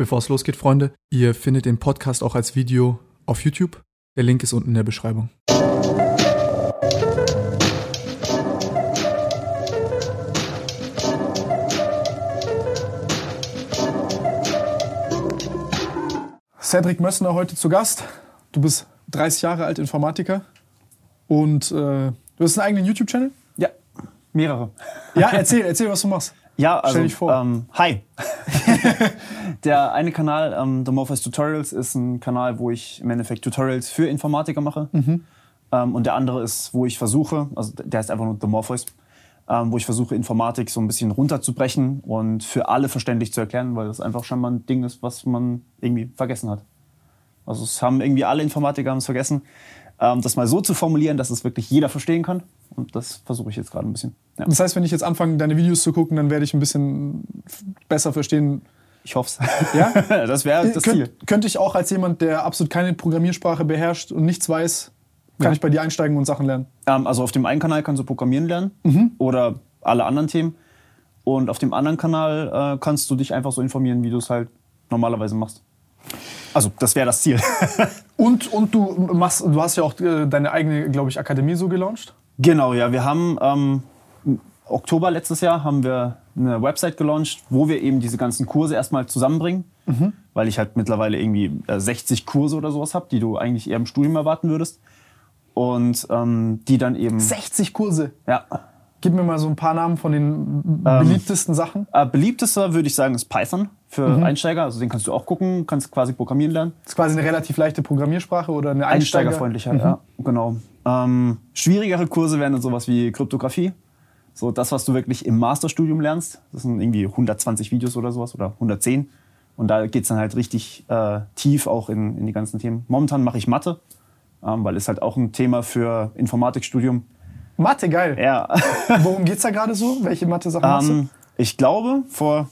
Bevor es losgeht, Freunde, ihr findet den Podcast auch als Video auf YouTube. Der Link ist unten in der Beschreibung. Cedric Mössner heute zu Gast. Du bist 30 Jahre alt, Informatiker. Und äh, du hast einen eigenen YouTube-Channel? Ja, mehrere. Ja, erzähl, erzähl, was du machst. Ja, also, Stell dich vor. Ähm, hi. der eine Kanal, ähm, The Morpheus Tutorials, ist ein Kanal, wo ich im Endeffekt Tutorials für Informatiker mache. Mhm. Ähm, und der andere ist, wo ich versuche, also der heißt einfach nur The Morpheus, ähm, wo ich versuche, Informatik so ein bisschen runterzubrechen und für alle verständlich zu erklären, weil das einfach schon mal ein Ding ist, was man irgendwie vergessen hat. Also es haben irgendwie alle Informatiker haben es vergessen, ähm, das mal so zu formulieren, dass es wirklich jeder verstehen kann. Und das versuche ich jetzt gerade ein bisschen. Ja. Das heißt, wenn ich jetzt anfange, deine Videos zu gucken, dann werde ich ein bisschen besser verstehen. Ich hoffe Ja? das wäre das Ziel. Könnt, könnte ich auch als jemand, der absolut keine Programmiersprache beherrscht und nichts weiß, kann Ja. ich bei dir einsteigen und Sachen lernen? Ähm, also auf dem einen Kanal kannst du Programmieren lernen oder alle anderen Themen. Und auf dem anderen Kanal äh, kannst du dich einfach so informieren, wie du es halt normalerweise machst. Also das wäre das Ziel. Und, und du machst, du hast ja auch äh, deine eigene, glaube ich, Akademie so gelauncht. genau, ja. Wir haben ähm, Oktober letztes Jahr haben wir eine Website gelauncht, wo wir eben diese ganzen Kurse erstmal zusammenbringen. Weil ich halt mittlerweile irgendwie äh, 60 Kurse oder sowas habe, die du eigentlich eher im Studium erwarten würdest. Und ähm, die dann eben. 60 Kurse. Ja, Gib mir mal so ein paar Namen von den beliebtesten Sachen. Äh, beliebtester würde ich sagen ist Python für Mhm. Einsteiger. Also den kannst du auch gucken, kannst quasi programmieren lernen. Das ist quasi eine relativ leichte Programmiersprache oder eine Einsteiger. Einsteigerfreundlicher, ja, genau. Ähm, schwierigere Kurse wären dann sowas wie Kryptographie. So das, was du wirklich im Masterstudium lernst. Das sind irgendwie 120 Videos oder sowas oder 110. Und da geht's dann halt richtig äh, tief auch in, in die ganzen Themen. Momentan mache ich Mathe, ähm, weil ist halt auch ein Thema für Informatikstudium. Mathe, geil. Ja. Worum geht's da gerade so? Welche Mathe-Sachen hast du? Ähm, ich glaube, vor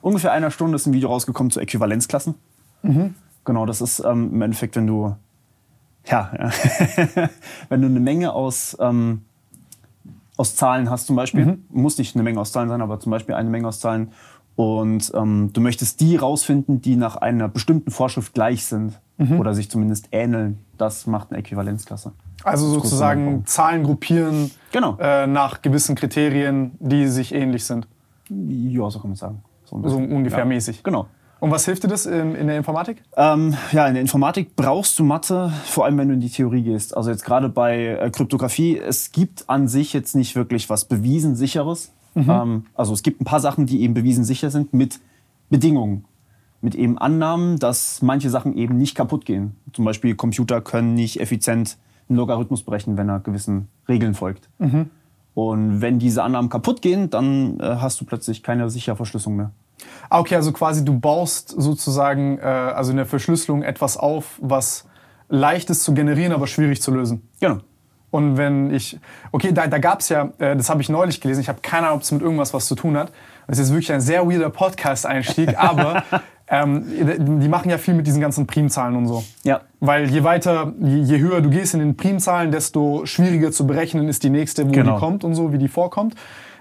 ungefähr einer Stunde ist ein Video rausgekommen zu Äquivalenzklassen. Mhm. Genau, das ist ähm, im Endeffekt, wenn du, ja wenn du eine Menge aus, ähm, aus Zahlen hast zum Beispiel, Mhm. muss nicht eine Menge aus Zahlen sein, aber zum Beispiel eine Menge aus Zahlen und ähm, du möchtest die rausfinden, die nach einer bestimmten Vorschrift gleich sind Mhm. oder sich zumindest ähneln, das macht eine Äquivalenzklasse. Also sozusagen. Zahlen gruppieren Genau. äh, nach gewissen Kriterien, die sich ähnlich sind. Ja, so kann man sagen. So, So ungefähr ja. mäßig. Genau. Und was hilft dir das in, der Informatik? Ähm, ja, in der Informatik brauchst du Mathe, vor allem wenn du in die Theorie gehst. Also jetzt gerade bei äh, Kryptographie, es gibt an sich jetzt nicht wirklich was bewiesen sicheres. Ähm, also es gibt ein paar Sachen, die eben bewiesen sicher sind mit Bedingungen. Mit eben Annahmen, dass manche Sachen eben nicht kaputt gehen. Zum Beispiel Computer können nicht effizient einen Logarithmus berechnen, wenn er gewissen Regeln folgt. Und wenn diese Annahmen kaputt gehen, dann äh, hast du plötzlich keine sichere Verschlüsselung mehr. Ah, okay, also quasi du baust sozusagen, äh, also in der Verschlüsselung etwas auf, was leicht ist zu generieren, aber schwierig zu lösen. Genau. Und wenn ich, okay, da, da gab es ja, äh, das habe ich neulich gelesen, ich habe keine Ahnung, ob es mit irgendwas was zu tun hat. Das ist jetzt wirklich ein sehr weirder Podcast-Einstieg, aber ähm, die machen ja viel mit diesen ganzen Primzahlen und so. Ja. Weil je weiter, je, je höher du gehst in den Primzahlen, desto schwieriger zu berechnen ist die nächste, wo Genau. die kommt und so, wie die vorkommt.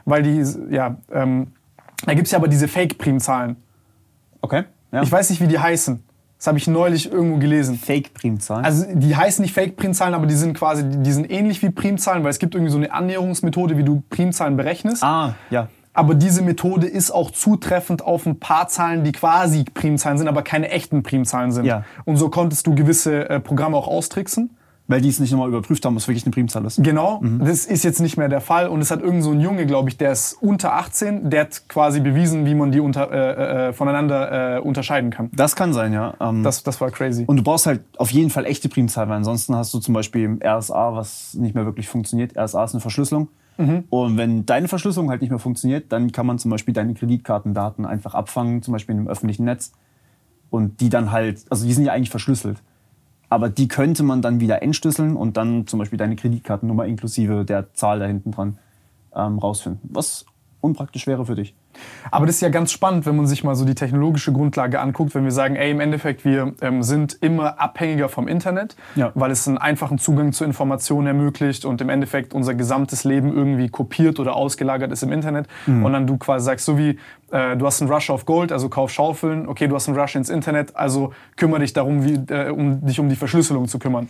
Weil die, ja, ähm, da gibt es ja aber diese Fake-Primzahlen. Okay. Ja. Ich weiß nicht, wie die heißen. Das habe ich neulich irgendwo gelesen. Fake-Primzahlen. Also die heißen nicht Fake-Primzahlen, aber die sind quasi, die sind ähnlich wie Primzahlen, weil es gibt irgendwie so eine Annäherungsmethode, wie du Primzahlen berechnest. ah, ja. Aber diese Methode ist auch zutreffend auf ein paar Zahlen, die quasi Primzahlen sind, aber keine echten Primzahlen sind. Ja. Und so konntest du gewisse äh, Programme auch austricksen. Weil die es nicht nochmal überprüft haben, was wirklich eine Primzahl ist. Genau, das ist jetzt nicht mehr der Fall. Und es hat irgend so ein Junge, glaube ich, der ist unter 18, der hat quasi bewiesen, wie man die unter, äh, äh, voneinander äh, unterscheiden kann. Das kann sein, ja. Ähm, Das, das war crazy. und du brauchst halt auf jeden Fall echte Primzahlen, weil ansonsten hast du zum Beispiel RSA, was nicht mehr wirklich funktioniert. RSA ist eine Verschlüsselung. Und wenn deine Verschlüsselung halt nicht mehr funktioniert, dann kann man zum Beispiel deine Kreditkartendaten einfach abfangen, zum Beispiel in einem öffentlichen Netz. Und die dann halt, also die sind ja eigentlich verschlüsselt. Aber die könnte man dann wieder entschlüsseln und dann zum Beispiel deine Kreditkartennummer inklusive der Zahl da hinten dran ähm, rausfinden. Was unpraktisch wäre für dich. Aber das ist ja ganz spannend, wenn man sich mal so die technologische Grundlage anguckt, wenn wir sagen, ey, im Endeffekt, wir ähm, sind immer abhängiger vom Internet, Ja. weil es einen einfachen Zugang zu Informationen ermöglicht und im Endeffekt unser gesamtes Leben irgendwie kopiert oder ausgelagert ist im Internet. Und dann du quasi sagst, so wie äh, du hast einen Rush auf Gold, also kauf Schaufeln, okay, du hast einen Rush ins Internet, also kümmere dich darum, wie, äh, um dich um die Verschlüsselung zu kümmern.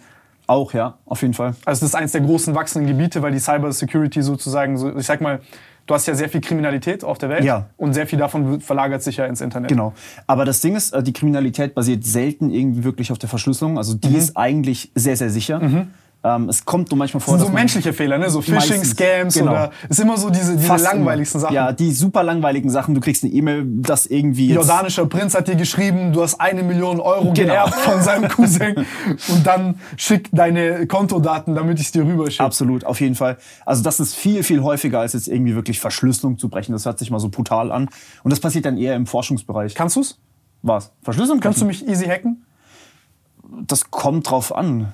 Auch, ja, auf jeden Fall. Also das ist eines der großen wachsenden Gebiete, weil die Cyber Security sozusagen, so, ich sag mal, du hast ja sehr viel Kriminalität auf der Welt Ja. und sehr viel davon verlagert sich ja ins Internet. Genau. Aber das Ding ist, äh, die Kriminalität basiert selten irgendwie wirklich auf der Verschlüsselung. Also die ist eigentlich sehr, sehr sicher. Ähm, es kommt nur manchmal vor, Das sind so menschliche Fehler, ne? so Phishing, Meistens, Scams genau. oder ist immer so diese, diese Fast langweiligsten immer. Sachen. Ja, die super langweiligen Sachen. Du kriegst eine E-Mail, das irgendwie jetzt Jordanischer Prinz hat dir geschrieben, du hast eine Million Euro Genau. geerbt von seinem Cousin und dann schick deine Kontodaten, damit ich es dir rüberschicke. Absolut, auf jeden Fall. Also das ist viel, viel häufiger, als jetzt irgendwie wirklich Verschlüsselung zu brechen. Das hört sich mal so brutal an. Und das passiert dann eher im Forschungsbereich. Kannst du's? Was? Verschlüsselung? Kannst du mich easy hacken? das kommt drauf an.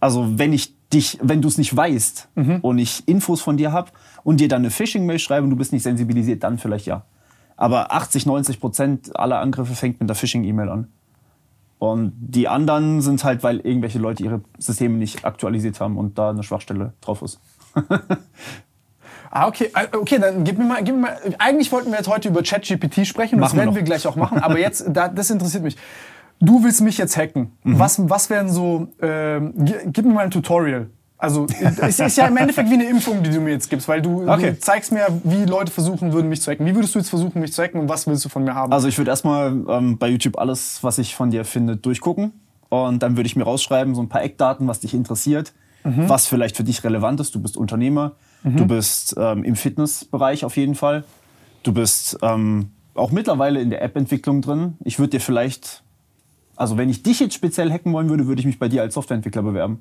Also wenn ich dich, wenn du es nicht weißt und ich Infos von dir habe und dir dann eine Phishing-Mail schreibe und du bist nicht sensibilisiert, dann vielleicht ja. Aber 80, 90 Prozent aller Angriffe fängt mit der Phishing-E-Mail an. Und die anderen sind halt, weil irgendwelche Leute ihre Systeme nicht aktualisiert haben und da eine Schwachstelle drauf ist. Ah, okay. Äh, Okay, dann gib mir mal, gib mir mal. Eigentlich wollten wir jetzt heute über ChatGPT sprechen, das Machen wir werden noch. wir gleich auch machen, aber jetzt, da, das interessiert mich. Du willst mich jetzt hacken. Mhm. Was, was wären so, gi- gib mir mal ein Tutorial. Also, es ist ja im Endeffekt wie eine Impfung, die du mir jetzt gibst, weil du, Okay. du zeigst mir, wie Leute versuchen würden, mich zu hacken. Wie würdest du jetzt versuchen, mich zu hacken und was willst du von mir haben? Also ich würde erstmal ähm, bei YouTube alles, was ich von dir finde, durchgucken. Und dann würde ich mir rausschreiben, so ein paar Eckdaten, was dich interessiert, was vielleicht für dich relevant ist. Du bist Unternehmer, du bist ähm, im Fitnessbereich auf jeden Fall. Du bist ähm, auch mittlerweile in der App-Entwicklung drin. Ich würde dir vielleicht, also wenn ich dich jetzt speziell hacken wollen würde, würde ich mich bei dir als Softwareentwickler bewerben.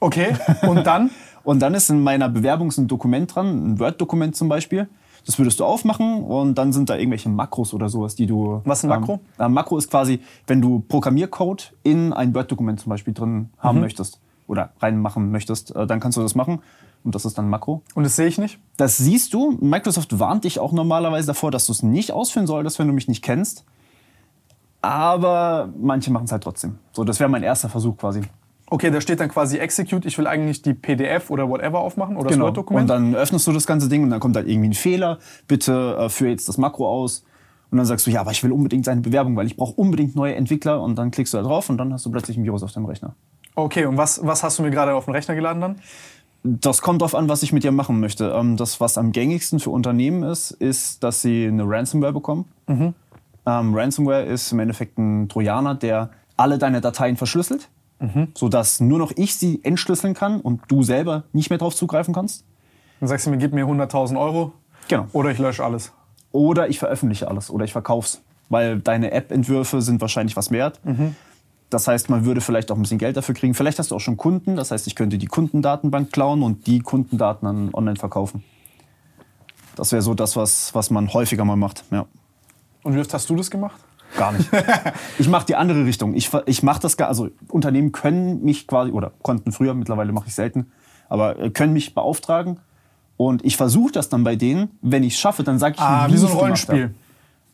Okay, und dann? Und dann ist in meiner Bewerbung ein Dokument dran, ein Word-Dokument zum Beispiel. Das würdest du aufmachen und dann sind da irgendwelche Makros oder sowas, die du. Was ist ein Makro? Ähm, ein Makro ist quasi, wenn du Programmiercode in ein Word-Dokument zum Beispiel drin Mhm. haben möchtest oder reinmachen möchtest, äh, dann kannst du das machen. Und das ist dann ein Makro. Und das sehe ich nicht? Das siehst du. Microsoft warnt dich auch normalerweise davor, dass du es nicht ausführen solltest, wenn du mich nicht kennst. Aber manche machen es halt trotzdem. So, das wäre mein erster Versuch quasi. Okay, da steht dann quasi Execute. Ich will eigentlich die PDF oder whatever aufmachen oder das Genau. Word-Dokument. Und dann öffnest du das ganze Ding und dann kommt halt irgendwie ein Fehler. Bitte äh, führe jetzt das Makro aus. Und dann sagst du, ja, aber ich will unbedingt seine Bewerbung, weil ich brauche unbedingt neue Entwickler. Und dann klickst du da drauf und dann hast du plötzlich ein Virus auf deinem Rechner. Okay, und was, was hast du mir gerade auf den Rechner geladen dann? Das kommt drauf an, was ich mit dir machen möchte. Ähm, das, was am gängigsten für Unternehmen ist, ist, dass sie eine Ransomware bekommen. Ähm, Ransomware ist im Endeffekt ein Trojaner, der alle deine Dateien verschlüsselt, sodass nur noch ich sie entschlüsseln kann und du selber nicht mehr drauf zugreifen kannst. Dann sagst du mir, gib mir 100.000 Euro Genau. oder ich lösche alles. Oder ich veröffentliche alles oder ich verkauf's. Weil deine App-Entwürfe sind wahrscheinlich was wert. Das heißt, man würde vielleicht auch ein bisschen Geld dafür kriegen. Vielleicht hast du auch schon Kunden. Das heißt, ich könnte die Kundendatenbank klauen und die Kundendaten dann online verkaufen. Das wäre so das, was, was man häufiger mal macht. Ja. Und wie oft hast du das gemacht? Gar nicht. ich mache die andere Richtung. Ich, ich mache das gar, also Unternehmen können mich quasi, oder konnten früher, mittlerweile mache ich selten, aber äh, können mich beauftragen. Und ich versuche das dann bei denen. Wenn ich es schaffe, dann sage ich Ah, wie so ein Rollenspiel.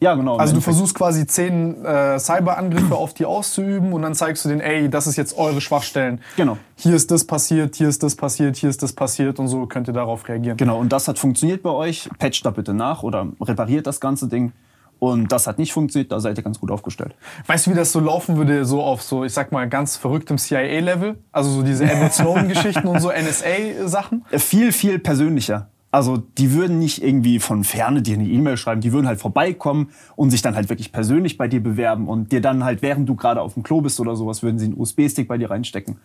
Ja, genau. Also du versuchst quasi zehn äh, Cyberangriffe auf die auszuüben und dann zeigst du denen, ey, das ist jetzt eure Schwachstellen. Genau. Hier ist das passiert, hier ist das passiert, hier ist das passiert und so könnt ihr darauf reagieren. Genau, und das hat funktioniert bei euch. Patcht da bitte nach oder repariert das ganze Ding. Und das hat nicht funktioniert, da seid ihr ganz gut aufgestellt. Weißt du, wie das so laufen würde, so auf so, ich sag mal, ganz verrücktem CIA-Level? Also so diese Edward Snowden-Geschichten und so NSA-Sachen? Äh, Viel, viel persönlicher. Also die würden nicht irgendwie von ferne dir eine E-Mail schreiben, die würden halt vorbeikommen und sich dann halt wirklich persönlich bei dir bewerben und dir dann halt, während du gerade auf dem Klo bist oder sowas, würden sie einen USB-Stick bei dir reinstecken.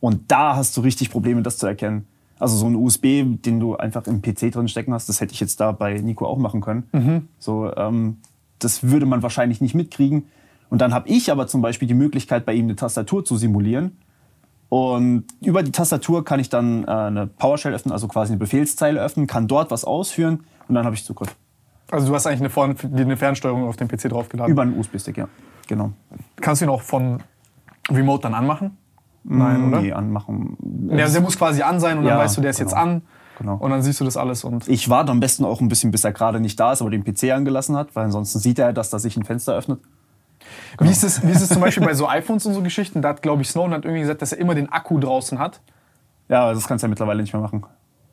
Und da hast du richtig Probleme, das zu erkennen. Also so ein USB, den du einfach im PC drin stecken hast, das hätte ich jetzt da bei Nico auch machen können. So, ähm, das würde man wahrscheinlich nicht mitkriegen. Und dann habe ich aber zum Beispiel die Möglichkeit, bei ihm eine Tastatur zu simulieren. Und über die Tastatur kann ich dann äh, eine PowerShell öffnen, also quasi eine Befehlszeile öffnen, kann dort was ausführen und dann habe ich Zugriff. Also du hast eigentlich eine, eine Fernsteuerung auf den PC draufgeladen. Über einen USB-Stick, ja. Genau. Kannst du ihn auch von Remote dann anmachen? Nein, oder? Nee, anmachen. Ja, also der muss quasi an sein und Ja, dann weißt du, der ist jetzt genau. an. Genau. Und dann siehst du das alles und. Ich warte am besten auch ein bisschen, bis er gerade nicht da ist, aber den PC angelassen hat, weil ansonsten sieht er, dass da sich ein Fenster öffnet. Wie, ist es, wie ist es zum Beispiel bei so iPhones und so Geschichten? Da hat, glaube ich, Snowden hat irgendwie gesagt, dass er immer den Akku draußen hat. Ja, das kannst du ja mittlerweile nicht mehr machen.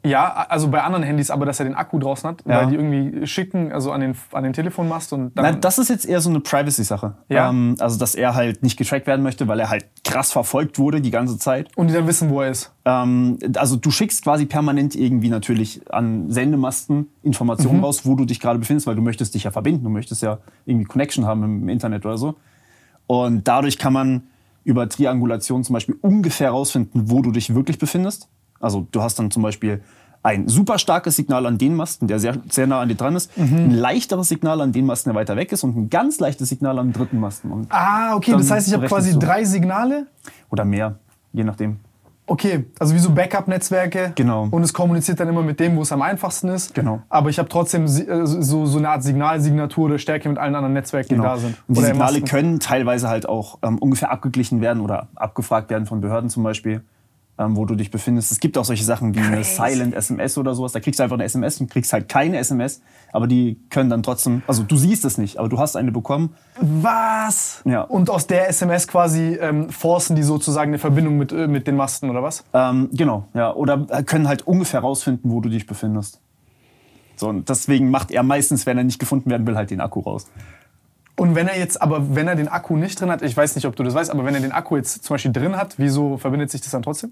Ja, also bei anderen Handys, aber dass er den Akku draußen hat, Ja. weil die irgendwie schicken, also an den, an den Telefonmast und dann. Nein, das ist jetzt eher so eine Privacy-Sache. Ja. Ähm, also, dass er halt nicht getrackt werden möchte, weil er halt krass verfolgt wurde die ganze Zeit. und die dann wissen, wo er ist. Ähm, also, du schickst quasi permanent irgendwie natürlich an Sendemasten Informationen raus, wo du dich gerade befindest, weil du möchtest dich ja verbinden. Du möchtest ja irgendwie Connection haben im Internet oder so. Und dadurch kann man über Triangulation zum Beispiel ungefähr rausfinden, wo du dich wirklich befindest. Also du hast dann zum Beispiel ein super starkes Signal an den Masten, der sehr, sehr nah an dir dran ist, ein leichteres Signal an den Masten, der weiter weg ist und ein ganz leichtes Signal am dritten Masten. Und, Ah, okay, das heißt, ich habe quasi du. drei Signale. oder mehr, je nachdem. Okay, also wie so Backup-Netzwerke. Genau. Und es kommuniziert dann immer mit dem, wo es am einfachsten ist. Genau. Aber ich habe trotzdem äh, so, so eine Art Signalsignatur oder Stärke mit allen anderen Netzwerken, die da sind. Genau. Und die Oder Signale können teilweise halt auch ähm, ungefähr abgeglichen werden oder abgefragt werden von Behörden zum Beispiel, ähm, wo du dich befindest. Es gibt auch solche Sachen wie eine Crazy. Silent SMS oder sowas. Da kriegst du einfach eine SMS und kriegst halt keine SMS, aber die können dann trotzdem, also du siehst es nicht, aber du hast eine bekommen. Was? Ja. Und aus der SMS quasi ähm, forcen die sozusagen eine Verbindung mit, äh, mit den Masten oder was? Ähm, genau, ja. Oder äh, können halt ungefähr rausfinden, wo du dich befindest. So, und deswegen macht er meistens, wenn er nicht gefunden werden will, halt den Akku raus. Und wenn er jetzt, aber wenn er den Akku nicht drin hat, ich weiß nicht, ob du das weißt, aber wenn er den Akku jetzt zum Beispiel drin hat, wieso verbindet sich das dann trotzdem?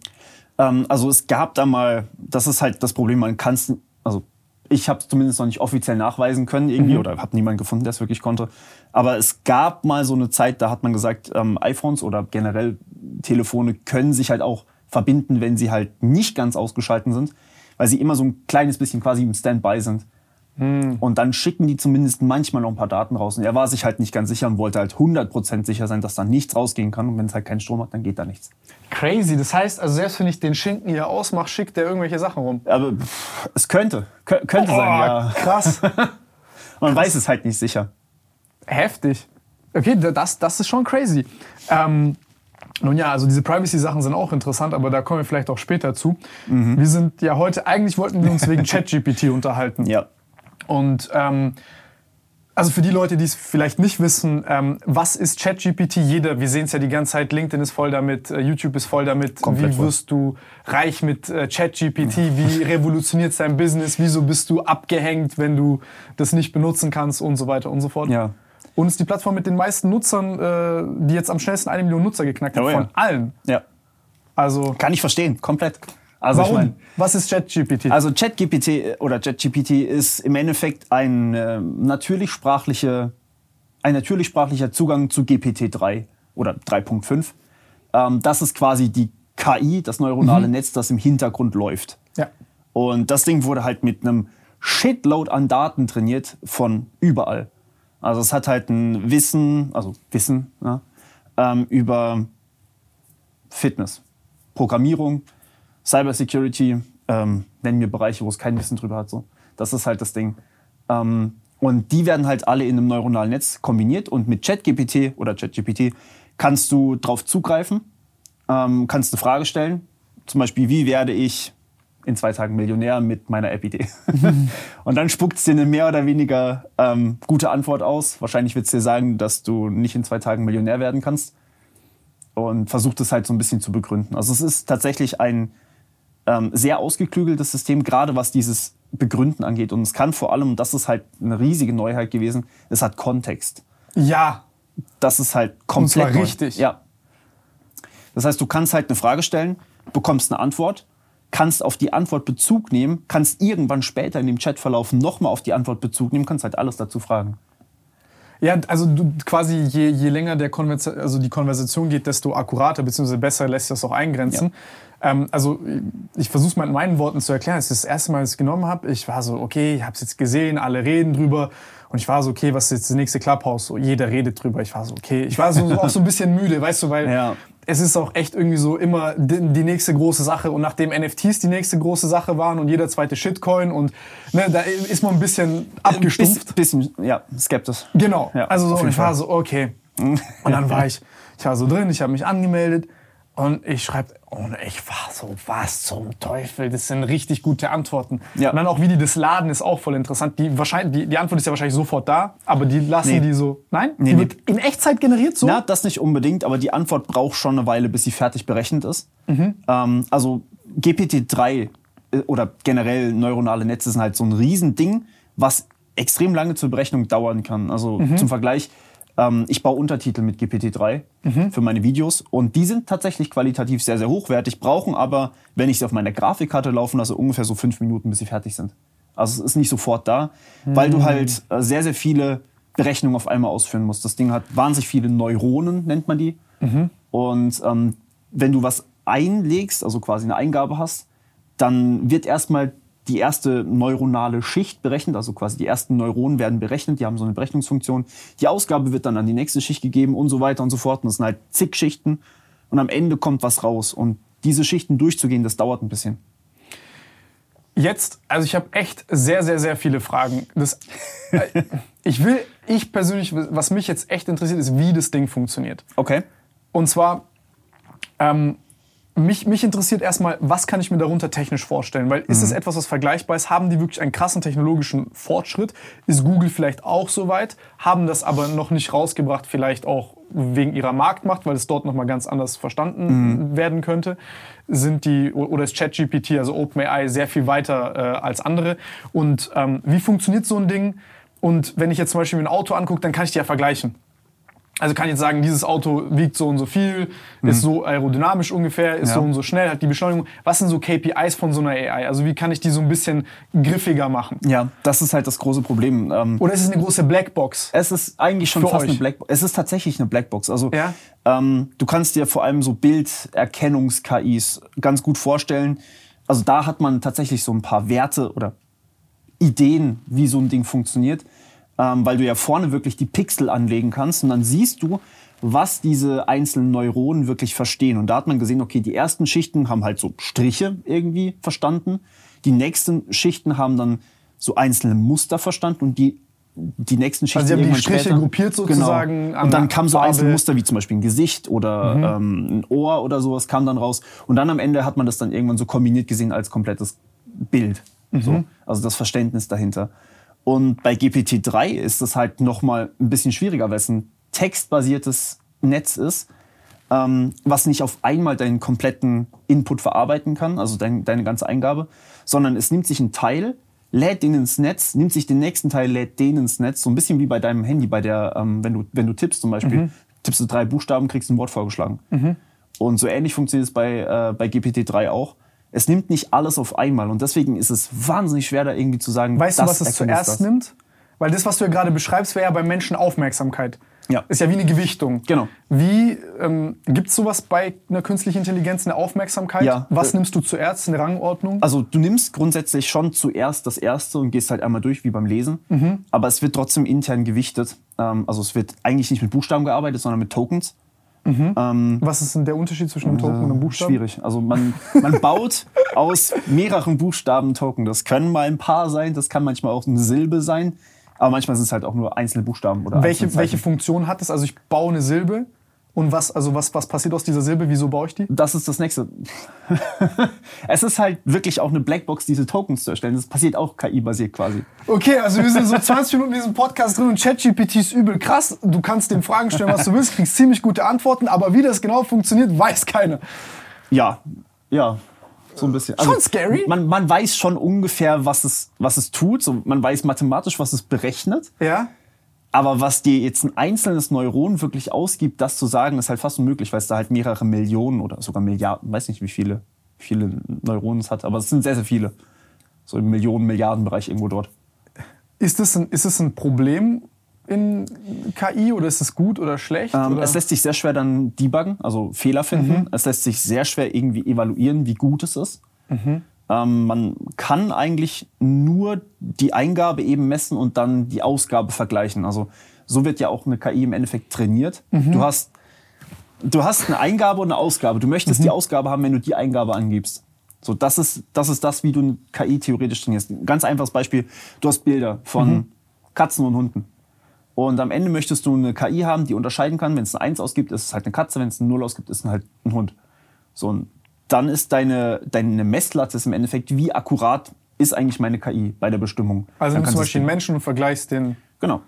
Ähm, also es gab da mal, das ist halt das Problem, man kann es, also ich habe es zumindest noch nicht offiziell nachweisen können irgendwie oder habe niemanden gefunden, der es wirklich konnte. Aber es gab mal so eine Zeit, da hat man gesagt, ähm, iPhones oder generell Telefone können sich halt auch verbinden, wenn sie halt nicht ganz ausgeschalten sind, weil sie immer so ein kleines bisschen quasi im Standby sind. Und dann schicken die zumindest manchmal noch ein paar Daten raus. Und er war sich halt nicht ganz sicher und wollte halt 100% sicher sein, dass da nichts rausgehen kann. Und wenn es halt keinen Strom hat, dann geht da nichts. Crazy. Das heißt, also selbst wenn ich den Schinken hier ausmache, schickt der irgendwelche Sachen rum. Aber pff, es könnte, Kö könnte sein, ja. krass. Man weiß es halt nicht sicher. Heftig. Okay, da- das, das ist schon crazy. Ähm, nun ja, also diese Privacy-Sachen sind auch interessant, aber da kommen wir vielleicht auch später zu. Mhm. Wir sind ja heute, eigentlich wollten wir uns wegen ChatGPT unterhalten. Ja. Und ähm, also für die Leute, die es vielleicht nicht wissen, ähm, was ist ChatGPT? Jeder, wir sehen es ja die ganze Zeit, LinkedIn ist voll damit, äh, YouTube ist voll damit. Komplett Wie wirst du reich mit äh, ChatGPT? Wie revolutioniert dein Business? Wieso bist du abgehängt, wenn du das nicht benutzen kannst und so weiter und so fort? Ja. Und es ist die Plattform mit den meisten Nutzern, äh, die jetzt am schnellsten eine Million Nutzer geknackt hat, Oh ja. von allen. Ja. Also, Kann ich verstehen, komplett. Also warum? ich mein, was ist ChatGPT? also ChatGPT oder ChatGPT ist im Endeffekt ein äh, natürlich sprachliche, ein natürlich sprachlicher Zugang zu GPT-3 oder 3.5. Ähm, das ist quasi die KI, das neuronale Netz, das im Hintergrund läuft. ja. Und das Ding wurde halt mit einem Shitload an Daten trainiert von überall. Also es hat halt ein Wissen, also Wissen ne, ähm, über Fitness, Programmierung, Cybersecurity, ähm, nennen wir Bereiche, wo es kein Wissen drüber hat. So. Das ist halt das Ding. Ähm, und die werden halt alle in einem neuronalen Netz kombiniert und mit ChatGPT oder ChatGPT kannst du drauf zugreifen, ähm, kannst eine Frage stellen, zum Beispiel, wie werde ich in zwei Tagen Millionär mit meiner App-Idee? und dann spuckt es dir eine mehr oder weniger ähm, gute Antwort aus. Wahrscheinlich wird es dir sagen, dass du nicht in zwei Tagen Millionär werden kannst und versucht es halt so ein bisschen zu begründen. Also es ist tatsächlich ein ähm, sehr ausgeklügeltes System, gerade was dieses Begründen angeht. Und es kann vor allem, und das ist halt eine riesige Neuheit gewesen, es hat Kontext. Ja. Das ist halt komplett zwar neu. richtig. Ja. Das heißt, du kannst halt eine Frage stellen, bekommst eine Antwort, kannst auf die Antwort Bezug nehmen, kannst irgendwann später in dem Chatverlauf nochmal auf die Antwort Bezug nehmen, kannst halt alles dazu fragen. Ja, also du quasi je, je länger der Konversa also die Konversation geht, desto akkurater bzw. besser lässt sich das auch eingrenzen. Ähm, also ich versuche es mal in meinen Worten zu erklären. Als ich das erste Mal es genommen habe, ich war so, okay, ich habe es jetzt gesehen, alle reden drüber. Und ich war so, okay, was ist jetzt das nächste Clubhouse? So, jeder redet drüber. Ich war so, okay. Ich war so, auch so ein bisschen müde, weißt du, weil Ja. es ist auch echt irgendwie so immer die, nächste große Sache. Und nachdem NFTs die nächste große Sache waren und jeder zweite Shitcoin und ne, da ist man ein bisschen abgestumpft. Biss, bisschen, ja, skeptisch. Genau. Ja, also so, und ich war Fall. so, okay. Und dann war ich, ich war so drin, ich habe mich angemeldet. Und ich schreibe, und ich war so, was zum Teufel? Das sind richtig gute Antworten. Ja. Und dann auch, wie die das laden, ist auch voll interessant. Die, wahrscheinlich, die, die Antwort ist ja wahrscheinlich sofort da, aber die lassen Nee. die so. Nein? Nee, die nee. wird in Echtzeit generiert so? Na, das nicht unbedingt, aber die Antwort braucht schon eine Weile, bis sie fertig berechnet ist. Mhm. Ähm, also GPT-3 äh, oder generell neuronale Netze sind halt so ein Riesending, was extrem lange zur Berechnung dauern kann. Also Mhm. zum Vergleich, ähm, ich baue Untertitel mit GPT-3 Mhm. für meine Videos und die sind tatsächlich qualitativ sehr, sehr hochwertig, brauchen aber, wenn ich sie auf meiner Grafikkarte laufen lasse, ungefähr so fünf Minuten, bis sie fertig sind. Also es ist nicht sofort da, weil Mhm. du halt äh, sehr, sehr viele Berechnungen auf einmal ausführen musst. Das Ding hat wahnsinnig viele Neuronen, nennt man die. Und ähm, wenn du was einlegst, also quasi eine Eingabe hast, dann wird erstmal die erste neuronale Schicht berechnet, also quasi die ersten Neuronen werden berechnet, die haben so eine Berechnungsfunktion. Die Ausgabe wird dann an die nächste Schicht gegeben und so weiter und so fort. Und das sind halt zig Schichten und am Ende kommt was raus. Und diese Schichten durchzugehen, das dauert ein bisschen. Jetzt, also ich habe echt sehr, sehr, sehr viele Fragen. Das, äh, ich will, ich persönlich, was mich jetzt echt interessiert, ist, wie das Ding funktioniert. Okay. Und zwar, ähm, mich, mich interessiert erstmal, was kann ich mir darunter technisch vorstellen? Weil ist es etwas, was vergleichbar ist? Haben die wirklich einen krassen technologischen Fortschritt? Ist Google vielleicht auch so weit? Haben das aber noch nicht rausgebracht, vielleicht auch wegen ihrer Marktmacht, weil es dort nochmal ganz anders verstanden werden könnte? Sind die, oder ist ChatGPT, also OpenAI, sehr viel weiter äh, als andere? Und ähm, wie funktioniert so ein Ding? Und wenn ich jetzt zum Beispiel mir ein Auto angucke, dann kann ich die ja vergleichen. Also kann ich jetzt sagen, dieses Auto wiegt so und so viel, ist so aerodynamisch ungefähr, ist Ja. so und so schnell, hat die Beschleunigung. Was sind so KPIs von so einer AI? Also wie kann ich die so ein bisschen griffiger machen? Ja, das ist halt das große Problem. Ähm, Oder ist es eine große Blackbox? Es ist eigentlich schon fast euch. eine Blackbox. Es ist tatsächlich eine Blackbox. Also Ja? ähm, du kannst dir vor allem so Bilderkennungs-KIs ganz gut vorstellen. Also da hat man tatsächlich so ein paar Werte oder Ideen, wie so ein Ding funktioniert, ähm, weil du ja vorne wirklich die Pixel anlegen kannst und dann siehst du, was diese einzelnen Neuronen wirklich verstehen. Und da hat man gesehen, okay, die ersten Schichten haben halt so Striche irgendwie verstanden, die nächsten Schichten haben dann so einzelne Muster verstanden und die die nächsten Schichten Also sie haben die Striche später, gruppiert sozusagen Genau. Und dann der kam so Farbe. einzelne Muster wie zum Beispiel ein Gesicht oder Mhm. ähm, ein Ohr oder sowas kam dann raus. Und dann am Ende hat man das dann irgendwann so kombiniert gesehen als komplettes Bild. Mhm. So. Also das Verständnis dahinter. Und bei GPT-3 ist das halt noch mal ein bisschen schwieriger, weil es ein textbasiertes Netz ist, ähm, was nicht auf einmal deinen kompletten Input verarbeiten kann, also dein, deine ganze Eingabe, sondern es nimmt sich einen Teil, lädt den ins Netz, nimmt sich den nächsten Teil, lädt den ins Netz, so ein bisschen wie bei deinem Handy, bei der, ähm, wenn du wenn du tippst zum Beispiel, tippst du drei Buchstaben, kriegst ein Wort vorgeschlagen. Und so ähnlich funktioniert es bei äh, bei GPT-3 auch. Es nimmt nicht alles auf einmal und deswegen ist es wahnsinnig schwer, da irgendwie zu sagen, Weißt du, was es zuerst das. nimmt? Weil das, was du ja gerade beschreibst, wäre ja beim Menschen Aufmerksamkeit. Ja. Ist ja wie eine Gewichtung. Genau. Wie ähm, gibt es sowas bei einer künstlichen Intelligenz, eine Aufmerksamkeit? Ja. Was nimmst du zuerst, eine Rangordnung? Also du nimmst grundsätzlich schon zuerst das erste und gehst halt einmal durch wie beim Lesen. Mhm. Aber es wird trotzdem intern gewichtet. Ähm, also es wird eigentlich nicht mit Buchstaben gearbeitet, sondern mit Tokens. Was ist denn der Unterschied zwischen einem Token und einem Buchstaben? Schwierig. Also man, man baut aus mehreren Buchstaben Token. Das können mal ein paar sein, das kann manchmal auch eine Silbe sein. Aber manchmal sind es halt auch nur einzelne Buchstaben oder Welche, welche. Funktion hat es? Also ich baue eine Silbe und was, also was, was passiert aus dieser Silbe? Wieso baue ich die? Das ist das nächste. es ist halt wirklich auch eine Blackbox, diese Tokens zu erstellen. Das passiert auch KI-basiert quasi. Okay, also wir sind so 20 Minuten in diesem Podcast drin und ChatGPT ist übel krass. Du kannst den Fragen stellen, was du willst, kriegst ziemlich gute Antworten, aber wie das genau funktioniert, weiß keiner. Ja, ja, so ein bisschen. Also Schon scary. Man, man weiß schon ungefähr, was es, was es tut. So, man weiß mathematisch, was es berechnet. Ja? Aber was dir jetzt ein einzelnes Neuron wirklich ausgibt, das zu sagen, ist halt fast unmöglich, weil es da halt mehrere Millionen oder sogar Milliarden, weiß nicht wie viele, viele Neuronen es hat, aber es sind sehr, sehr viele. So im Millionen, Milliardenbereich irgendwo dort. Ist es ein, ist es ein Problem in KI oder ist es gut oder schlecht? Ähm, oder? es lässt sich sehr schwer dann debuggen, also Fehler finden. Es lässt sich sehr schwer irgendwie evaluieren, wie gut es ist. Ähm, man kann eigentlich nur die Eingabe eben messen und dann die Ausgabe vergleichen. Also so wird ja auch eine KI im Endeffekt trainiert. Du hast du hast eine Eingabe und eine Ausgabe. Du möchtest die Ausgabe haben, wenn du die Eingabe angibst. So, das ist, das ist das, wie du eine KI theoretisch trainierst. Ein ganz einfaches Beispiel. Du hast Bilder von Katzen und Hunden. Und am Ende möchtest du eine KI haben, die unterscheiden kann. Wenn es eine 1 ausgibt, ist es halt eine Katze. Wenn es eine 0 ausgibt, ist es halt ein Hund. So, und dann ist deine, deine Messlatte ist im Endeffekt, wie akkurat ist eigentlich meine KI bei der Bestimmung. Also nimmst du zum Beispiel einen Menschen und vergleichst den Genau.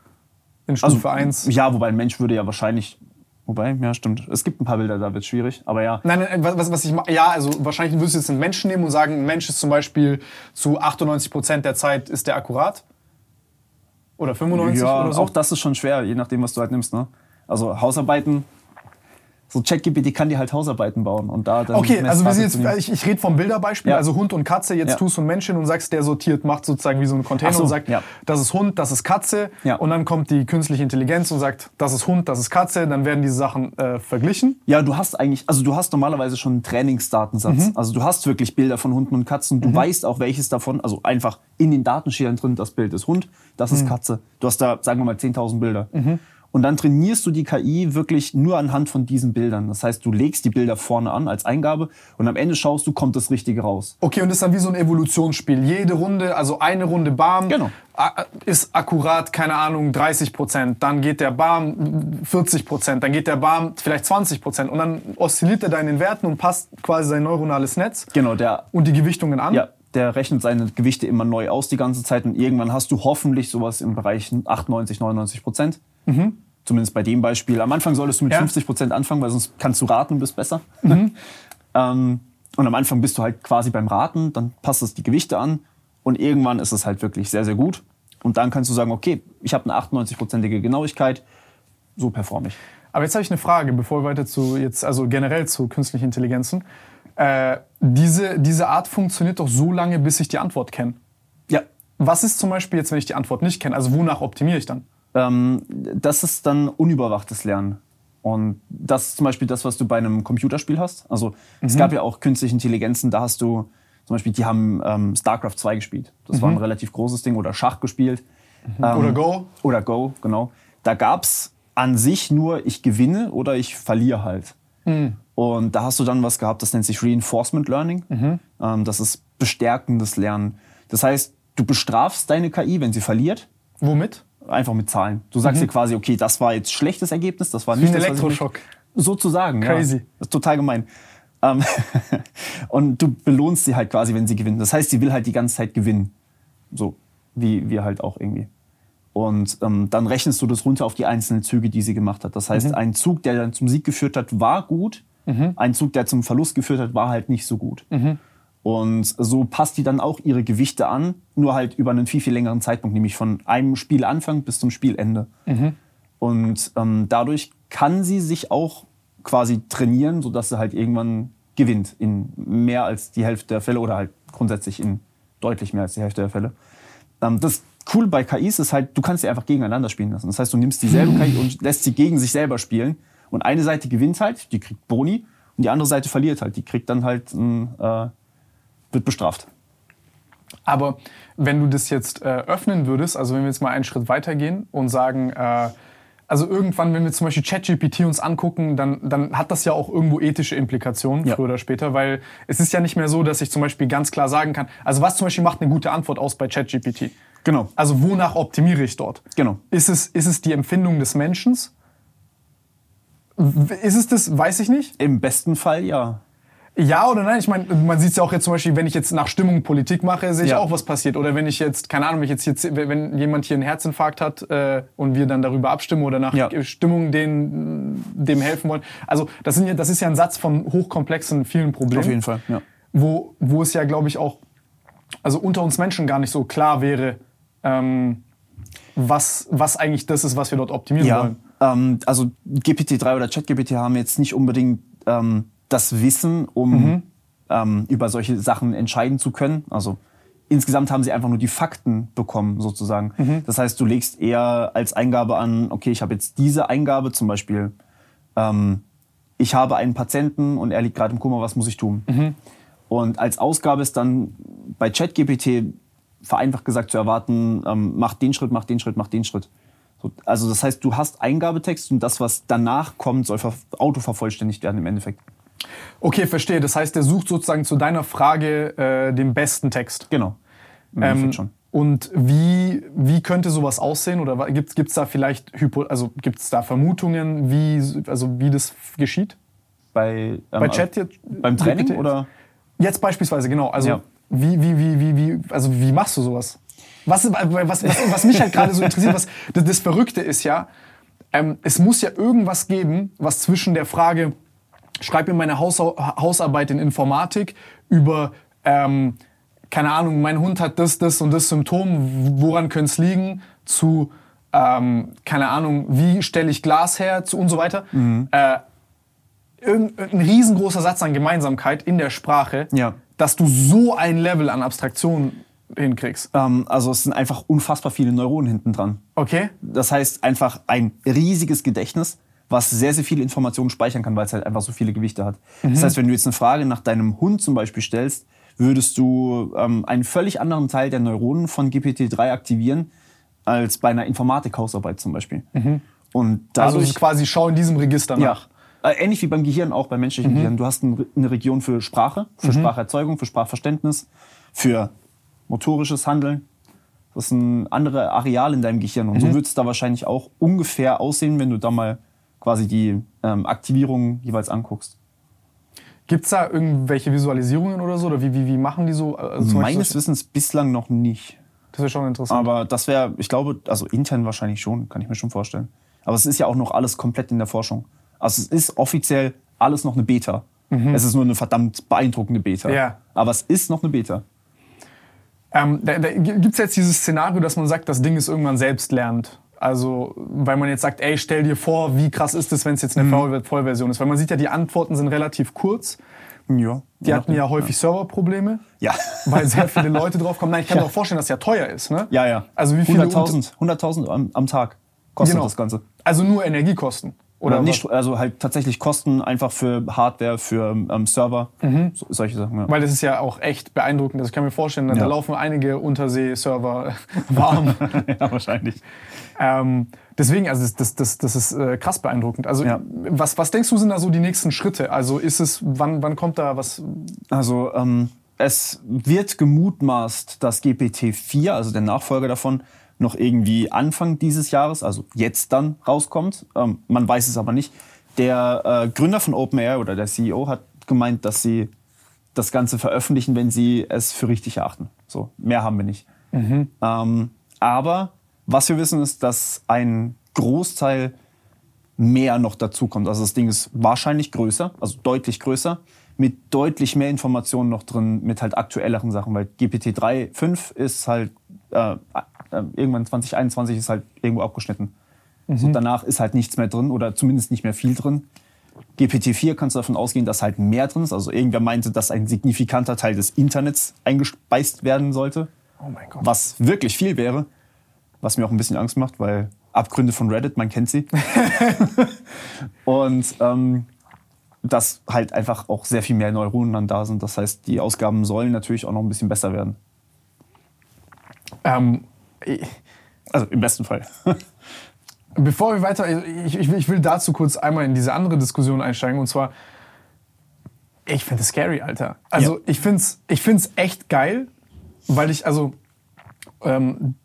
in Stufe 1. Ja, wobei ein Mensch würde ja wahrscheinlich. Wobei, ja, stimmt. Es gibt ein paar Bilder, da wird es schwierig. Aber ja. Nein, nein, was, was- ich ja, also wahrscheinlich würdest du jetzt einen Menschen nehmen und sagen, ein Mensch ist zum Beispiel zu 98 Prozent der Zeit ist der akkurat. Oder 95 ja, oder so. auch das ist schon schwer, je nachdem, was du halt nimmst. Ne? Also Hausarbeiten. So ChatGPT kann dir halt Hausarbeiten bauen und da dann Okay, also wir sind jetzt, ich, ich rede vom Bilderbeispiel, Ja. also Hund und Katze, jetzt Ja. tust du einen Menschen und sagst, der sortiert, macht sozusagen wie so einen Container so, und sagt, ja. das ist Hund, das ist Katze. Und dann kommt die künstliche Intelligenz und sagt, das ist Hund, das ist Katze. Dann werden diese Sachen äh, verglichen. Ja, du hast eigentlich, also du hast normalerweise schon einen Trainingsdatensatz. Also du hast wirklich Bilder von Hunden und Katzen. Du weißt auch, welches davon, also einfach in den Daten steht dann drin, das Bild ist Hund, das ist Katze. Du hast da, sagen wir mal, 10.000 Bilder. Und dann trainierst du die KI wirklich nur anhand von diesen Bildern. Das heißt, du legst die Bilder vorne an als Eingabe und am Ende schaust du, kommt das Richtige raus. Okay, und das ist dann wie so ein Evolutionsspiel. Jede Runde, also eine Runde Barm Genau. ist akkurat, keine Ahnung, 30 Prozent. Dann geht der Barm 40 Prozent. Dann geht der Barm vielleicht 20 Prozent. Und dann oszilliert er da in den Werten und passt quasi sein neuronales Netz Genau, der und die Gewichtungen an. Ja, der rechnet seine Gewichte immer neu aus die ganze Zeit und irgendwann hast du hoffentlich sowas im Bereich 98, 99 Prozent. Zumindest bei dem Beispiel. Am Anfang solltest du mit Ja. 50 Prozent anfangen, weil sonst kannst du raten und bist besser. ähm, und am Anfang bist du halt quasi beim Raten, dann passt es die Gewichte an und irgendwann ist es halt wirklich sehr, sehr gut. Und dann kannst du sagen, okay, ich habe eine 98-prozentige Genauigkeit, so performe ich. Aber jetzt habe ich eine Frage, bevor wir weiter zu jetzt, also generell zu künstlichen Intelligenzen. Äh, diese, diese Art funktioniert doch so lange, bis ich die Antwort kenne. Ja, Was ist zum Beispiel jetzt, wenn ich die Antwort nicht kenne? Also wonach optimiere ich dann? Ähm, das ist dann unüberwachtes Lernen. Und das ist zum Beispiel das, was du bei einem Computerspiel hast. Also es gab ja auch künstliche Intelligenzen, da hast du zum Beispiel, die haben ähm, StarCraft 2 gespielt. Das war ein relativ großes Ding. Oder Schach gespielt. Ähm, Oder Go? Oder Go, genau. Da gab's an sich nur, ich gewinne oder ich verliere halt. Und da hast du dann was gehabt, das nennt sich Reinforcement Learning. Ähm, das ist bestärkendes Lernen. Das heißt, du bestrafst deine KI, wenn sie verliert, Womit? Einfach mit Zahlen. Du sagst dir quasi, okay, das war jetzt schlechtes Ergebnis, das war Wie nicht ein was ich Elektroschock. Sozusagen, Crazy. ja. Das ist total gemein. Ähm, und du belohnst sie halt quasi, wenn sie gewinnen. Das heißt, sie will halt die ganze Zeit gewinnen. So, wie wir halt auch irgendwie. Und ähm, dann rechnest du das runter auf die einzelnen Züge, die sie gemacht hat. Das heißt, ein Zug, der dann zum Sieg geführt hat, war gut. Ein Zug, der zum Verlust geführt hat, war halt nicht so gut. Und so passt die dann auch ihre Gewichte an, nur halt über einen viel, viel längeren Zeitpunkt, nämlich von einem Spielanfang bis zum Spielende. Und ähm, dadurch kann sie sich auch quasi trainieren, sodass sie halt irgendwann gewinnt in mehr als die Hälfte der Fälle oder halt grundsätzlich in deutlich mehr als die Hälfte der Fälle. Ähm, das Cool bei KIs ist halt, du kannst sie einfach gegeneinander spielen lassen. Das heißt, du nimmst dieselbe KI und lässt sie gegen sich selber spielen. Und eine Seite gewinnt halt, die kriegt Boni, und die andere Seite verliert halt. Die kriegt dann halt, ein, äh, wird bestraft. Aber wenn du das jetzt äh, öffnen würdest, also wenn wir jetzt mal einen Schritt weitergehen und sagen, äh, also irgendwann, wenn wir zum Beispiel ChatGPT uns angucken, dann, dann hat das ja auch irgendwo ethische Implikationen, Ja. früher oder später, weil es ist ja nicht mehr so, dass ich zum Beispiel ganz klar sagen kann, also was zum Beispiel macht eine gute Antwort aus bei ChatGPT? Genau. Also wonach optimiere ich dort? Genau. Ist es, ist es die Empfindung des Menschen? Ist es das? Weiß ich nicht. Im besten Fall ja. Ja oder nein? Ich meine, man sieht es ja auch jetzt zum Beispiel, wenn ich jetzt nach Stimmung Politik mache, sehe ich Ja. auch, was passiert. Oder wenn ich jetzt, keine Ahnung, wenn, jetzt, hier, wenn jemand hier einen Herzinfarkt hat äh, und wir dann darüber abstimmen oder nach Ja. Stimmung den, dem helfen wollen. Also das, sind ja, das ist ja ein Satz von hochkomplexen, vielen Problemen. Auf jeden Fall, ja. Wo, wo es ja, glaube ich, auch also unter uns Menschen gar nicht so klar wäre, ähm, was, was eigentlich das ist, was wir dort optimieren Ja, wollen. ähm, also GPT-3 oder ChatGPT haben jetzt nicht unbedingt ähm, das Wissen, um ähm, über solche Sachen entscheiden zu können. Also insgesamt haben sie einfach nur die Fakten bekommen, sozusagen. Das heißt, du legst eher als Eingabe an, okay, ich habe jetzt diese Eingabe, zum Beispiel, ähm, ich habe einen Patienten und er liegt gerade im Koma, was muss ich tun? Und als Ausgabe ist dann bei ChatGPT vereinfacht gesagt zu erwarten, ähm, mach den Schritt, mach den Schritt, mach den Schritt. So, also das heißt, du hast Eingabetext und das, was danach kommt, soll ver autovervollständigt werden im Endeffekt. Okay, verstehe. Das heißt, der sucht sozusagen zu deiner Frage äh, den besten Text. Genau. Ähm, schon. Und wie, wie könnte sowas aussehen? Oder gibt es da vielleicht Hypo also gibt's da Vermutungen, wie, also wie das geschieht? Bei, ähm, Bei Chat jetzt? beim Training GPT? oder? Jetzt beispielsweise, genau. Also Ja. wie, wie, wie, wie, wie, also wie machst du sowas? Was, was, was, was mich halt gerade so interessiert, was das, das Verrückte ist ja, ähm, es muss ja irgendwas geben, was zwischen der Frage, schreib mir meine Hausau- Hausarbeit in Informatik über, ähm, keine Ahnung, mein Hund hat das, das und das Symptom, woran könnte es liegen, zu, ähm, keine Ahnung, wie stelle ich Glas her, zu und so weiter. Äh, irgend- ein riesengroßer Satz an Gemeinsamkeit in der Sprache, Ja. dass du so ein Level an Abstraktion hinkriegst. Ähm, also es sind einfach unfassbar viele Neuronen hinten dran. Okay? Das heißt einfach ein riesiges Gedächtnis, was sehr, sehr viele Informationen speichern kann, weil es halt einfach so viele Gewichte hat. Das heißt, wenn du jetzt eine Frage nach deinem Hund zum Beispiel stellst, würdest du ähm, einen völlig anderen Teil der Neuronen von GPT-3 aktivieren, als bei einer Informatik-Hausarbeit zum Beispiel. Und Also dadurch, ist quasi schau in diesem Register ja, nach. äh, ähnlich wie beim Gehirn auch, beim menschlichen Gehirn. Du hast ein, eine Region für Sprache, für Spracherzeugung, für Sprachverständnis, für motorisches Handeln. Das sind andere Areale in deinem Gehirn. Und so wird es da wahrscheinlich auch ungefähr aussehen, wenn du da mal quasi die ähm, Aktivierung jeweils anguckst. Gibt es da irgendwelche Visualisierungen oder so? Oder wie, wie, wie machen die so? Also Meines Beispiel, Wissens bislang noch nicht. das wäre schon interessant. Aber das wäre, ich glaube, also intern wahrscheinlich schon, kann ich mir schon vorstellen. Aber es ist ja auch noch alles komplett in der Forschung. Also es ist offiziell alles noch eine Beta. Es ist nur eine verdammt beeindruckende Beta. Ja. Aber es ist noch eine Beta. Ähm, da da gibt es jetzt dieses Szenario, dass man sagt, das Ding ist irgendwann selbst lernt. Also, weil man jetzt sagt, ey, stell dir vor, wie krass ist es, wenn es jetzt eine Voll- Vollversion ist. Weil man sieht ja, die Antworten sind relativ kurz. Ja. Die hatten ja häufig Serverprobleme, Ja. weil sehr viele Leute drauf kommen. Nein, ich kann mir auch vorstellen, dass es ja teuer ist. Ne? Ja, ja. Also wie viele 100.000 100.000 am, am Tag kostet Genau. das Ganze. Also nur Energiekosten. Oder was? nicht, also halt tatsächlich Kosten einfach für Hardware, für ähm, Server, so, solche Sachen. Ja. Weil das ist ja auch echt beeindruckend. Also ich kann mir vorstellen, da Ja. laufen einige Untersee-Server warm. ja, wahrscheinlich. ähm, deswegen, also das, das, das, das ist äh, krass beeindruckend. Also Ja. was, was denkst du, sind da so die nächsten Schritte? Also ist es, wann, wann kommt da was? Also ähm, es wird gemutmaßt, dass GPT-4, also der Nachfolger davon, noch irgendwie Anfang dieses Jahres, also jetzt dann rauskommt. Ähm, man weiß es aber nicht. Der äh, Gründer von OpenAI oder der CEO hat gemeint, dass sie das Ganze veröffentlichen, wenn sie es für richtig erachten. So, mehr haben wir nicht. Ähm, aber was wir wissen ist, dass ein Großteil mehr noch dazu kommt. Also das Ding ist wahrscheinlich größer, also deutlich größer, mit deutlich mehr Informationen noch drin, mit halt aktuelleren Sachen, weil GPT 3.5 ist halt äh, irgendwann 2021 ist halt irgendwo abgeschnitten. So, danach ist halt nichts mehr drin oder zumindest nicht mehr viel drin. GPT-4 kannst du davon ausgehen, dass halt mehr drin ist. Also irgendwer meinte, dass ein signifikanter Teil des Internets eingespeist werden sollte Oh mein Gott. was wirklich viel wäre, was mir auch ein bisschen Angst macht, weil Abgründe von Reddit, man kennt sie. Und ähm, dass halt einfach auch sehr viel mehr Neuronen dann da sind. Das heißt, die Ausgaben sollen natürlich auch noch ein bisschen besser werden. Ähm, Also im besten Fall. Bevor wir weiter, ich, ich, will- ich will dazu kurz einmal in diese andere Diskussion einsteigen und zwar, ich finde es scary, Alter. Also Ja. ich finde es ich find's echt geil, weil ich, also, ähm,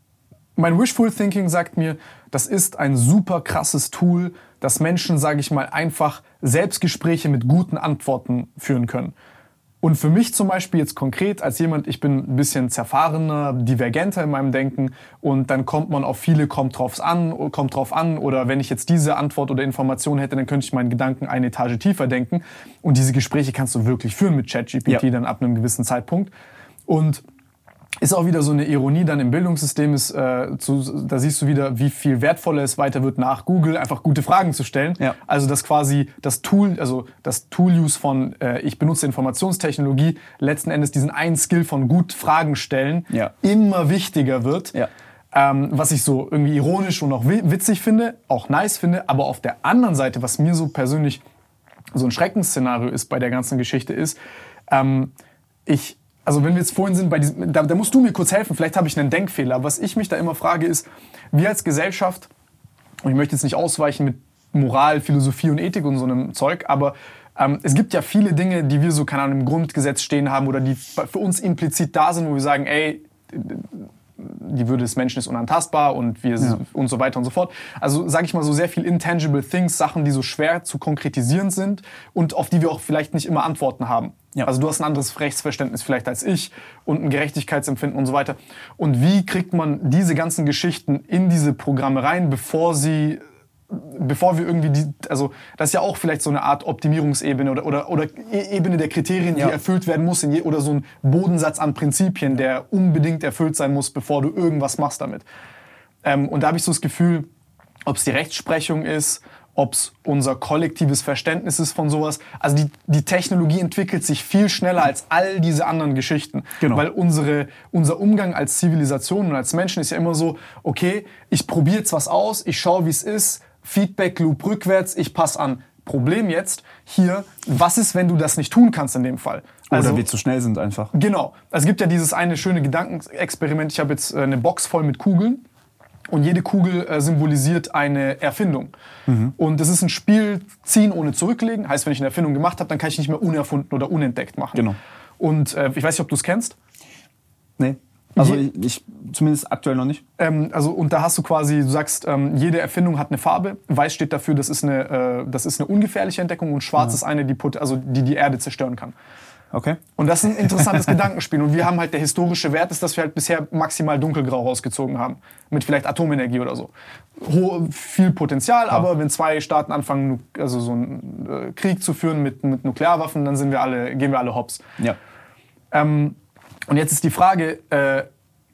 mein Wishful Thinking sagt mir, das ist ein super krasses Tool, dass Menschen, sage ich mal, einfach Selbstgespräche mit guten Antworten führen können. Und für mich zum Beispiel jetzt konkret als jemand, ich bin ein bisschen zerfahrener, divergenter in meinem Denken und dann kommt man auf viele, kommt drauf an, kommt drauf an oder wenn ich jetzt diese Antwort oder Information hätte, dann könnte ich meinen Gedanken eine Etage tiefer denken und diese Gespräche kannst du wirklich führen mit ChatGPT Ja. dann ab einem gewissen Zeitpunkt und ist auch wieder so eine Ironie dann im Bildungssystem ist, äh, zu, da siehst du wieder, wie viel wertvoller es weiter wird nach Google, einfach gute Fragen zu stellen. Ja. Also dass quasi das Tool, also das Tool-Use von äh, ich benutze Informationstechnologie, letzten Endes diesen einen Skill von gut Fragen stellen, Ja. immer wichtiger wird. Ja. Ähm, was ich so irgendwie ironisch und auch wi- witzig finde, auch nice finde, aber auf der anderen Seite, was mir so persönlich so ein Schreckensszenario ist bei der ganzen Geschichte, ist, ähm, ich, also wenn wir jetzt vorhin sind bei diesem, da, da musst du mir kurz helfen, vielleicht habe ich einen Denkfehler. Was ich mich da immer frage ist, wir als Gesellschaft, und ich möchte jetzt nicht ausweichen mit Moral, Philosophie und Ethik und so einem Zeug, aber ähm, es gibt ja viele Dinge, die wir so, keine Ahnung, im Grundgesetz stehen haben oder die für uns implizit da sind, wo wir sagen, ey, die Würde des Menschen ist unantastbar und wir Ja. und so weiter und so fort. Also sage ich mal so sehr viel intangible things, Sachen, die so schwer zu konkretisieren sind und auf die wir auch vielleicht nicht immer Antworten haben. Ja. Also du hast ein anderes Rechtsverständnis vielleicht als ich und ein Gerechtigkeitsempfinden und so weiter. Und wie kriegt man diese ganzen Geschichten in diese Programme rein, bevor sie bevor wir irgendwie die, also das ist ja auch vielleicht so eine Art Optimierungsebene oder, oder, oder E- Ebene der Kriterien, die Ja. erfüllt werden muss in je, oder so ein Bodensatz an Prinzipien, der unbedingt erfüllt sein muss, bevor du irgendwas machst damit. Ähm, und da habe ich so das Gefühl, ob es die Rechtsprechung ist, ob es unser kollektives Verständnis ist von sowas. Also die, die Technologie entwickelt sich viel schneller als all diese anderen Geschichten. Genau. Weil unsere, unser Umgang als Zivilisation und als Menschen ist ja immer so, okay, ich probiere jetzt was aus, ich schaue, wie es ist, Feedback Loop rückwärts, ich passe an. Problem jetzt hier, was ist, wenn du das nicht tun kannst in dem Fall? Oder wir zu schnell sind einfach. Genau. Es gibt ja dieses eine schöne Gedankenexperiment. Ich habe jetzt äh, eine Box voll mit Kugeln. Und jede Kugel äh, symbolisiert eine Erfindung. Und das ist ein Spiel, ziehen ohne zurücklegen. Heißt, wenn ich eine Erfindung gemacht habe, dann kann ich nicht mehr unerfunden oder unentdeckt machen. Genau. Und äh, ich weiß nicht, ob du es kennst. Nee. Also ich, ich zumindest aktuell noch nicht. Ähm, also, und da hast du quasi, du sagst, ähm, jede Erfindung hat eine Farbe. Weiß steht dafür, das ist eine, äh, das ist eine ungefährliche Entdeckung und schwarz ist eine, die, pot- also die die Erde zerstören kann. Okay. Und das ist ein interessantes Gedankenspiel. Und wir haben halt, der historische Wert ist, dass wir halt bisher maximal dunkelgrau rausgezogen haben. Mit vielleicht Atomenergie oder so. Ho viel Potenzial, aber wenn zwei Staaten anfangen, also so einen äh, Krieg zu führen mit, mit Nuklearwaffen, dann sind wir alle, gehen wir alle hops. Ja. Ähm, und jetzt ist die Frage, äh,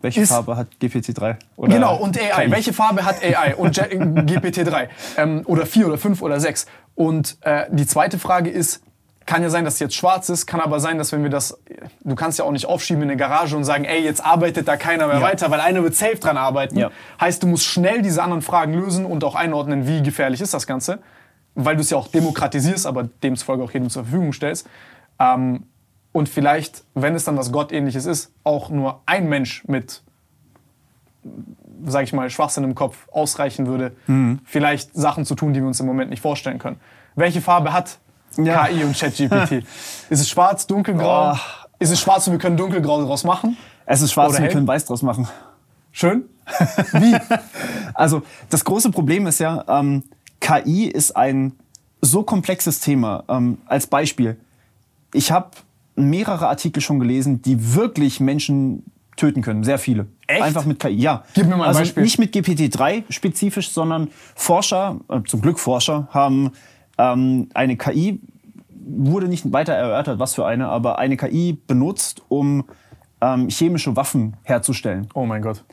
Welche Ist- Farbe hat GPT-3? Oder Genau, und AI. KI? Welche Farbe hat AI und J- GPT-3? Ähm, oder 4 oder 5 oder 6? Und äh, die zweite Frage ist, kann ja sein, dass es jetzt schwarz ist, kann aber sein, dass wenn wir das, du kannst ja auch nicht aufschieben in eine Garage und sagen, ey, jetzt arbeitet da keiner mehr Ja. weiter, weil einer wird safe dran arbeiten. Ja. Heißt, du musst schnell diese anderen Fragen lösen und auch einordnen, wie gefährlich ist das Ganze, weil du es ja auch demokratisierst, aber demzufolge auch jedem zur Verfügung stellst. Ähm, und vielleicht, wenn es dann was Gottähnliches ist, auch nur ein Mensch mit sag ich mal, Schwachsinn im Kopf ausreichen würde, Mhm. vielleicht Sachen zu tun, die wir uns im Moment nicht vorstellen können. Welche Farbe hat Ja. KI und ChatGPT? ist es schwarz, dunkelgrau? Oh. Ist es schwarz und wir können dunkelgrau daraus machen? Es ist schwarz Oder und wir können weiß draus machen. Schön. Wie? Also das große Problem ist ja, ähm, KI ist ein so komplexes Thema. Ähm, als Beispiel, ich habe mehrere Artikel schon gelesen, die wirklich Menschen töten können, sehr viele. Echt? Einfach mit KI, ja. Gib mir mal ein also Beispiel. Nicht mit GPT-3 spezifisch, sondern Forscher, äh, zum Glück Forscher, haben ähm, eine KI, wurde nicht weiter erörtert, was für eine, aber eine KI benutzt, um ähm, chemische Waffen herzustellen. Oh mein Gott.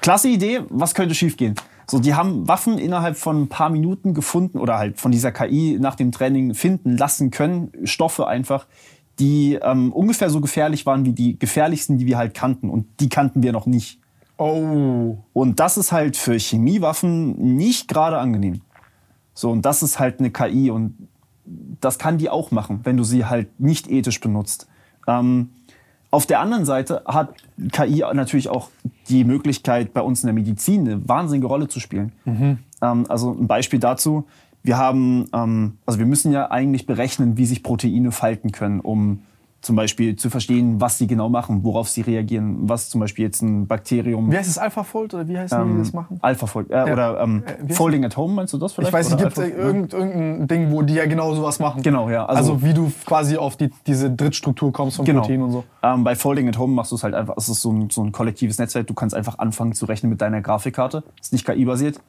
Klasse Idee, was könnte schiefgehen? So, die haben Waffen innerhalb von ein paar Minuten gefunden oder halt von dieser KI nach dem Training finden lassen können, Stoffe einfach, die ähm, ungefähr so gefährlich waren wie die gefährlichsten, die wir halt kannten. Und die kannten wir noch nicht. Oh. Und das ist halt für Chemiewaffen nicht gerade angenehm. So, und das ist halt eine KI und das kann die auch machen, wenn du sie halt nicht ethisch benutzt. Ähm, auf der anderen Seite hat KI natürlich auch die Möglichkeit, bei uns in der Medizin eine wahnsinnige Rolle zu spielen. Ähm, also ein Beispiel dazu, wir haben, ähm, also wir müssen ja eigentlich berechnen, wie sich Proteine falten können, um zum Beispiel zu verstehen, was sie genau machen, worauf sie reagieren, was zum Beispiel jetzt ein Bakterium Wie heißt es AlphaFold oder wie heißen die, die das machen? AlphaFold äh, oder ähm, Äh, heißt Folding at Home, meinst du das vielleicht? Ich weiß, es gibt irgend, irgendein Ding, wo die ja genau sowas machen. Genau, ja, Also, also- wie du quasi auf die, diese Drittstruktur kommst von Genau. Protein und so. Ähm, bei Folding at Home machst du es halt einfach, es ist so ein, so ein kollektives Netzwerk, du kannst einfach anfangen zu rechnen mit deiner Grafikkarte, ist nicht KI-basiert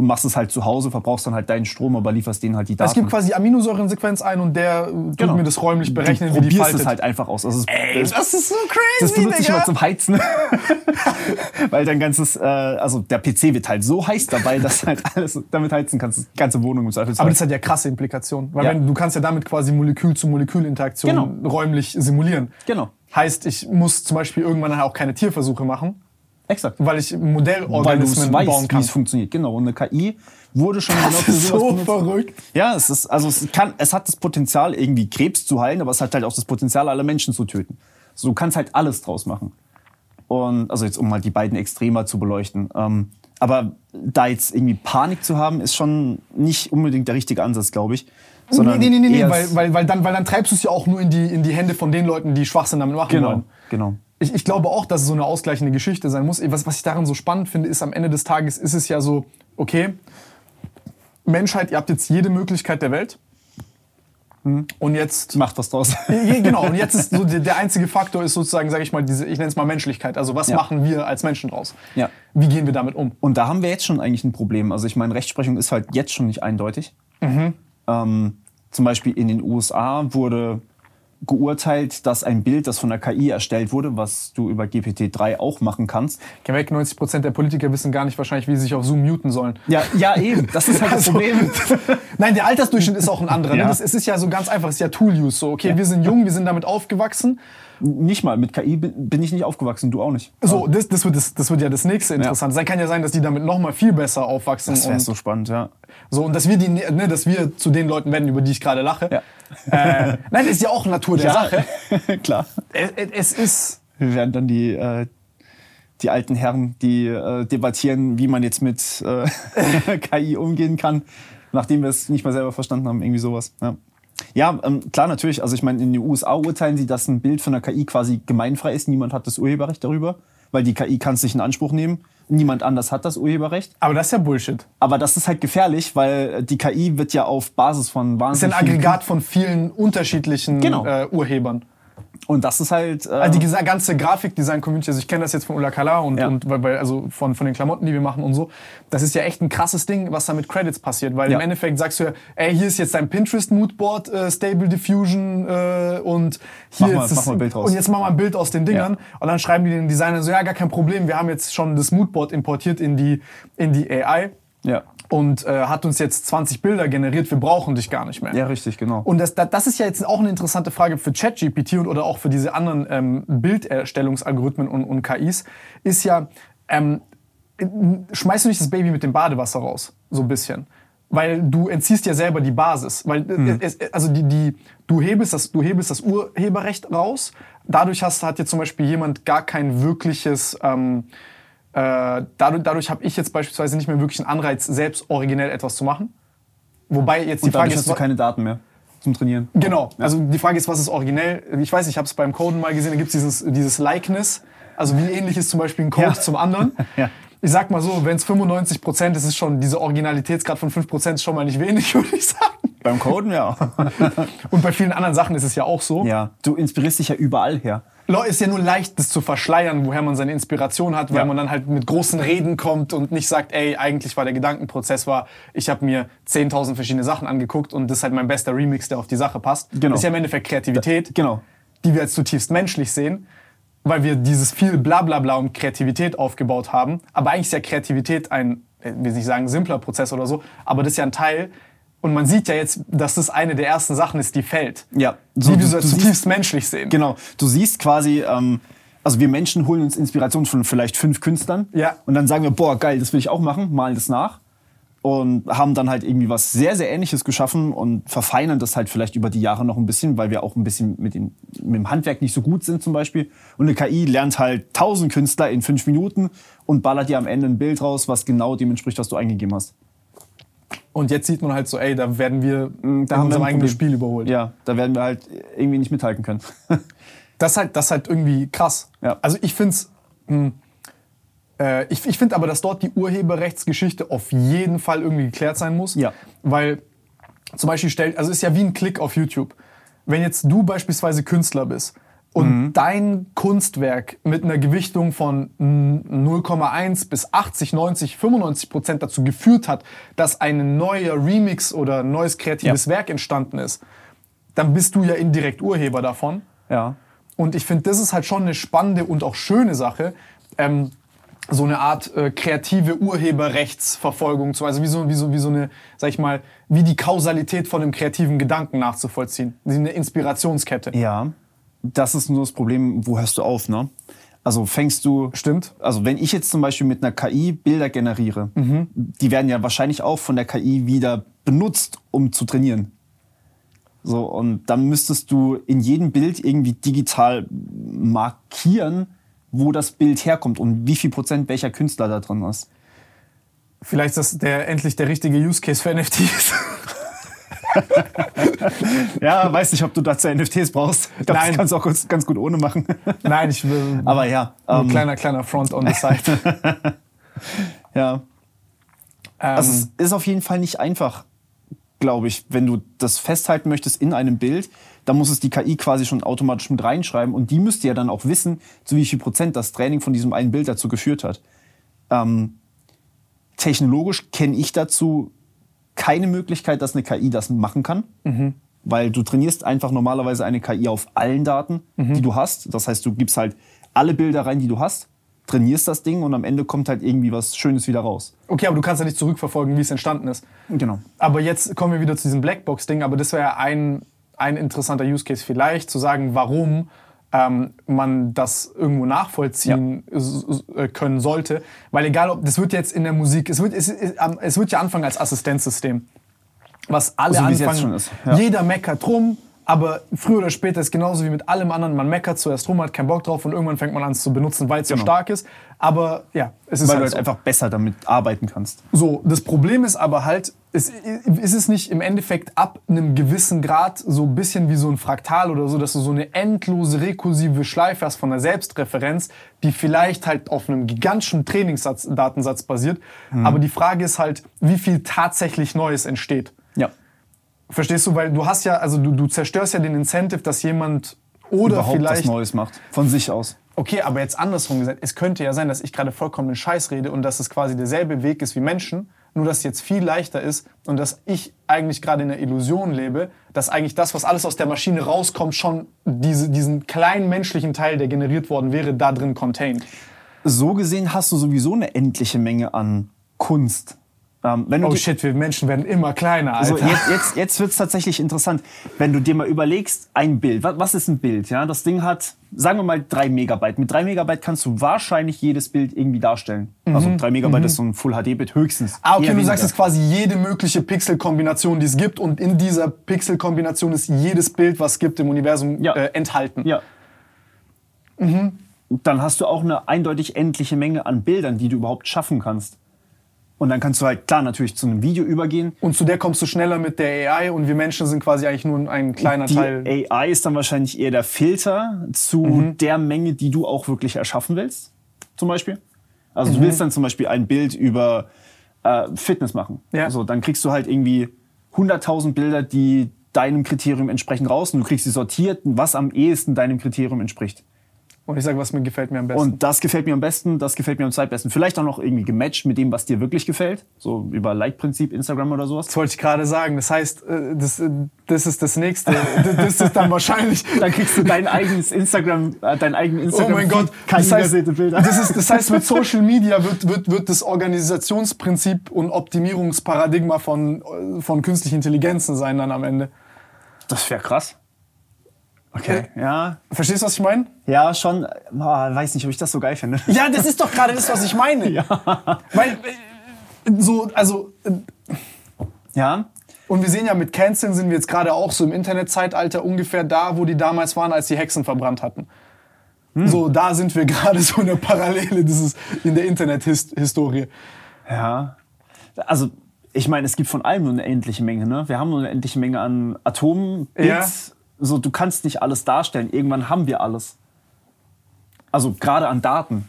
und machst es halt zu Hause, verbrauchst dann halt deinen Strom, aber lieferst denen halt die Daten. Es gibt quasi Aminosäurensequenz ein und der äh, tut Genau. mir das räumlich berechnen, du wie die probierst faltet. es halt einfach aus. Also Ey, es- das ist so crazy, das benutze ich immer zum Heizen. Weil dein ganzes, äh, also der PC wird halt so heiß dabei, dass halt alles damit heizen kannst, die ganze Wohnung im Zweifelsfall. Aber das hat ja krasse Implikationen. Weil Ja. wenn, du kannst ja damit quasi Molekül-zu-Molekül-Interaktion Genau. räumlich simulieren. Genau. Heißt, ich muss zum Beispiel irgendwann nachher auch keine Tierversuche machen, Exakt. weil ich Weil Modellorganismen es bauen weißt, wie kann. es funktioniert. Genau. Und eine KI wurde schon genau Das für ist so verrückt. Ja, es ist, also es kann, es hat das Potenzial, irgendwie Krebs zu heilen, aber es hat halt auch das Potenzial, alle Menschen zu töten. So, du kannst halt alles draus machen. Und, also jetzt, um mal die beiden Extremer zu beleuchten. Ähm, aber da jetzt irgendwie Panik zu haben, ist schon nicht unbedingt der richtige Ansatz, glaube ich. Sondern nee, nee, nee, nee, weil, weil, weil, dann, weil dann treibst du es ja auch nur in die, in die Hände von den Leuten, die Schwachsinn damit machen Genau, wollen. genau. Ich, ich glaube auch, dass es so eine ausgleichende Geschichte sein muss. Was, was ich daran so spannend finde, ist am Ende des Tages ist es ja so, okay, Menschheit, ihr habt jetzt jede Möglichkeit der Welt. Und jetzt Macht was draus. Genau. Und jetzt ist so der, einzige Faktor ist sozusagen, sage ich mal, diese, ich nenne es mal Menschlichkeit. Also was Ja. machen wir als Menschen draus? Ja. Wie gehen wir damit um? Und da haben wir jetzt schon eigentlich ein Problem. Also ich meine, Rechtsprechung ist halt jetzt schon nicht eindeutig. Ähm, zum Beispiel in den USA wurde geurteilt, dass ein Bild, das von der KI erstellt wurde, was du über GPT-3 auch machen kannst. Geh weg, 90 Prozent der Politiker wissen gar nicht wahrscheinlich, wie sie sich auf Zoom muten sollen. Ja, ja eben. Das ist halt das Also- Problem. Nein, der Altersdurchschnitt ist auch ein anderer. Ja. Ne? Das, es ist ja so ganz einfach, es ist ja Tool-Use. So, okay, wir sind jung, wir sind damit aufgewachsen. Nicht mal. Mit KI bin ich nicht aufgewachsen, du auch nicht. So, das, das, wird das, das wird ja das nächste interessant. sein. kann ja sein, dass die damit noch mal viel besser aufwachsen. Das wäre so spannend, ja. So, und dass wir, die, ne, dass wir zu den Leuten werden, über die ich gerade lache. Ja. Äh, nein, das ist ja auch Natur der Sache. Klar. Es, es ist. Wir werden dann die, äh, die alten Herren, die äh, debattieren, wie man jetzt mit äh, KI umgehen kann, nachdem wir es nicht mal selber verstanden haben, irgendwie sowas. Ja, ja ähm, klar, natürlich. Also ich meine, in den USA urteilen sie, dass ein Bild von der KI quasi gemeinfrei ist. Niemand hat das Urheberrecht darüber, weil die KI kann es sich in Anspruch nehmen. Niemand anders hat das Urheberrecht. Aber das ist ja Bullshit. Aber das ist halt gefährlich, weil die KI wird ja auf Basis von Das ist wahnsinnig ein Aggregat von vielen unterschiedlichen Genau. äh, Urhebern. Und das ist halt. Äh, Also die gesa- ganze Grafikdesign-Community, also ich kenne das jetzt von Ulla Kala und, Ja. und weil, also von, von den Klamotten, die wir machen und so. Das ist ja echt ein krasses Ding, was da mit Credits passiert, weil Ja. im Endeffekt sagst du ja, ey, hier ist jetzt dein Pinterest-Moodboard, äh, Stable Diffusion äh, und hier Mach mal- jetzt mach mal ein Bild raus. und jetzt mach mal ein Bild aus den Dingern Ja. und dann schreiben die den Designern so, ja, gar kein Problem, wir haben jetzt schon das Moodboard importiert in die, in die AI ja. Und äh, hat uns jetzt 20 Bilder generiert, wir brauchen dich gar nicht mehr. ja, richtig, genau. Und das, das, ist ja jetzt auch eine interessante Frage für ChatGPT und oder auch für diese anderen ähm, Bilderstellungsalgorithmen und, und KIs, ist ja, ähm, schmeißt du nicht das Baby mit dem Badewasser raus, so ein bisschen. Weil du entziehst ja selber die Basis. Weil äh, es, also die, die, du, hebelst das, du hebelst das Urheberrecht raus. Dadurch hast, hat jetzt zum Beispiel jemand gar kein wirkliches. Ähm, äh, dadurch dadurch habe ich jetzt beispielsweise nicht mehr wirklich einen Anreiz, selbst originell etwas zu machen. Wobei jetzt die Und Frage ist. hast du keine Daten mehr zum Trainieren. Genau. Also die Frage ist, was ist originell? Ich weiß nicht, ich habe es beim Coden mal gesehen, da gibt es dieses, dieses Likeness. Also wie ähnlich ist zum Beispiel ein Code Ja. zum anderen. Ja. Ich sag mal so, wenn es 95 Prozent ist, ist schon diese Originalitätsgrad von 5 Prozent schon mal nicht wenig, würde ich sagen. Beim Coden, ja. Und bei vielen anderen Sachen ist es ja auch so. ja. Du inspirierst dich ja überall her. Ist ja nur leicht, das zu verschleiern, woher man seine Inspiration hat, weil Ja. man dann halt mit großen Reden kommt und nicht sagt, ey, eigentlich war der Gedankenprozess war, ich habe mir 10.000 verschiedene Sachen angeguckt und das ist halt mein bester Remix, der auf die Sache passt. Genau. Das ist ja im Endeffekt Kreativität. Genau. die wir als zutiefst menschlich sehen, weil wir dieses viel Blablabla um Kreativität aufgebaut haben. Aber eigentlich ist ja Kreativität ein, ich will nicht sagen simpler Prozess oder so, aber das ist ja ein Teil. Und man sieht ja jetzt, dass das eine der ersten Sachen ist, die fällt. Ja. die So, wir du- so zutiefst siehst- menschlich sehen. Genau. Du siehst quasi, ähm, also wir Menschen holen uns Inspiration von vielleicht fünf Künstlern. Ja. Und dann sagen wir, boah, geil, das will ich auch machen, malen das nach. Und haben dann halt irgendwie was sehr, sehr Ähnliches geschaffen und verfeinern das halt vielleicht über die Jahre noch ein bisschen, weil wir auch ein bisschen mit, den, mit dem Handwerk nicht so gut sind zum Beispiel. Und eine KI lernt halt tausend Künstler in fünf Minuten und ballert dir am Ende ein Bild raus, was genau dem entspricht, was du eingegeben hast. Und jetzt sieht man halt so, ey, da werden wir Da in unserem eigenen. Spiel überholt. Ja, da werden wir halt irgendwie nicht mithalten können. Das ist halt, das ist halt irgendwie krass. Ja. Also ich finde es. Äh, ich ich finde aber, dass dort die Urheberrechtsgeschichte auf jeden Fall irgendwie geklärt sein muss. Ja. Weil zum Beispiel stellt, also es ist ja wie ein Klick auf YouTube. Wenn jetzt du beispielsweise Künstler bist und dein Kunstwerk mit einer Gewichtung von mm, 0,1 bis 80, 90, 95 Prozent dazu geführt hat, dass ein neuer Remix oder ein neues kreatives Ja. Werk entstanden ist, dann bist du ja indirekt Urheber davon. ja. Und ich finde, das ist halt schon eine spannende und auch schöne Sache. Ähm, so eine Art äh, kreative Urheberrechtsverfolgung, zu- also wie so, wie, so, wie so eine, sag ich mal, wie die Kausalität von einem kreativen Gedanken nachzuvollziehen. Wie Eine Inspirationskette. Ja, das ist nur das Problem, wo hörst du auf, ne? Also fängst du. Stimmt. Also wenn ich jetzt zum Beispiel mit einer KI Bilder generiere, die werden ja wahrscheinlich auch von der KI wieder benutzt, um zu trainieren. So, und dann müsstest du in jedem Bild irgendwie digital markieren, wo das Bild herkommt und wie viel Prozent welcher Künstler da drin ist. Vielleicht ist das der, endlich der richtige Use Case für NFTs. ja, weiß nicht, ob du dazu NFTs brauchst. Ich glaube, das kannst du auch ganz, ganz gut ohne machen. Nein, ich will. Aber ja, ein ähm, kleiner, kleiner Front on the side. ja. Ähm, Also es ist auf jeden Fall nicht einfach, glaube ich. Wenn du das festhalten möchtest in einem Bild, dann muss es die KI quasi schon automatisch mit reinschreiben. Und die müsste ja dann auch wissen, zu wie viel Prozent das Training von diesem einen Bild dazu geführt hat. Ähm, technologisch kenne ich dazu keine Möglichkeit, dass eine KI das machen kann. Weil du trainierst einfach normalerweise eine KI auf allen Daten, die du hast. Das heißt, du gibst halt alle Bilder rein, die du hast, trainierst das Ding und am Ende kommt halt irgendwie was Schönes wieder raus. okay, aber du kannst ja nicht zurückverfolgen, wie es entstanden ist. Genau. Aber jetzt kommen wir wieder zu diesem Blackbox-Ding. Aber das wäre ja ein, ein interessanter Use Case vielleicht, zu sagen, warum ähm, man das irgendwo nachvollziehen s- äh, können sollte. Weil egal, ob das wird jetzt in der Musik, es wird, es, es, es wird ja anfangen als Assistenzsystem. Was alle So wie es jetzt anfangen. ja. Jeder meckert rum. Aber früher oder später ist genauso wie mit allem anderen. Man meckert zuerst rum, hat keinen Bock drauf und irgendwann fängt man an es zu benutzen, weil es Genau. so stark ist. Aber ja, es ist Weil halt du halt so. einfach besser damit arbeiten kannst. So, das Problem ist aber halt, es, ist es nicht im Endeffekt ab einem gewissen Grad so ein bisschen wie so ein Fraktal oder so, dass du so eine endlose rekursive Schleife hast von der Selbstreferenz, die vielleicht halt auf einem gigantischen Trainingsdatensatz basiert. Mhm. Aber die Frage ist halt, wie viel tatsächlich Neues entsteht. Verstehst du? Weil du hast ja, also du, du zerstörst ja den Incentive, dass jemand oder Überhaupt was vielleicht Neues macht. Von sich aus. Okay, aber jetzt andersrum gesagt, es könnte ja sein, dass ich gerade vollkommen den Scheiß rede und dass es quasi derselbe Weg ist wie Menschen, nur dass es jetzt viel leichter ist und dass ich eigentlich gerade in der Illusion lebe, dass eigentlich das, was alles aus der Maschine rauskommt, schon diese, diesen kleinen menschlichen Teil, der generiert worden wäre, da drin contained. So gesehen hast du sowieso eine endliche Menge an Kunst. Ähm, Oh shit, wir Menschen werden immer kleiner, Alter. So, jetzt jetzt, jetzt wird es tatsächlich interessant. Wenn du dir mal überlegst, ein Bild, was, was ist ein Bild? Ja, das Ding hat, sagen wir mal, drei Megabyte. Mit drei Megabyte kannst du wahrscheinlich jedes Bild irgendwie darstellen. Also drei Megabyte ist so ein Full-HD-Bit höchstens. Mhm. Ah, okay, du sagst weniger. jetzt quasi jede mögliche Pixelkombination, die es gibt und in dieser Pixelkombination ist jedes Bild, was es gibt im Universum, Ja. äh, enthalten. Ja. Dann hast du auch eine eindeutig endliche Menge an Bildern, die du überhaupt schaffen kannst. Und dann kannst du halt, klar, natürlich zu einem Video übergehen. Und zu der kommst du schneller mit der AI und wir Menschen sind quasi eigentlich nur ein kleiner Die Teil. AI ist dann wahrscheinlich eher der Filter zu Mhm. der Menge, die du auch wirklich erschaffen willst, zum Beispiel. Also Mhm. du willst dann zum Beispiel ein Bild über äh, Fitness machen. Ja. So, dann kriegst du halt irgendwie 100.000 Bilder, die deinem Kriterium entsprechen raus und du kriegst sie sortiert, was am ehesten deinem Kriterium entspricht. Und ich sage, was mir gefällt mir am besten. Und das gefällt mir am besten, das gefällt mir am zweitbesten. Vielleicht auch noch irgendwie gematcht mit dem, was dir wirklich gefällt. So über Like-Prinzip, Instagram oder sowas. das wollte ich gerade sagen. Das heißt, äh, das, äh, das ist das nächste. Das- ist dann wahrscheinlich. Dann kriegst du dein eigenes Instagram, äh, dein eigenes Oh Instagram. mein Gott, das heißt, Bilder. das, ist, das heißt, mit Social Media wird, wird, wird das Organisationsprinzip und Optimierungsparadigma von, äh, von künstlichen Intelligenzen sein dann am Ende. Das wäre krass. Okay. Ja, Verstehst du, was ich meine? ja, schon. Ah, weiß nicht, ob ich das so geil finde. Ja, das ist doch gerade das, was ich meine. Ja. Weil, äh, so, also, äh, Ja, Und wir sehen ja, mit Canceln sind wir jetzt gerade auch so im Internetzeitalter ungefähr da, wo die damals waren, als die Hexen verbrannt hatten. So, da sind wir gerade so eine Parallele dieses, in der Internethistorie. ja. Also, ich meine, es gibt von allem nur eine endliche Menge. Ne? Wir haben nur eine endliche Menge an Atomen, Bits. So, du kannst nicht alles darstellen. Irgendwann haben wir alles. Also gerade an Daten.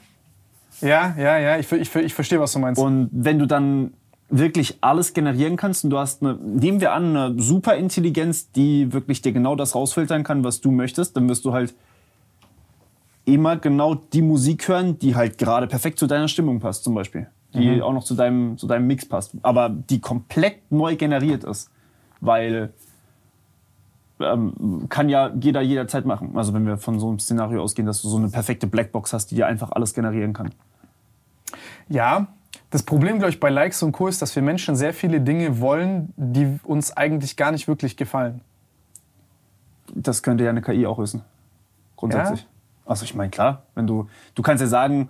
Ja, ja, ja, ich, ich, ich verstehe, was du meinst. Und wenn du dann wirklich alles generieren kannst und du hast eine, nehmen wir an, eine Superintelligenz, die wirklich dir genau das rausfiltern kann, was du möchtest, dann wirst du halt immer genau die Musik hören, die halt gerade perfekt zu deiner Stimmung passt, zum Beispiel. Die auch noch zu deinem, zu deinem Mix passt. Aber die komplett neu generiert ist. Weil ähm, kann ja jeder jederzeit machen. Also wenn wir von so einem Szenario ausgehen, dass du so eine perfekte Blackbox hast, die dir einfach alles generieren kann. Ja, das Problem, glaube ich, bei Likes und Co. ist, dass wir Menschen sehr viele Dinge wollen, die uns eigentlich gar nicht wirklich gefallen. Das könnte ja eine KI auch wissen. Grundsätzlich. Also ich meine, klar, wenn du, du kannst ja sagen,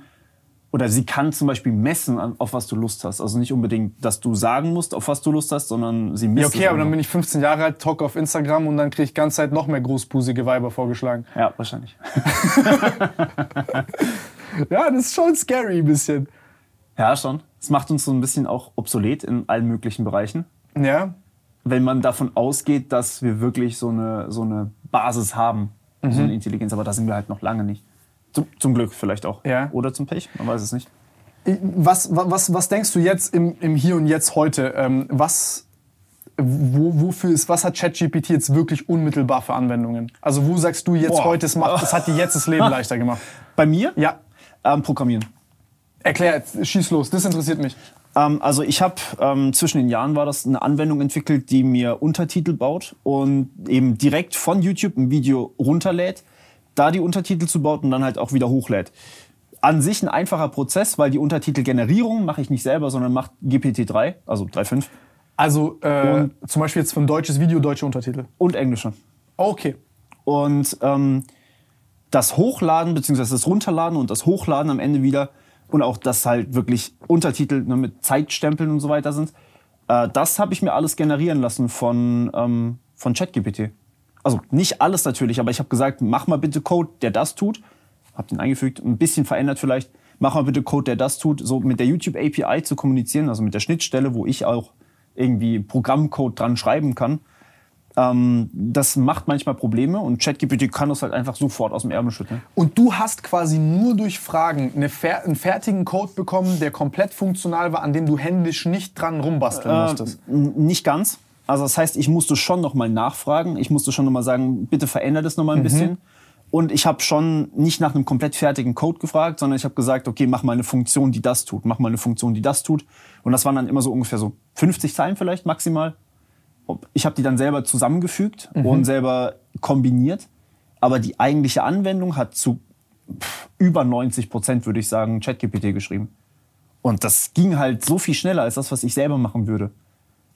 oder sie kann zum Beispiel messen, auf was du Lust hast. Also nicht unbedingt, dass du sagen musst, auf was du Lust hast, sondern sie misst Ja, okay, aber dann bin ich 15 Jahre alt, talk auf Instagram und dann kriege ich ganze Zeit noch mehr großbusige Weiber vorgeschlagen. Ja, wahrscheinlich. Ja, das ist schon scary ein bisschen. Ja, schon. Es macht uns so ein bisschen auch obsolet in allen möglichen Bereichen. Ja, wenn man davon ausgeht, dass wir wirklich so eine, so eine Basis haben, Mhm. so eine Intelligenz. Aber da sind wir halt noch lange nicht. Zum, zum Glück vielleicht auch. Ja. Oder zum Pech, man weiß es nicht. Was, wa- was, was denkst du jetzt im, im Hier und Jetzt heute? Ähm, was, wo, wofür ist, was hat ChatGPT jetzt wirklich unmittelbar für Anwendungen? Also wo sagst du jetzt Boah. heute, es, macht, es hat dir jetzt das Leben leichter gemacht? Bei mir? Ja, Ähm, Programmieren. erklär, schieß los, das interessiert mich. Ähm, also ich habe ähm, zwischen den Jahren war das eine Anwendung entwickelt, die mir Untertitel baut und eben direkt von YouTube ein Video runterlädt, da die Untertitel zu baut und dann halt auch wieder hochlädt. An sich ein einfacher Prozess, weil die Untertitelgenerierung mache ich nicht selber, sondern macht GPT-3, also 3.5 Also äh, zum Beispiel jetzt für ein deutsches Video deutsche Untertitel. und englische. Okay. Und ähm, das Hochladen beziehungsweise das Runterladen und das Hochladen am Ende wieder und auch, dass halt wirklich Untertitel ne, mit Zeitstempeln und so weiter sind, äh, das habe ich mir alles generieren lassen von, ähm, von ChatGPT. Also nicht alles natürlich, aber ich habe gesagt, mach mal bitte Code, der das tut. Hab den eingefügt, ein bisschen verändert vielleicht. Mach mal bitte Code, der das tut, so mit der YouTube API zu kommunizieren, also mit der Schnittstelle, wo ich auch irgendwie Programmcode dran schreiben kann. Ähm, das macht manchmal Probleme und ChatGPT kann das halt einfach sofort aus dem Ärmel schütteln. Und du hast quasi nur durch Fragen eine fer einen fertigen Code bekommen, der komplett funktional war, an dem du händisch nicht dran rumbasteln musstest. Äh, n- nicht ganz. Also das heißt, ich musste schon noch mal nachfragen. Ich musste schon noch mal sagen, bitte verändere das noch mal ein bisschen. Und ich habe schon nicht nach einem komplett fertigen Code gefragt, sondern ich habe gesagt, okay, mach mal eine Funktion, die das tut. Mach mal eine Funktion, die das tut. Und das waren dann immer so ungefähr so 50 Zeilen vielleicht maximal. Ich habe die dann selber zusammengefügt und selber kombiniert. Aber die eigentliche Anwendung hat zu über 90 Prozent, würde ich sagen, ChatGPT geschrieben. Und das ging halt so viel schneller als das, was ich selber machen würde.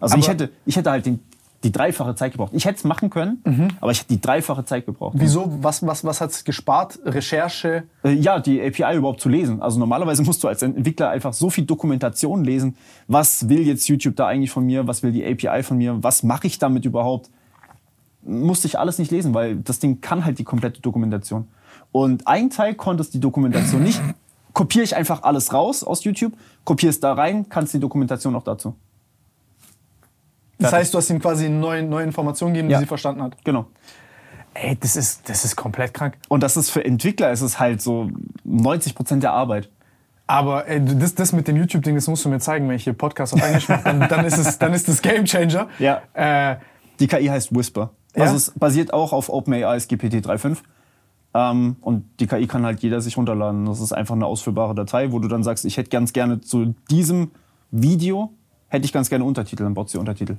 Also ich hätte, ich hätte halt den, die dreifache Zeit gebraucht. Ich hätte es machen können, aber ich hätte die dreifache Zeit gebraucht. Wieso? Was, was, was hat es gespart? Recherche? Äh, Ja, die API überhaupt zu lesen. Also normalerweise musst du als Entwickler einfach so viel Dokumentation lesen. Was will jetzt YouTube da eigentlich von mir? Was will die API von mir? Was mache ich damit überhaupt? Musste ich alles nicht lesen, weil das Ding kann halt die komplette Dokumentation. Und ein Teil konnte es die Dokumentation nicht. Kopiere ich einfach alles raus aus YouTube, kopiere es da rein, kannst die Dokumentation auch dazu. Das heißt, du hast ihm quasi neue, neue Informationen gegeben, Ja. die sie verstanden hat. Genau. Ey, das ist, das ist komplett krank. Und das ist für Entwickler ist es halt so 90 Prozent der Arbeit. Aber ey, das, das mit dem YouTube-Ding, das musst du mir zeigen, wenn ich hier Podcast auf Englisch mache. Dann, dann, ist es, dann ist das Game Changer. Ja. Äh, Die KI heißt Whisper. Ja? Also es basiert auch auf OpenAI's GPT 3.5. Ähm, und die KI kann halt jeder sich runterladen. Das ist einfach eine ausführbare Datei, wo du dann sagst, ich hätte ganz gerne zu diesem Video, hätte ich ganz gerne Untertitel, dann baut sie Untertitel.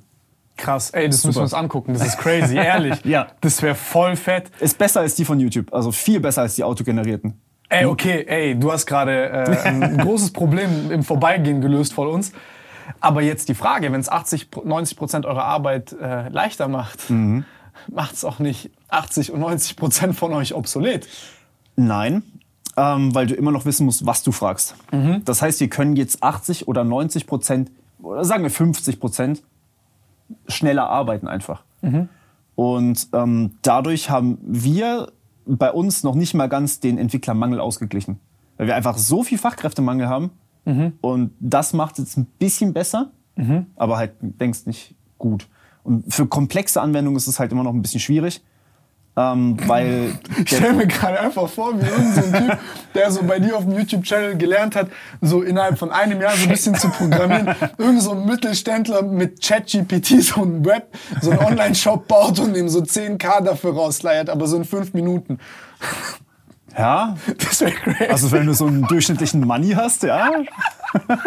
krass. Ey, das müssen Super. wir uns angucken. Das ist crazy, ehrlich. Ja. Das wäre voll fett. Ist besser als die von YouTube, also viel besser als die autogenerierten. Ey, okay, ey, du hast gerade äh, ein großes Problem im Vorbeigehen gelöst von uns. Aber jetzt die Frage, wenn es 80, 90 Prozent eurer Arbeit äh, leichter macht, Mhm. macht es auch nicht 80 und 90 Prozent von euch obsolet. Nein, ähm, weil du immer noch wissen musst, was du fragst. Das heißt, wir können jetzt 80 oder 90 Prozent, oder sagen wir 50 Prozent, schneller arbeiten einfach. Und ähm, dadurch haben wir bei uns noch nicht mal ganz den Entwicklermangel ausgeglichen. Weil wir einfach so viel Fachkräftemangel haben. Und das macht es ein bisschen besser, aber halt denkst nicht gut. Und für komplexe Anwendungen ist es halt immer noch ein bisschen schwierig. Ähm, weil Ich stelle mir gerade einfach vor, wie irgendein so ein Typ, der so bei dir auf dem YouTube-Channel gelernt hat, so innerhalb von einem Jahr so ein bisschen zu programmieren. Irgend so ein Mittelständler mit ChatGPT so ein Web, so einen Online-Shop baut und ihm so 10k dafür rausleiert, aber so in fünf Minuten. ja, Das wäre crazy. Also wenn du so einen durchschnittlichen Money hast, ja.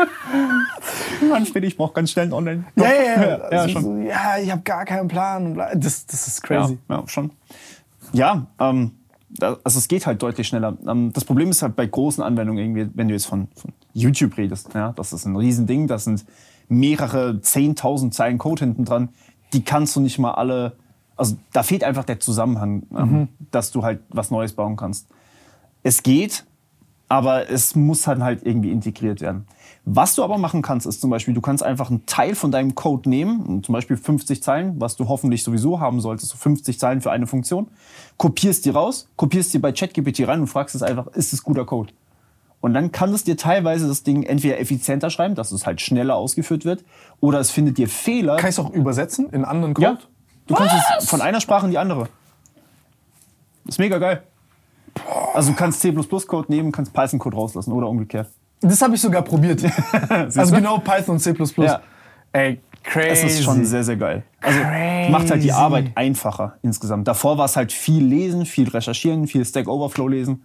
Manfred, ich brauche ganz schnell einen Online. ja, ja, ja. ja, Also. So, ja, ich habe gar keinen Plan. Das, das ist crazy. Ja, ja schon. Ja, ähm, also es geht halt deutlich schneller. Ähm, das Problem ist halt bei großen Anwendungen, irgendwie, wenn du jetzt von, von YouTube redest, ja, das ist ein Riesending, das sind mehrere 10.000 Zeilen Code hinten dran, die kannst du nicht mal alle, also da fehlt einfach der Zusammenhang, ähm, dass du halt was Neues bauen kannst. Es geht, aber es muss dann halt irgendwie integriert werden. Was du aber machen kannst, ist zum Beispiel, du kannst einfach einen Teil von deinem Code nehmen, zum Beispiel 50 Zeilen, was du hoffentlich sowieso haben solltest, so 50 Zeilen für eine Funktion, kopierst die raus, kopierst die bei ChatGPT rein und fragst es einfach, ist es guter Code? Und dann kann es dir teilweise das Ding entweder effizienter schreiben, dass es halt schneller ausgeführt wird, oder es findet dir Fehler. Kann ich es auch übersetzen in anderen Code? ja. Du kannst es von einer Sprache in die andere. ist mega geil. Also du kannst C++-Code nehmen, kannst Python-Code rauslassen oder umgekehrt. Das habe ich sogar probiert. also genau Python und C++. Ja. Ey, crazy. Es ist schon sehr, sehr geil. Also macht halt die Crazy. Arbeit einfacher insgesamt. Davor war es halt viel lesen, viel recherchieren, viel Stack Overflow lesen.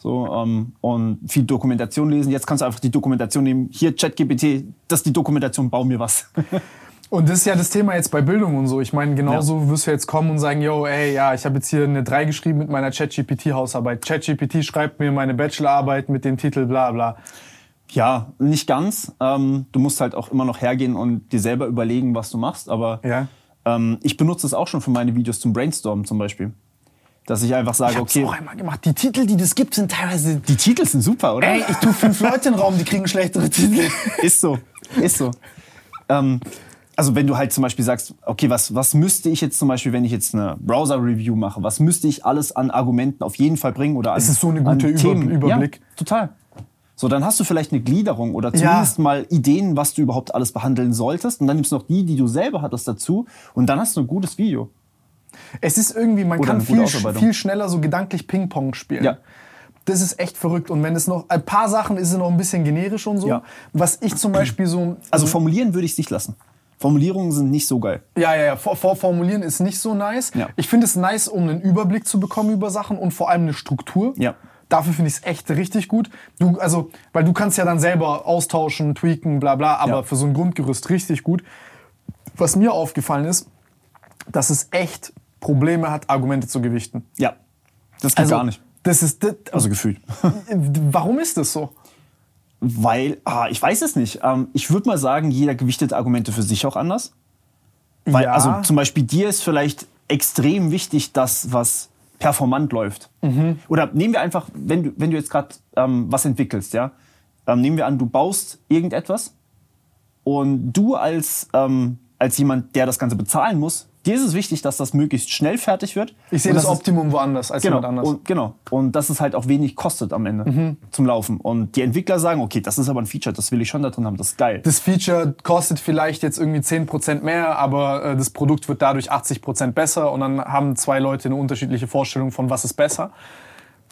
So, ähm, und viel Dokumentation lesen. Jetzt kannst du einfach die Dokumentation nehmen. Hier, ChatGPT, das ist die Dokumentation, bau mir was. Und das ist ja das Thema jetzt bei Bildung und so. Ich meine, genauso wirst du jetzt kommen und sagen, yo, ey, ja, ich habe jetzt hier eine 3 geschrieben mit meiner ChatGPT-Hausarbeit. ChatGPT schreibt mir meine Bachelorarbeit mit dem Titel bla bla. Ja, nicht ganz. Ähm, du musst halt auch immer noch hergehen und dir selber überlegen, was du machst. Aber Ja. ähm, ich benutze es auch schon für meine Videos zum Brainstormen zum Beispiel. Dass ich einfach sage, Ich hab's okay, auch einmal gemacht. Die Titel, die das gibt, sind teilweise... die Titel sind super, oder? Ey, ich tue fünf Leute in den Raum, die kriegen schlechtere Titel. Ist so, ist so. ähm, also wenn du halt zum Beispiel sagst, okay, was, was müsste ich jetzt zum Beispiel, wenn ich jetzt eine Browser-Review mache, was müsste ich alles an Argumenten auf jeden Fall bringen oder an, Es ist so eine gute Über- Themen? Überblick. Ja, total. So, dann hast du vielleicht eine Gliederung oder zumindest mal Ideen, was du überhaupt alles behandeln solltest. Und dann nimmst du noch die, die du selber hattest dazu. Und dann hast du ein gutes Video. Es ist irgendwie, man Oder kann viel, viel schneller so gedanklich Ping-Pong spielen. Ja. Das ist echt verrückt. Und wenn es noch, ein paar Sachen ist es noch ein bisschen generisch und so. Ja. Was ich zum Beispiel so. Also formulieren würde ich es nicht lassen. Formulierungen sind nicht so geil. Ja, ja, ja. Vor, vorformulieren ist nicht so nice. Ja. Ich finde es nice, um einen Überblick zu bekommen über Sachen und vor allem eine Struktur. Ja. Dafür finde ich es echt richtig gut. Du, also, weil du kannst ja dann selber austauschen, tweaken, bla bla, aber Ja. für so ein Grundgerüst richtig gut. Was mir aufgefallen ist, dass es echt Probleme hat, Argumente zu gewichten. Ja. Das geht gar nicht. Das ist, das, Also gefühlt. warum ist das so? Weil, ah, ich weiß es nicht. Ähm, ich würde mal sagen, jeder gewichtet Argumente für sich auch anders. Weil, Ja. also zum Beispiel dir ist vielleicht extrem wichtig, dass was performant läuft. Mhm. Oder nehmen wir einfach, wenn du, wenn du jetzt gerade ähm, was entwickelst, ja, ähm, nehmen wir an, du baust irgendetwas und du als, ähm, als jemand, der das Ganze bezahlen muss, dir ist es wichtig, dass das möglichst schnell fertig wird. Ich sehe das dass es- Optimum woanders als Genau, jemand anders. und, genau. Und dass es halt auch wenig kostet am Ende Mhm. zum Laufen. Und die Entwickler sagen, okay, das ist aber ein Feature, das will ich schon da drin haben, das ist geil. das Feature kostet vielleicht jetzt irgendwie 10% mehr, aber äh, das Produkt wird dadurch 80% besser und dann haben zwei Leute eine unterschiedliche Vorstellung von was ist besser.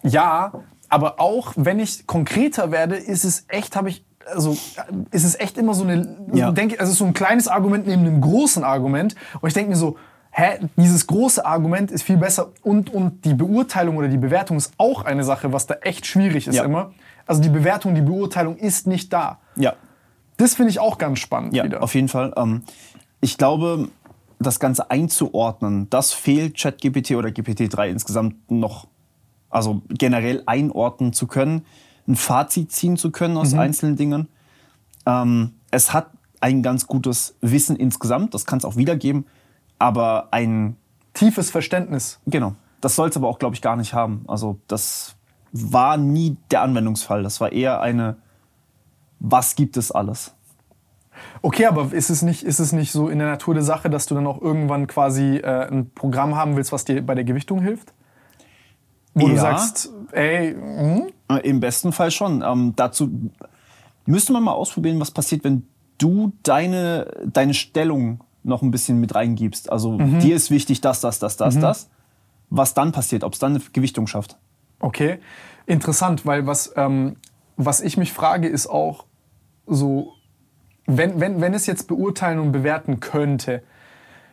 Ja, aber auch wenn ich konkreter werde, ist es echt, habe ich, also äh, ist es echt immer so eine, Ja. denke, also so ein kleines Argument neben einem großen Argument und ich denke mir so, hä, dieses große Argument ist viel besser und, und die Beurteilung oder die Bewertung ist auch eine Sache, was da echt schwierig ist Ja. immer. Also die Bewertung, die Beurteilung ist nicht da. Ja, Das finde ich auch ganz spannend ja wieder. auf jeden Fall. Ähm, ich glaube, das Ganze einzuordnen, das fehlt ChatGPT oder GPT-3 insgesamt noch, also generell einordnen zu können, ein Fazit ziehen zu können aus einzelnen Dingen. Ähm, es hat ein ganz gutes Wissen insgesamt, das kann es auch wiedergeben, aber ein Tiefes Verständnis. Genau. Das soll es aber auch, glaube ich, gar nicht haben. Also das war nie der Anwendungsfall. Das war eher eine, was gibt es alles? Okay, aber ist es nicht, ist es nicht so in der Natur der Sache, dass du dann auch irgendwann quasi äh, ein Programm haben willst, was dir bei der Gewichtung hilft? Wo du Ja. sagst, ey, hm? Äh, Im besten Fall schon. Ähm, dazu müsste man mal ausprobieren, was passiert, wenn du deine, deine Stellung noch ein bisschen mit reingibst. Also dir ist wichtig, das, das, das, das, das. Was dann passiert, ob es dann eine Gewichtung schafft. okay, interessant, weil was, ähm, was ich mich frage, ist auch so, wenn, wenn, wenn es jetzt beurteilen und bewerten könnte,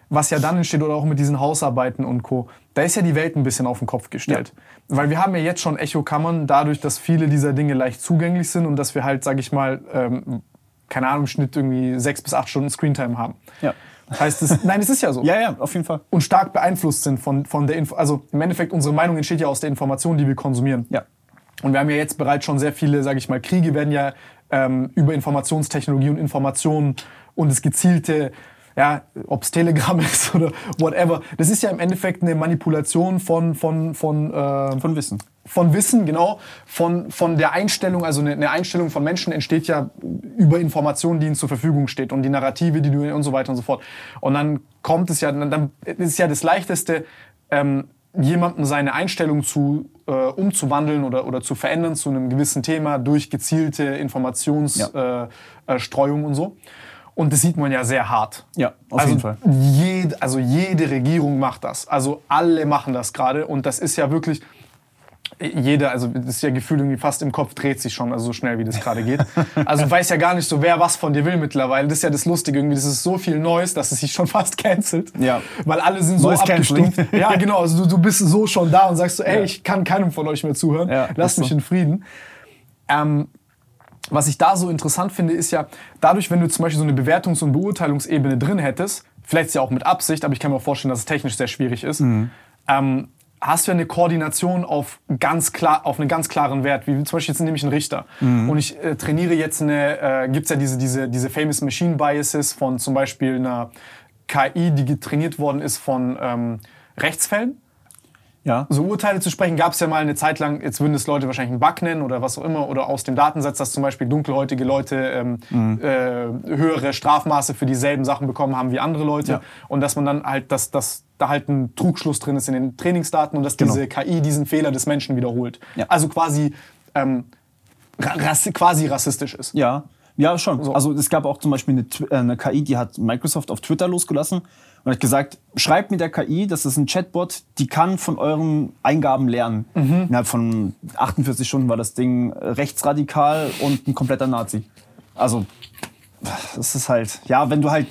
was ja dann entsteht oder auch mit diesen Hausarbeiten und Co., da ist ja die Welt ein bisschen auf den Kopf gestellt. Weil wir haben ja jetzt schon Echokammern, dadurch, dass viele dieser Dinge leicht zugänglich sind und dass wir halt, sag ich mal, ähm, keine Ahnung, im Schnitt irgendwie sechs bis acht Stunden Screentime haben. Ja. Heißt es, nein, es ist ja so. Ja, ja, auf jeden Fall. Und stark beeinflusst sind von, von der Info. Also im Endeffekt, unsere Meinung entsteht ja aus der Information, die wir konsumieren. Ja. Und wir haben ja jetzt bereits schon sehr viele, sage ich mal, Kriege werden ja ähm, über Informationstechnologie und Informationen und das gezielte, ja, ob es Telegram ist oder whatever, das ist ja im Endeffekt eine Manipulation von, von, von, äh, Von Wissen. von Wissen, genau, von, von der Einstellung, also eine, eine Einstellung von Menschen entsteht ja über Informationen, die ihnen zur Verfügung steht und die Narrative, die du und so weiter und so fort. Und dann kommt es ja, dann dann ist ja das Leichteste, ähm, jemandem seine Einstellung zu äh, umzuwandeln oder, oder zu verändern zu einem gewissen Thema durch gezielte Informationsstreuung Ja. äh, äh, und so. Und das sieht man ja sehr hart. Ja, auf also jeden Fall. Jede, also jede Regierung macht das. Also alle machen das gerade. Und das ist ja wirklich, jeder, also das ist ja gefühlt irgendwie fast im Kopf dreht sich schon, also so schnell wie das gerade geht. Also weiß ja gar nicht so, wer was von dir will mittlerweile. Das ist ja das Lustige irgendwie, das ist so viel Neues, dass es sich schon fast cancelt. Ja. Weil alle sind so Neues abgestumpft. Canceling. Ja, genau, also du, du bist so schon da und sagst so, ey, ich kann keinem von euch mehr zuhören. Ja, Lasst mich so. in Frieden. Ähm, was ich da so interessant finde, ist ja, dadurch, wenn du zum Beispiel so eine Bewertungs- und Beurteilungsebene drin hättest, vielleicht ja auch mit Absicht, aber ich kann mir auch vorstellen, dass es technisch sehr schwierig ist, ähm, hast du ja eine Koordination auf, ganz klar, auf einen ganz klaren Wert. Wie zum Beispiel jetzt nehme ich einen Richter. Und ich äh, trainiere jetzt eine, äh, gibt es ja diese, diese, diese famous Machine Biases von zum Beispiel einer KI, die getrainiert worden ist von ähm, Rechtsfällen Ja. so Urteile zu sprechen, gab es ja mal eine Zeit lang, jetzt würden es Leute wahrscheinlich einen Bug nennen oder was auch immer, oder aus dem Datensatz, dass zum Beispiel dunkelhäutige Leute ähm, Mhm. äh, höhere Strafmaße für dieselben Sachen bekommen haben wie andere Leute. Ja. Und dass man dann halt, dass, dass da halt ein Trugschluss drin ist in den Trainingsdaten und dass Genau. diese KI diesen Fehler des Menschen wiederholt. Ja. Also quasi, ähm, ra rassi- quasi rassistisch ist. Ja, ja, schon. So. Also es gab auch zum Beispiel eine, äh, eine KI, die hat Microsoft auf Twitter losgelassen und hat gesagt, schreibt mit der KI, das ist ein Chatbot, die kann von euren Eingaben lernen. Mhm. Innerhalb von 48 Stunden war das Ding rechtsradikal und ein kompletter Nazi. Also das ist halt, ja, wenn du halt,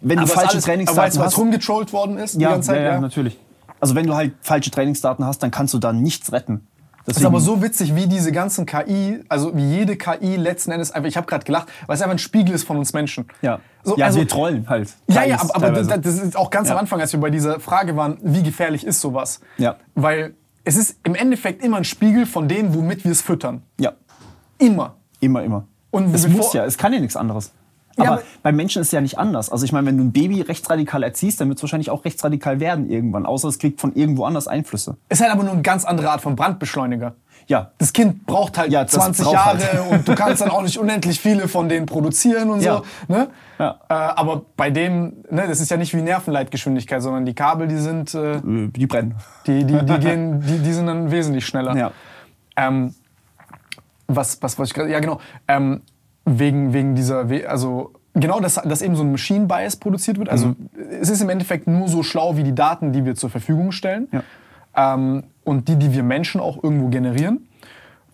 wenn du Aber es falsche alles, aber Trainingsdaten weißt du, was hast, rumgetrollt worden ist die ja, ganze Zeit? ja, ja, natürlich. Also wenn du halt falsche Trainingsdaten hast, dann kannst du da nichts retten. Das ist aber so witzig, wie diese ganzen KI, also wie jede KI letzten Endes einfach, ich habe gerade gelacht, weil es einfach ein Spiegel ist von uns Menschen. ja, So, ja also, wir trollen halt. ja, ja, aber, aber das, das ist auch ganz am Ja. Anfang, als wir bei dieser Frage waren, wie gefährlich ist sowas? Ja. Weil es ist im Endeffekt immer ein Spiegel von dem, womit wir es füttern. ja. Immer. Immer, immer. Und es muss ja, es kann ja nichts anderes. Ja, aber aber- bei Menschen ist es ja nicht anders. Also ich meine, wenn du ein Baby rechtsradikal erziehst, dann wird es wahrscheinlich auch rechtsradikal werden irgendwann. Außer es kriegt von irgendwo anders Einflüsse. Es ist halt aber nur eine ganz andere Art von Brandbeschleuniger. Ja. Das Kind braucht halt Ja, das 20 braucht Jahre halt. und du kannst dann auch nicht unendlich viele von denen produzieren und Ja. so. Ne? Ja. Äh, aber bei dem, ne, das ist ja nicht wie Nervenleitgeschwindigkeit, sondern die Kabel, die sind, äh, Äh, Die brennen. die, die, die, gehen, die, die sind dann wesentlich schneller. Ja. Ähm, was, was, was ich gerade, ja genau, ähm, wegen, wegen dieser, also genau, dass, dass eben so ein Machine Bias produziert wird. Also es ist im Endeffekt nur so schlau wie die Daten, die wir zur Verfügung stellen Ja. ähm, und die, die wir Menschen auch irgendwo generieren.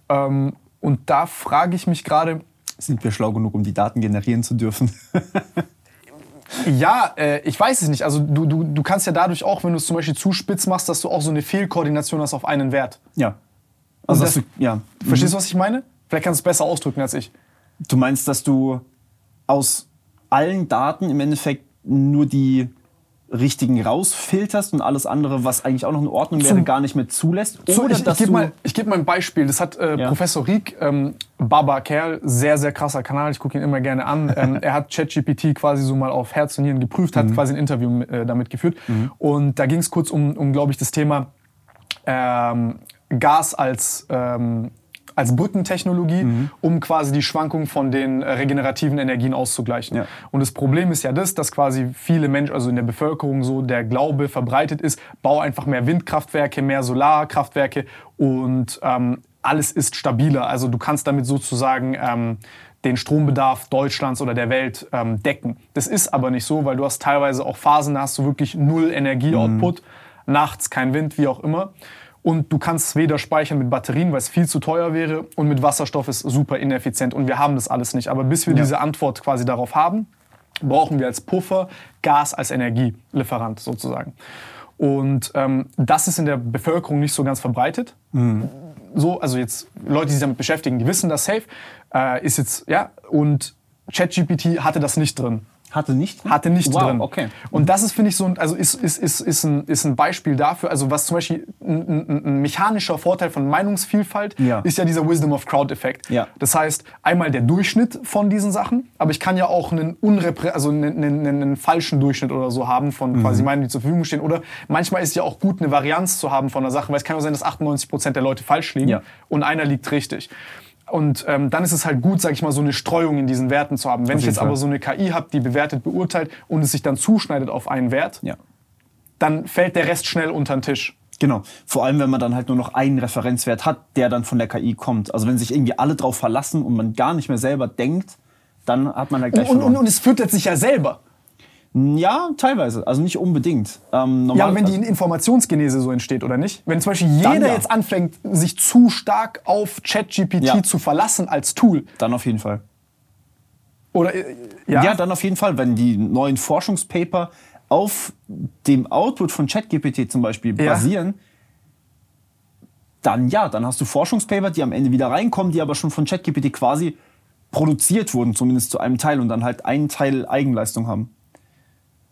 Ähm, und da frage ich mich gerade, Sind wir schlau genug, um die Daten generieren zu dürfen? ja, äh, ich weiß es nicht. Also du, du, du kannst ja dadurch auch, wenn du es zum Beispiel zu spitz machst, dass du auch so eine Fehlkoordination hast auf einen Wert. ja. Also, das- du, ja. Verstehst du, was ich meine? Vielleicht kannst du es besser ausdrücken als ich. Du meinst, dass du aus allen Daten im Endeffekt nur die richtigen rausfilterst und alles andere, was eigentlich auch noch in Ordnung wäre, gar nicht mehr zulässt? Oder ich ich dass gebe mal, ich geb mal ein Beispiel. Das hat äh, Ja. Professor Rieck, ähm, Baba Kerl, sehr, sehr krasser Kanal. Ich gucke ihn immer gerne an. Ähm, er hat ChatGPT quasi so mal auf Herz und Nieren geprüft, Mhm. hat quasi ein Interview äh, damit geführt. Und da ging es kurz um, um glaube ich, das Thema ähm, Gas als, ähm, als Brückentechnologie, Mhm. um quasi die Schwankungen von den äh, regenerativen Energien auszugleichen. Ja. Und das Problem ist ja das, dass quasi viele Menschen, also in der Bevölkerung so der Glaube verbreitet ist, bau einfach mehr Windkraftwerke, mehr Solarkraftwerke und ähm, alles ist stabiler. Also du kannst damit sozusagen ähm, den Strombedarf Deutschlands oder der Welt ähm, decken. Das ist aber nicht so, weil du hast teilweise auch Phasen, da hast du wirklich null Energieoutput, nachts kein Wind, wie auch immer. Und du kannst es weder speichern mit Batterien, weil es viel zu teuer wäre, und mit Wasserstoff ist super ineffizient. Und wir haben das alles nicht. Aber bis wir diese Antwort quasi darauf haben, brauchen wir als Puffer Gas als Energielieferant sozusagen. Und ähm, das ist in der Bevölkerung nicht so ganz verbreitet. So, also jetzt Leute, die sich damit beschäftigen, die wissen das safe. Äh, ist jetzt, ja, und ChatGPT hatte das nicht drin. Hatte nicht? Hatte nicht wow, drin. okay. Und das ist, finde ich, so ein, also ist, ist, ist, ist, ein, ist ein Beispiel dafür, also was zum Beispiel ein, ein, ein mechanischer Vorteil von Meinungsvielfalt Ja. ist ja dieser Wisdom of Crowd-Effekt. Ja. Das heißt, einmal der Durchschnitt von diesen Sachen, aber ich kann ja auch einen, unreprä also einen, einen, einen, falschen Durchschnitt oder so haben von Mhm. quasi Meinungen, die zur Verfügung stehen. Oder manchmal ist es ja auch gut, eine Varianz zu haben von einer Sache, weil es kann auch sein, dass 98 Prozent der Leute falsch liegen Ja. und einer liegt richtig. Und ähm, dann ist es halt gut, sag ich mal, so eine Streuung in diesen Werten zu haben. Wenn ich jetzt aber Fall. so eine KI habe, die bewertet, beurteilt und es sich dann zuschneidet auf einen Wert, Ja. dann fällt der Rest schnell unter den Tisch. Genau. Vor allem, wenn man dann halt nur noch einen Referenzwert hat, der dann von der KI kommt. Also wenn sich irgendwie alle drauf verlassen und man gar nicht mehr selber denkt, dann hat man halt gleich Und, und, und es füttert sich ja selber. Ja, teilweise. Also nicht unbedingt. Ähm, normal, Ja, aber wenn die also, Informationsgenese so entsteht, oder nicht? Wenn zum Beispiel jeder ja. jetzt anfängt, sich zu stark auf ChatGPT Ja. zu verlassen als Tool. dann auf jeden Fall. Oder, äh, Ja. ja, dann auf jeden Fall, wenn die neuen Forschungspaper auf dem Output von ChatGPT zum Beispiel basieren, dann ja, dann hast du Forschungspaper, die am Ende wieder reinkommen, die aber schon von ChatGPT quasi produziert wurden, zumindest zu einem Teil und dann halt einen Teil Eigenleistung haben.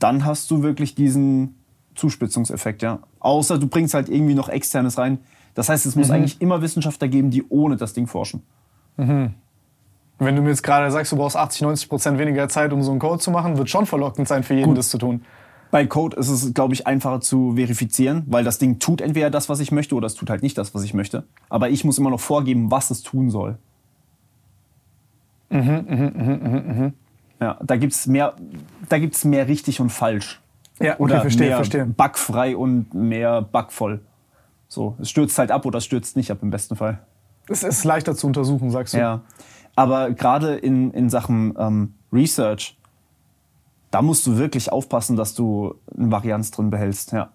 Dann hast du wirklich diesen Zuspitzungseffekt, ja. Außer du bringst halt irgendwie noch externes rein. Das heißt, es muss Mhm. eigentlich immer Wissenschaftler geben, die ohne das Ding forschen. wenn du mir jetzt gerade sagst, du brauchst 80, 90 Prozent weniger Zeit, um so einen Code zu machen, wird schon verlockend sein für jeden, Gut. das zu tun. Bei Code ist es, glaube ich, einfacher zu verifizieren, weil das Ding tut entweder das, was ich möchte, oder es tut halt nicht das, was ich möchte. Aber ich muss immer noch vorgeben, was es tun soll. Ja, da gibt's mehr, da gibt's mehr richtig und falsch. Ja, okay, Oder verstehe, mehr verstehe. bugfrei und mehr bugvoll. So, es stürzt halt ab oder es stürzt nicht ab im besten Fall. Es ist leichter zu untersuchen, sagst du. Ja. Aber gerade in, in Sachen ähm, Research, da musst du wirklich aufpassen, dass du eine Varianz drin behältst. Ja.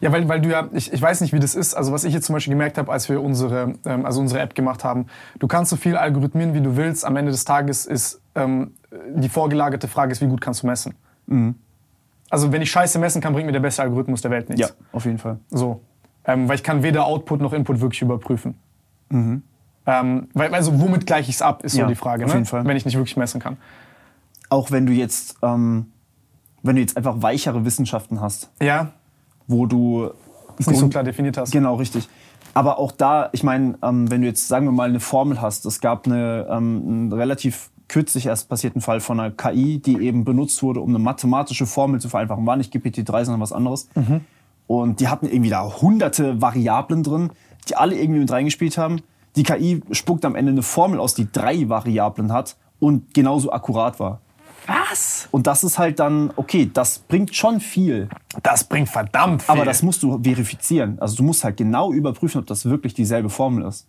Ja, weil, weil du ja, ich, ich weiß nicht, wie das ist. Also was ich jetzt zum Beispiel gemerkt habe, als wir unsere, ähm, also unsere App gemacht haben, du kannst so viel algorithmieren, wie du willst. Am Ende des Tages ist ähm, die vorgelagerte Frage ist, wie gut kannst du messen? Also wenn ich Scheiße messen kann, bringt mir der beste Algorithmus der Welt nichts. ja, auf jeden Fall. So. Ähm, weil ich kann weder Output noch Input wirklich überprüfen. Ähm, weil, also womit gleiche ich es ab, ist Mhm. Ja, so die Frage, auf ne? jeden Fall. wenn ich nicht wirklich messen kann. Auch wenn du jetzt, ähm, wenn du jetzt einfach weichere Wissenschaften hast, Ja, wo du ist nicht so klar definiert hast. Genau, richtig. Aber auch da, ich meine, ähm, wenn du jetzt, sagen wir mal, eine Formel hast, es gab eine, ähm, einen relativ kürzlich erst passierten Fall von einer KI, die eben benutzt wurde, um eine mathematische Formel zu vereinfachen. War nicht GPT-3, sondern was anderes. Und die hatten irgendwie da hunderte Variablen drin, die alle irgendwie mit reingespielt haben. Die KI spuckt am Ende eine Formel aus, die drei Variablen hat und genauso akkurat war. Was? Und das ist halt dann, okay, das bringt schon viel. Das bringt verdammt viel. Aber das musst du verifizieren. Also du musst halt genau überprüfen, ob das wirklich dieselbe Formel ist.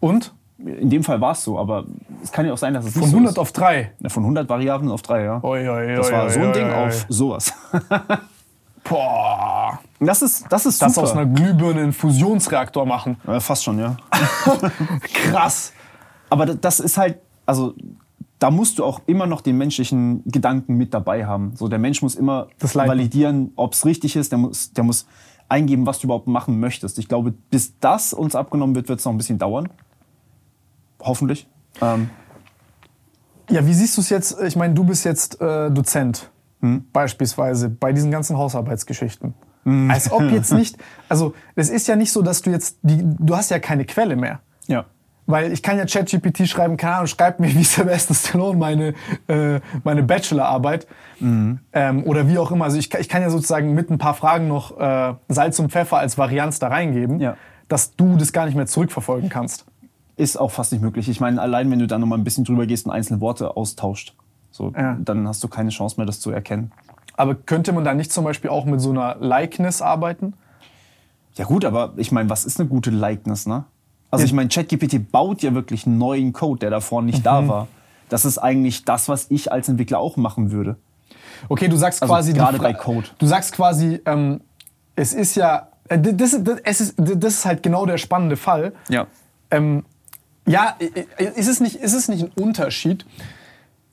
Und? In dem Fall war es so, aber es kann ja auch sein, dass es Von nicht 100 so auf 3. ist. Ja, Von 100 Variablen auf 3, ja. Oi, oi, das war oi, so ein Ding auf sowas. Boah. Das ist, das ist Das super. aus einer Glühbirne einen Fusionsreaktor machen. ja, fast schon, ja. Krass. Aber da- das ist halt, also da musst du auch immer noch den menschlichen Gedanken mit dabei haben. So, der Mensch muss immer validieren, ob es richtig ist. Der muss, der muss eingeben, was du überhaupt machen möchtest. Ich glaube, bis das uns abgenommen wird, wird es noch ein bisschen dauern. Hoffentlich. Ähm, Ja, wie siehst du es jetzt? Ich meine, du bist jetzt äh, Dozent, Hm? beispielsweise, bei diesen ganzen Hausarbeitsgeschichten. Als ob jetzt nicht, also es ist ja nicht so, dass du jetzt, die, du hast ja keine Quelle mehr. ja. Weil ich kann ja ChatGPT schreiben, keine Ahnung, schreib mir wie Sylvester Stallone meine, äh, meine Bachelorarbeit. Mhm. Ähm, oder wie auch immer. Also ich, kann- ich kann ja sozusagen mit ein paar Fragen noch äh, Salz und Pfeffer als Varianz da reingeben, Ja. dass du das gar nicht mehr zurückverfolgen kannst. Ist auch fast nicht möglich. Ich meine, allein wenn du da noch mal ein bisschen drüber gehst und einzelne Worte austauscht, so, Ja. dann hast du keine Chance mehr, das zu erkennen. Aber könnte man da nicht zum Beispiel auch mit so einer Likeness arbeiten? Ja gut, aber ich meine, was ist eine gute Likeness, ne? Also ich meine, ChatGPT baut ja wirklich neuen Code, der davor nicht Mhm. da war. Das ist eigentlich das, was ich als Entwickler auch machen würde. Okay, du sagst Also quasi gerade bei Code. Du sagst quasi, ähm, es ist ja, äh, das, das, es ist, das ist halt genau der spannende Fall. Ja. Ähm, ja, ist es, nicht, ist es nicht ein Unterschied,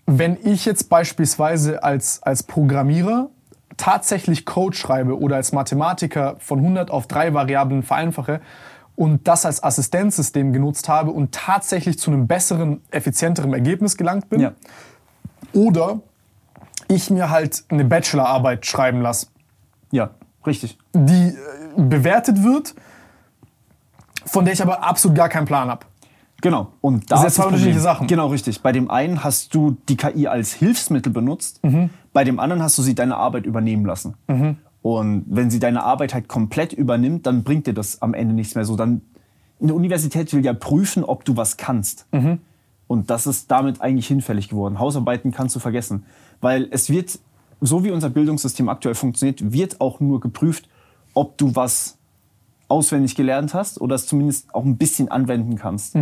wenn ich jetzt beispielsweise als, als Programmierer tatsächlich Code schreibe oder als Mathematiker von 100 auf 3 Variablen vereinfache und das als Assistenzsystem genutzt habe und tatsächlich zu einem besseren, effizienteren Ergebnis gelangt bin? Ja. Oder ich mir halt eine Bachelorarbeit schreiben lasse, Ja, richtig. die äh, bewertet wird, von der ich aber absolut gar keinen Plan habe. Genau. Und da Das sind ist zwei unterschiedliche. Sachen. Genau, richtig. Bei dem einen hast du die KI als Hilfsmittel benutzt, Mhm. bei dem anderen hast du sie deine Arbeit übernehmen lassen. Und wenn sie deine Arbeit halt komplett übernimmt, dann bringt dir das am Ende nichts mehr so. Dann eine Universität will ja prüfen, ob du was kannst. Mhm. Und das ist damit eigentlich hinfällig geworden. Hausarbeiten kannst du vergessen. Weil es wird, so wie unser Bildungssystem aktuell funktioniert, wird auch nur geprüft, ob du was auswendig gelernt hast oder es zumindest auch ein bisschen anwenden kannst.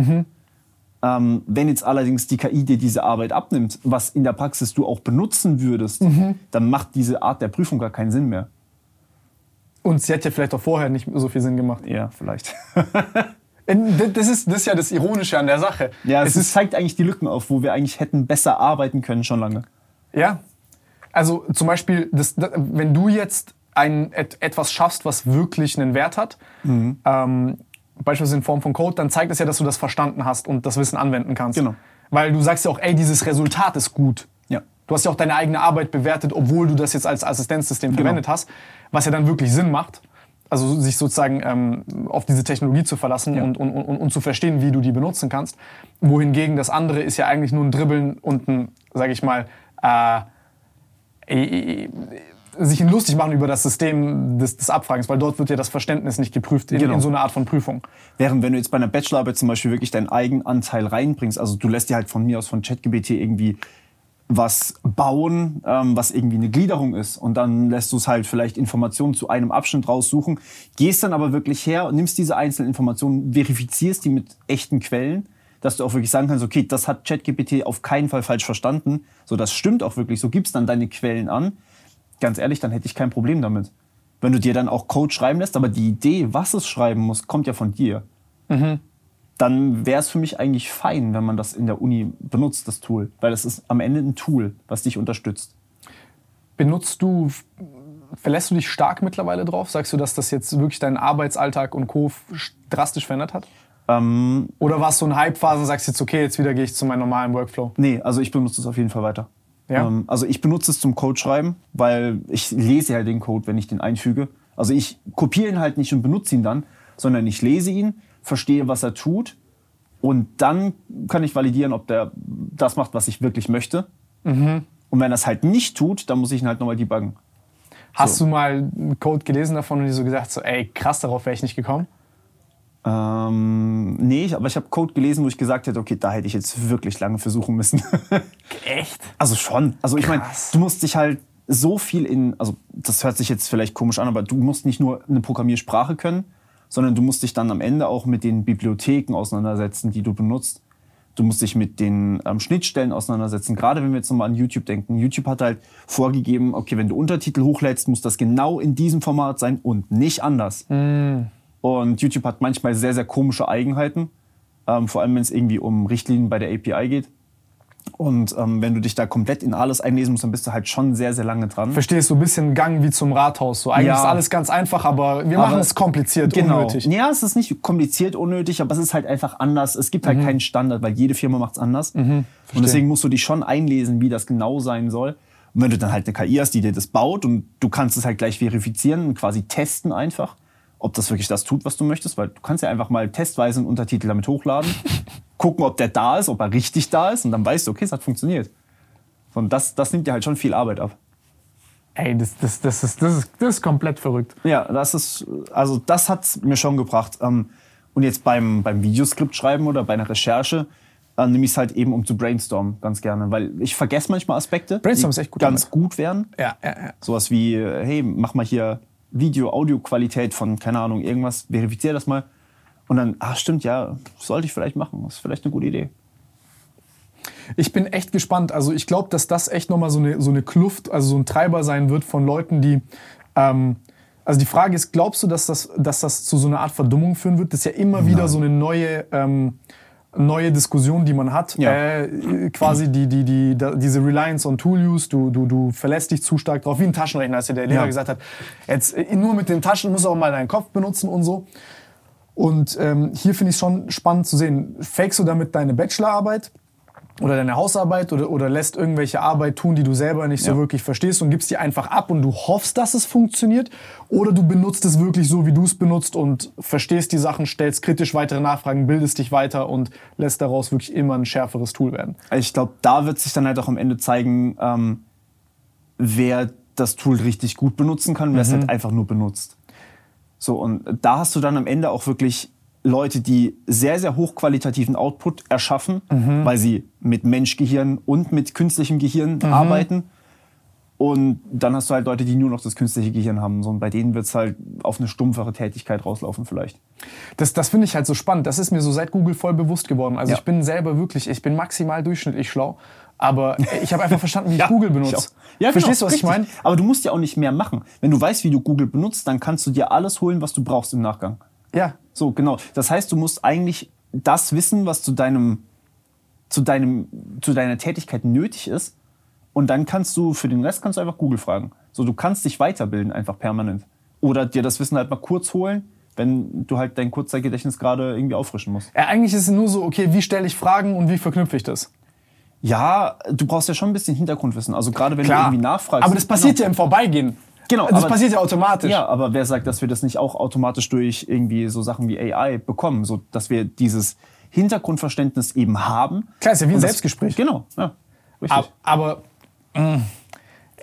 Ähm, wenn jetzt allerdings die KI dir diese Arbeit abnimmt, was in der Praxis du auch benutzen würdest, dann macht diese Art der Prüfung gar keinen Sinn mehr. Und sie hat ja vielleicht auch vorher nicht so viel Sinn gemacht. Ja, vielleicht. Das ist, das ist ja das Ironische an der Sache. Ja, es, es zeigt eigentlich die Lücken auf, wo wir eigentlich hätten besser arbeiten können schon lange. ja. Also zum Beispiel, das, wenn du jetzt ein, et, etwas schaffst, was wirklich einen Wert hat, Mhm. ähm, beispielsweise in Form von Code, dann zeigt es ja, dass du das verstanden hast und das Wissen anwenden kannst. Genau. Weil du sagst ja auch, ey, dieses Resultat ist gut. Ja. Du hast ja auch deine eigene Arbeit bewertet, obwohl du das jetzt als Assistenzsystem Genau. verwendet hast, was ja dann wirklich Sinn macht. Also sich sozusagen ähm, auf diese Technologie zu verlassen Ja. und, und, und, und zu verstehen, wie du die benutzen kannst. Wohingegen das andere ist ja eigentlich nur ein Dribbeln und ein, sage ich mal, äh, äh, sich lustig machen über das System des, des Abfragens, weil dort wird ja das Verständnis nicht geprüft in, Genau. in so einer Art von Prüfung. Während wenn du jetzt bei einer Bachelorarbeit zum Beispiel wirklich deinen Eigenanteil reinbringst, also du lässt dir halt von mir aus von ChatGPT irgendwie was bauen, ähm, was irgendwie eine Gliederung ist und dann lässt du es halt vielleicht Informationen zu einem Abschnitt raussuchen, gehst dann aber wirklich her und nimmst diese einzelnen Informationen, verifizierst die mit echten Quellen, dass du auch wirklich sagen kannst, okay, das hat ChatGPT auf keinen Fall falsch verstanden, so das stimmt auch wirklich, so gibst dann deine Quellen an. Ganz ehrlich, dann hätte ich kein Problem damit. Wenn du dir dann auch Code schreiben lässt, aber die Idee, was es schreiben muss, kommt ja von dir dann wäre es für mich eigentlich fein, wenn man das in der Uni benutzt, das Tool. Weil es ist am Ende ein Tool, was dich unterstützt. Benutzt du, verlässt du dich stark mittlerweile drauf? Sagst du, dass das jetzt wirklich deinen Arbeitsalltag und Co. drastisch verändert hat? Ähm, Oder war es so eine Hype-Phase und sagst jetzt, okay, jetzt wieder gehe ich zu meinem normalen Workflow? nee, also ich benutze es auf jeden Fall weiter. Ja? Ähm, also ich benutze es zum Code schreiben, weil ich lese ja den Code, wenn ich den einfüge. Also ich kopiere ihn halt nicht und benutze ihn dann, sondern ich lese ihn, verstehe, was er tut und dann kann ich validieren, ob der das macht, was ich wirklich möchte. Mhm. Und wenn er es halt nicht tut, dann muss ich ihn halt nochmal debuggen. Hast So. du mal einen Code gelesen davon und dir so gesagt, so, ey, krass, darauf wäre ich nicht gekommen? Ähm, nee, aber ich habe Code gelesen, wo ich gesagt hätte, okay, da hätte ich jetzt wirklich lange versuchen müssen. Echt? also schon. Also ich meine, du musst dich halt so viel in, also das hört sich jetzt vielleicht komisch an, aber du musst nicht nur eine Programmiersprache können, sondern du musst dich dann am Ende auch mit den Bibliotheken auseinandersetzen, die du benutzt. Du musst dich mit den ähm, Schnittstellen auseinandersetzen. Gerade wenn wir jetzt nochmal an YouTube denken. YouTube hat halt vorgegeben, okay, wenn du Untertitel hochlädst, muss das genau in diesem Format sein und nicht anders. Und YouTube hat manchmal sehr, sehr komische Eigenheiten. Ähm, vor allem, wenn es irgendwie um Richtlinien bei der API geht. Und ähm, wenn du dich da komplett in alles einlesen musst, dann bist du halt schon sehr, sehr lange dran. Verstehst du, ein bisschen Gang wie zum Rathaus. So, eigentlich Ja. ist alles ganz einfach, aber wir machen es kompliziert, genau. unnötig. Ja, es ist nicht kompliziert, unnötig, aber es ist halt einfach anders. Es gibt halt Mhm. keinen Standard, weil jede Firma macht es anders. Und deswegen musst du dich schon einlesen, wie das genau sein soll. Und wenn du dann halt eine KI hast, die dir das baut und du kannst es halt gleich verifizieren und quasi testen einfach, ob das wirklich das tut, was du möchtest, weil du kannst ja einfach mal testweise einen Untertitel damit hochladen, gucken, ob der da ist, ob er richtig da ist und dann weißt du, okay, es hat funktioniert. Und das, das nimmt dir halt schon viel Arbeit ab. Ey, das, das, das, ist, das, ist, das ist komplett verrückt. Ja, das ist, also das hat's mir schon gebracht. Ähm, Und jetzt beim, beim Videoskript schreiben oder bei einer Recherche äh, nehme ich es halt eben, um zu brainstormen, ganz gerne. Weil ich vergesse manchmal Aspekte, Brainstorm die ist echt gut ganz damit. gut wären. Ja, ja, ja. Sowas wie, äh, hey, mach mal hier Video-Audio-Qualität von, keine Ahnung, irgendwas, verifizier das mal. Und dann, ah, stimmt, ja, sollte ich vielleicht machen. Das ist vielleicht eine gute Idee. Ich bin echt gespannt. Also ich glaube, dass das echt nochmal so eine, so eine Kluft, also so ein Treiber sein wird von Leuten, die... Ähm, also die Frage ist, glaubst du, dass das, dass das zu so einer Art Verdummung führen wird? Das ist ja immer wieder so eine neue... Ähm, neue Diskussion, die man hat, Ja. äh, quasi die, die, die, da, diese Reliance on Tool Use, du, du, du verlässt dich zu stark drauf, wie ein Taschenrechner, als ja der Lehrer Ja. gesagt hat, jetzt äh, nur mit den Taschen musst du auch mal deinen Kopf benutzen und so. Und ähm, hier finde ich es schon spannend zu sehen, fakest du damit deine Bachelorarbeit oder deine Hausarbeit oder, oder lässt irgendwelche Arbeit tun, die du selber nicht so Ja. wirklich verstehst und gibst die einfach ab und du hoffst, dass es funktioniert oder du benutzt es wirklich so, wie du es benutzt und verstehst die Sachen, stellst kritisch weitere Nachfragen, bildest dich weiter und lässt daraus wirklich immer ein schärferes Tool werden. Ich glaube, da wird sich dann halt auch am Ende zeigen, ähm, wer das Tool richtig gut benutzen kann, wer es halt einfach nur benutzt. So, und da hast du dann am Ende auch wirklich Leute, die sehr, sehr hochqualitativen Output erschaffen, weil sie mit Menschgehirn und mit künstlichem Gehirn arbeiten. Und dann hast du halt Leute, die nur noch das künstliche Gehirn haben. So, und bei denen wird es halt auf eine stumpfere Tätigkeit rauslaufen vielleicht. Das, das finde ich halt so spannend. Das ist mir so seit Google voll bewusst geworden. Also Ja. ich bin selber wirklich, ich bin maximal durchschnittlich schlau. Aber ich habe einfach verstanden, wie ich Google ich benutze. Ja, Verstehst genau, du, was ich richtig. meine? Aber du musst ja auch nicht mehr machen. Wenn du weißt, wie du Google benutzt, dann kannst du dir alles holen, was du brauchst im Nachgang. Ja. So, genau. Das heißt, du musst eigentlich das wissen, was zu deinem, zu deinem, zu deiner Tätigkeit nötig ist. Und dann kannst du, für den Rest kannst du einfach Google fragen. So, du kannst dich weiterbilden einfach permanent. Oder dir das Wissen halt mal kurz holen, wenn du halt dein Kurzzeitgedächtnis gerade irgendwie auffrischen musst. ja. Eigentlich ist es nur so, okay, wie stelle ich Fragen und wie verknüpfe ich das? Ja, du brauchst ja schon ein bisschen Hintergrundwissen. Also gerade wenn Klar. du irgendwie nachfragst. Aber das passiert ja im Vorbeigehen. Genau, Das aber- passiert ja automatisch. Ja, aber wer sagt, dass wir das nicht auch automatisch durch irgendwie so Sachen wie AI bekommen, so dass wir dieses Hintergrundverständnis eben haben? Klar, ist ja wie ein das- Selbstgespräch. Genau, ja. Richtig. Aber, aber mh,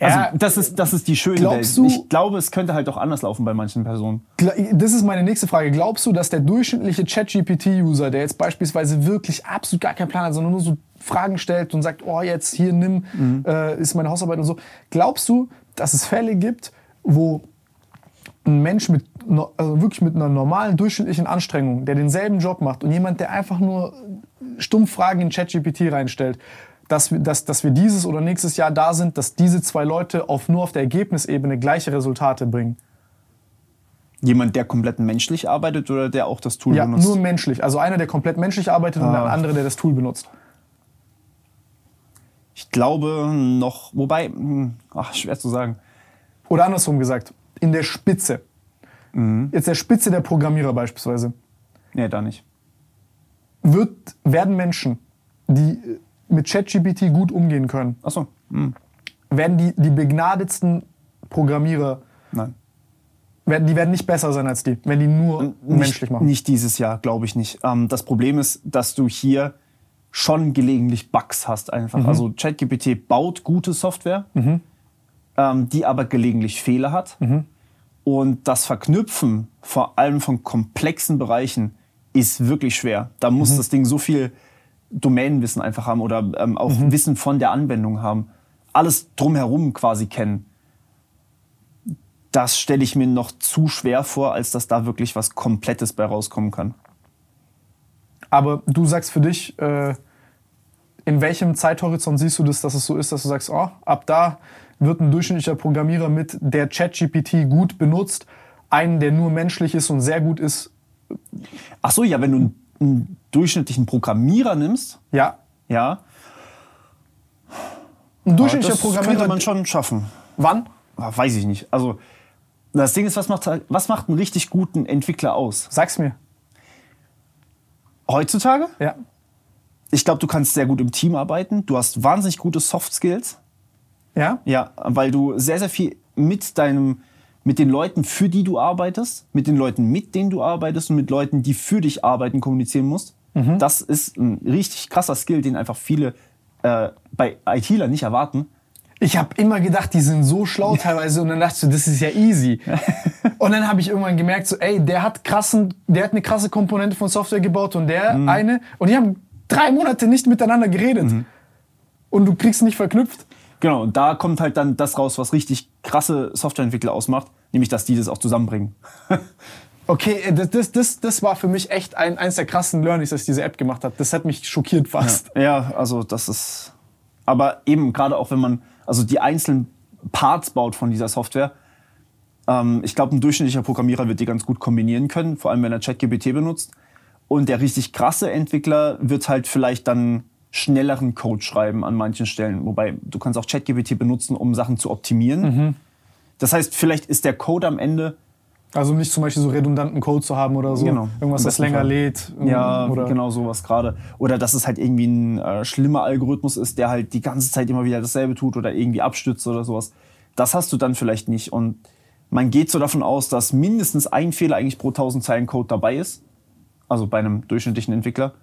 also das ist das ist die schöne Glaubst Welt. du- Ich glaube, es könnte halt auch anders laufen bei manchen Personen. Das ist meine nächste Frage. Glaubst du, dass der durchschnittliche ChatGPT-User, der jetzt beispielsweise wirklich absolut gar keinen Plan hat, sondern nur so Fragen stellt und sagt, oh, jetzt hier nimm, Mhm. äh, ist meine Hausarbeit und so, glaubst du, dass es Fälle gibt, wo ein Mensch mit also wirklich mit einer normalen durchschnittlichen Anstrengung, der denselben Job macht und jemand, der einfach nur stumpf Fragen in ChatGPT reinstellt, dass wir, dass, dass wir dieses oder nächstes Jahr da sind, dass diese zwei Leute auf, nur auf der Ergebnisebene gleiche Resultate bringen? Jemand, der komplett menschlich arbeitet oder der auch das Tool Ja, benutzt? nur menschlich. Also einer, der komplett menschlich arbeitet und Ah. ein anderer, der das Tool benutzt. Ich glaube noch, wobei, hm, ach, schwer zu sagen. Oder andersrum gesagt, in der Spitze. Mhm. Jetzt der Spitze der Programmierer beispielsweise. Nee, da nicht. Wird, werden Menschen, die äh, mit ChatGPT gut umgehen können, Achso, hm, werden die, die begnadetsten Programmierer, nein. werden, die werden nicht besser sein als die, wenn die nur menschlich nicht, machen. Nicht dieses Jahr, glaube ich nicht. Ähm, das Problem ist, dass du hier schon gelegentlich Bugs hast Mhm. einfach. Also ChatGPT baut gute Software, ähm, die aber gelegentlich Fehler hat. Mhm. Und das Verknüpfen vor allem von komplexen Bereichen ist wirklich schwer. Da muss Mhm. das Ding so viel Domänenwissen einfach haben oder ähm, auch Mhm. Wissen von der Anwendung haben. Alles drumherum quasi kennen. Das stelle ich mir noch zu schwer vor, als dass da wirklich was Komplettes bei rauskommen kann. Aber du sagst für dich, äh, in welchem Zeithorizont siehst du das, dass es so ist, dass du sagst, oh, ab da wird ein durchschnittlicher Programmierer mit der ChatGPT gut benutzt, einen, der nur menschlich ist und sehr gut ist, Ach so, ja, wenn du einen, einen durchschnittlichen Programmierer nimmst, ja. ja, Ein durchschnittlicher das könnte Programmierer, man schon schaffen. wann? Ah, Weiß ich nicht. Also das Ding ist, was macht, was macht einen richtig guten Entwickler aus? Sag's mir. Heutzutage? Ja. Ich glaube, du kannst sehr gut im Team arbeiten. Du hast wahnsinnig gute Soft Skills. Ja? Ja, weil du sehr, sehr viel mit deinem, mit den Leuten, für die du arbeitest, mit den Leuten, mit denen du arbeitest und mit Leuten, die für dich arbeiten, kommunizieren musst. Das ist ein richtig krasser Skill, den einfach viele äh, bei ITler nicht erwarten. Ich habe immer gedacht, die sind so schlau teilweise und dann dachte ich, so, das ist ja easy. Und dann habe ich irgendwann gemerkt, so, ey, der hat krassen, der hat eine krasse Komponente von Software gebaut und der eine und die haben drei Monate nicht miteinander geredet. Und du kriegst nicht verknüpft. Genau, und da kommt halt dann das raus, was richtig krasse Softwareentwickler ausmacht, nämlich dass die das auch zusammenbringen. Okay, äh, das, das, das, das war für mich echt ein, eins der krassen Learnings, dass ich diese App gemacht habe. Das hat mich schockiert fast. Ja, also das ist. Aber eben gerade auch wenn man also die einzelnen Parts baut von dieser Software, ähm, ich glaube, ein durchschnittlicher Programmierer wird die ganz gut kombinieren können, vor allem wenn er ChatGPT benutzt. Und der richtig krasse Entwickler wird halt vielleicht dann schnelleren Code schreiben an manchen Stellen. Wobei du kannst auch ChatGPT benutzen, um Sachen zu optimieren. Das heißt, vielleicht ist der Code am Ende Also nicht zum Beispiel so redundanten Code zu haben oder so. Genau. Irgendwas, das länger Fall. lädt. Ja, oder genau sowas gerade. Oder dass es halt irgendwie ein äh, schlimmer Algorithmus ist, der halt die ganze Zeit immer wieder dasselbe tut oder irgendwie abstützt oder sowas. Das hast du dann vielleicht nicht. Und man geht so davon aus, dass mindestens ein Fehler eigentlich pro 1000 Zeilen Code dabei ist. Also bei einem durchschnittlichen Entwickler.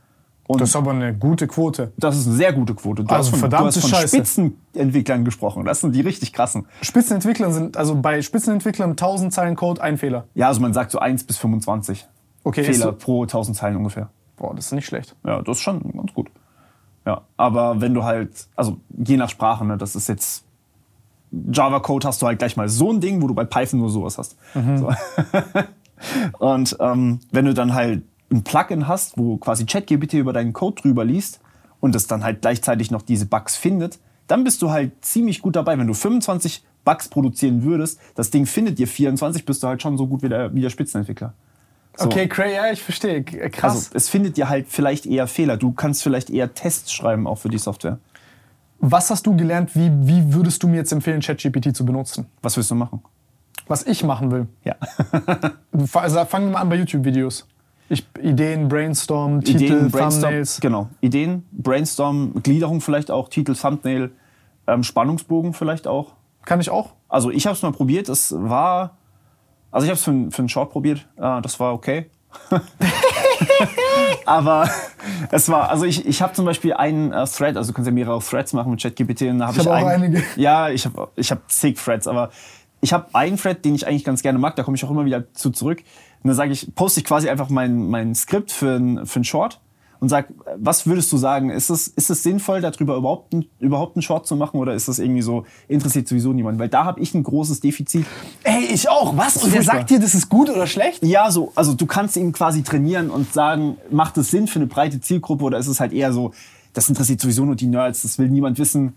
Und Das das, ist aber eine gute Quote. ist eine sehr gute Quote. Du Also hast von, du hast von Scheiße. Spitzenentwicklern gesprochen. Das sind die richtig krassen. Spitzenentwicklern sind, also bei Spitzenentwicklern 1000 Zeilen Code ein Fehler. Ja, also man sagt so 1 bis 25 Okay, Fehler pro 1000 Zeilen ungefähr. Boah, das ist nicht schlecht. Ja, das ist schon ganz gut. Ja, aber wenn du halt, also je nach Sprache, ne, das ist jetzt Java-Code hast du halt gleich mal so ein Ding, wo du bei Python nur sowas hast. So. und ähm, wenn du dann halt ein Plugin hast, wo quasi ChatGPT über deinen Code drüber liest und es dann halt gleichzeitig noch diese Bugs findet, dann bist du halt ziemlich gut dabei. Wenn du 25 Bugs produzieren würdest, das Ding findet dir 24, bist du halt schon so gut wie der, wie der Spitzenentwickler. So. Okay, cra ja, ich verstehe. Krass. Also es findet dir halt vielleicht eher Fehler. Du kannst vielleicht eher Tests schreiben auch für die Software. Was hast du gelernt? Wie, wie würdest du mir jetzt empfehlen, ChatGPT zu benutzen? Was willst du machen? Was ich machen will. Ja. Also fangen wir mal an bei YouTube-Videos. Ich, Ideen, Brainstorm, Titel, Thumbnails. Genau. Ideen, Brainstorm, Gliederung vielleicht auch, Titel, Thumbnail, ähm, Spannungsbogen vielleicht auch. Kann ich auch? Also ich habe es mal probiert. Es war, also ich habe es für, für einen Short probiert. Äh, das war okay. Aber es war, also ich, ich habe zum Beispiel einen äh, Thread, also du kannst ja mehrere Threads machen mit ChatGPT. Und da hab Ich hab auch einige. Ja, ich habe ich hab zig Threads, aber ich habe einen Thread, den ich eigentlich ganz gerne mag, da komme ich auch immer wieder zu zurück. Und dann sage ich, poste ich quasi einfach mein, mein Skript für ein, für ein Short und sag, was würdest du sagen? Ist es, ist es sinnvoll, darüber überhaupt, ein- überhaupt einen Short zu machen oder ist das irgendwie so, interessiert sowieso niemand? Weil da habe ich ein großes Defizit. Ey, ich auch. Was? Und der sagt dir, das ist gut oder schlecht? Ja, so, also du kannst ihn quasi trainieren und sagen, macht es Sinn für eine breite Zielgruppe oder ist es halt eher so, das interessiert sowieso nur die Nerds, das will niemand wissen.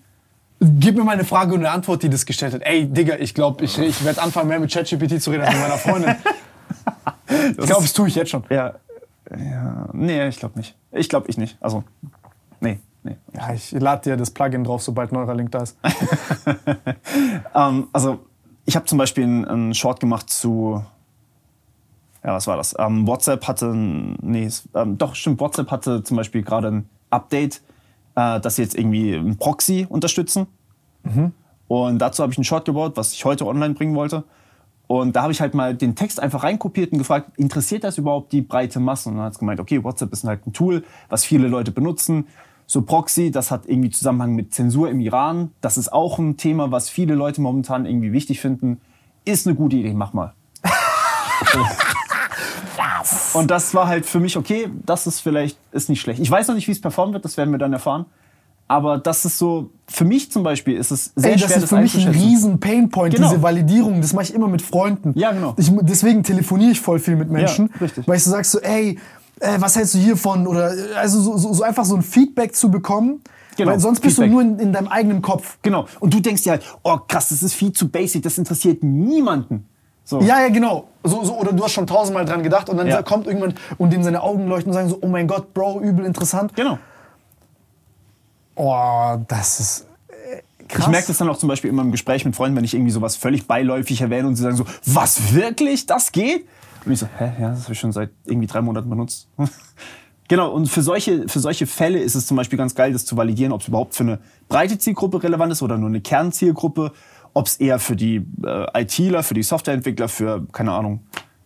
Gib mir mal eine Frage und eine Antwort, die das gestellt hat. Ey, Digga, ich glaube, ich, ich werde anfangen, mehr mit ChatGPT zu reden als mit meiner Freundin. ich glaube, das tue ich jetzt schon. Ja, ja nee, ich glaube nicht. Ich glaube ich nicht. Also, nee, nee. Ja, ich lade dir das Plugin drauf, sobald Neuralink da ist. Ähm, also, ich habe zum Beispiel einen, einen Short gemacht zu. Ja, was war das? Ähm, WhatsApp hatte. Nee, ähm, doch, stimmt. WhatsApp hatte zum Beispiel gerade ein Update, äh, dass sie jetzt irgendwie ein Proxy unterstützen. Und dazu habe ich einen Short gebaut, was ich heute online bringen wollte. Und da habe ich halt mal den Text einfach reinkopiert und gefragt, interessiert das überhaupt die breite Masse? Und dann hat es gemeint, okay, WhatsApp ist halt ein Tool, was viele Leute benutzen. So Proxy, das hat irgendwie Zusammenhang mit Zensur im Iran. Das ist auch ein Thema, was viele Leute momentan irgendwie wichtig finden. Ist eine gute Idee, mach mal. Und das war halt für mich, okay, das ist vielleicht, ist nicht schlecht. Ich weiß noch nicht, wie es performen wird, das werden wir dann erfahren. Aber das ist so, für mich zum Beispiel ist es sehr Ey, das schwer, ist für mich ein riesen Painpoint, Genau. diese Validierung. Das mache ich immer mit Freunden. Ja, genau. Ich, deswegen telefoniere ich voll viel mit Menschen. Ja, richtig. Weil ich so sagst so, ey, äh, was hältst du hiervon? Oder äh, also so, so, so einfach so ein Feedback zu bekommen. Genau, Weil sonst bist Feedback. du nur in, in deinem eigenen Kopf. Genau. Und du denkst dir halt, oh krass, das ist viel zu basic, das interessiert niemanden. So. Ja, ja, genau. So, so, oder du hast schon tausendmal dran gedacht und dann Ja. kommt irgendwann und dem seine Augen leuchten und sagen so, oh mein Gott, Bro, übel interessant. Genau. Oh, das ist äh, krass. Ich merke das dann auch zum Beispiel immer im Gespräch mit Freunden, wenn ich irgendwie sowas völlig beiläufig erwähne und sie sagen so, was wirklich, das geht? Und ich so, hä, ja, das habe ich schon seit irgendwie drei Monaten benutzt. genau, und für solche, für solche Fälle ist es zum Beispiel ganz geil, das zu validieren, ob es überhaupt für eine breite Zielgruppe relevant ist oder nur eine Kernzielgruppe, ob es eher für die äh, ITler, für die Softwareentwickler, für, keine Ahnung,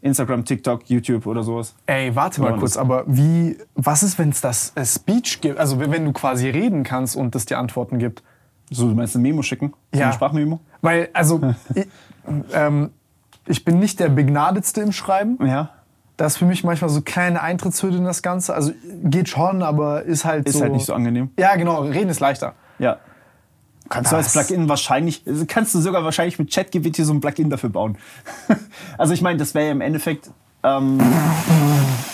Instagram, TikTok, YouTube oder sowas. Ey, warte mal kurz, das- aber wie, was ist, wenn es das äh, Speech gibt? Also wenn du quasi reden kannst und das dir Antworten gibt? So, du meinst eine Memo schicken? So Ja. Eine Sprachmemo? Weil, also, ich, ähm, ich bin nicht der Begnadetste im Schreiben. Ja. Das ist für mich manchmal so kleine Eintrittshürde in das Ganze. Also geht schon, aber ist halt Ist so. halt nicht so angenehm. Ja, genau, reden ist leichter. Ja. Kannst du als Das- Plugin wahrscheinlich, also kannst du sogar wahrscheinlich mit ChatGPT so ein Plugin dafür bauen. also ich meine, das wäre ja im Endeffekt, ähm,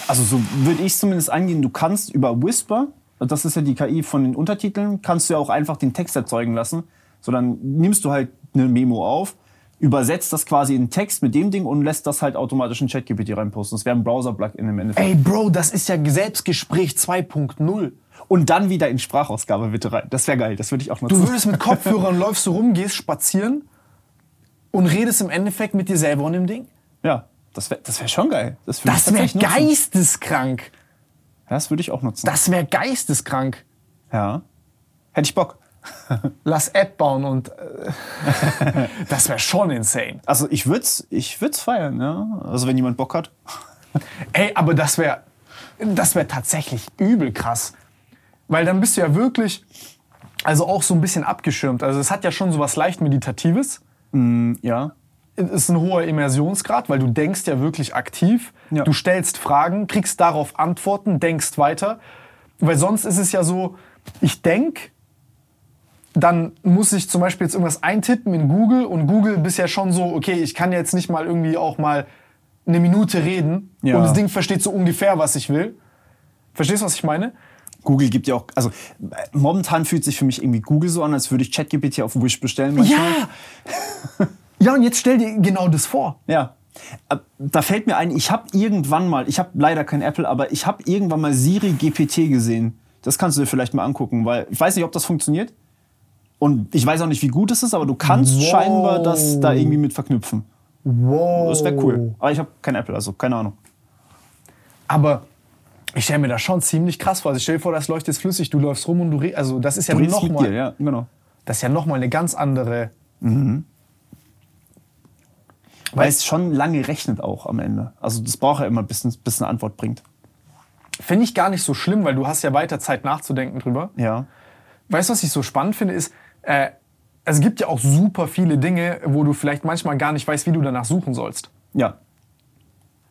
also so würde ich zumindest angehen, du kannst über Whisper, das ist ja die KI von den Untertiteln, kannst du ja auch einfach den Text erzeugen lassen. So, dann nimmst du halt eine Memo auf, übersetzt das quasi in Text mit dem Ding und lässt das halt automatisch in ChatGPT reinposten. Das wäre ein Browser-Plugin im Endeffekt. Ey, Bro, das ist ja Selbstgespräch 2.0. Und dann wieder in Sprachausgabe bitte rein. Das wäre geil, das würde ich auch nutzen. Du würdest mit Kopfhörern läufst du rum, gehst spazieren und redest im Endeffekt mit dir selber und dem Ding. Ja, das wäre das wär schon geil. Das, Das wäre nutzen. geisteskrank. Das würde ich auch nutzen. Das wäre geisteskrank. ja. Hätte ich Bock. Lass App bauen und äh, das wäre schon insane. Also ich würde es ich würd's feiern, ja. Also wenn jemand Bock hat. Ey, aber das wäre das wäre tatsächlich übel krass. Weil dann bist du ja wirklich, also auch so ein bisschen abgeschirmt. Also es hat ja schon so was leicht Meditatives. Ja. Es ist ein hoher Immersionsgrad, weil du denkst ja wirklich aktiv. Ja. Du stellst Fragen, kriegst darauf Antworten, denkst weiter. Weil sonst ist es ja so, ich denk, dann muss ich zum Beispiel jetzt irgendwas eintippen in Google und Google bisher schon so, okay, ich kann jetzt nicht mal irgendwie auch mal eine Minute reden Ja. und das Ding versteht so ungefähr, was ich will. Verstehst du, was ich meine? Google gibt ja auch, also äh, momentan fühlt sich für mich irgendwie Google so an, als würde ich ChatGPT auf Wish bestellen. manchmal. Ja! ja, und jetzt stell dir genau das vor. Ja. Äh, Da fällt mir ein, ich habe irgendwann mal, ich habe leider kein Apple, aber ich habe irgendwann mal Siri GPT gesehen. Das kannst du dir vielleicht mal angucken, weil ich weiß nicht, ob das funktioniert. Und ich weiß auch nicht, wie gut es ist, aber du kannst Wow. scheinbar das da irgendwie mit verknüpfen. Wow. Das wäre cool. Aber ich habe kein Apple, also keine Ahnung. Aber ich stelle mir das schon ziemlich krass vor. Also stell dir vor, das läuft jetzt flüssig, du läufst rum und du redest. Also das ist ja nochmal ja, genau. das ist ja noch mal eine ganz andere. Weil es schon lange rechnet auch am Ende. Also das braucht ja immer, bis, bis eine Antwort bringt. Finde ich gar nicht so schlimm, weil du hast ja weiter Zeit nachzudenken drüber. Ja. Weißt du, was ich so spannend finde, ist, äh, es gibt ja auch super viele Dinge, wo du vielleicht manchmal gar nicht weißt, wie du danach suchen sollst. Ja.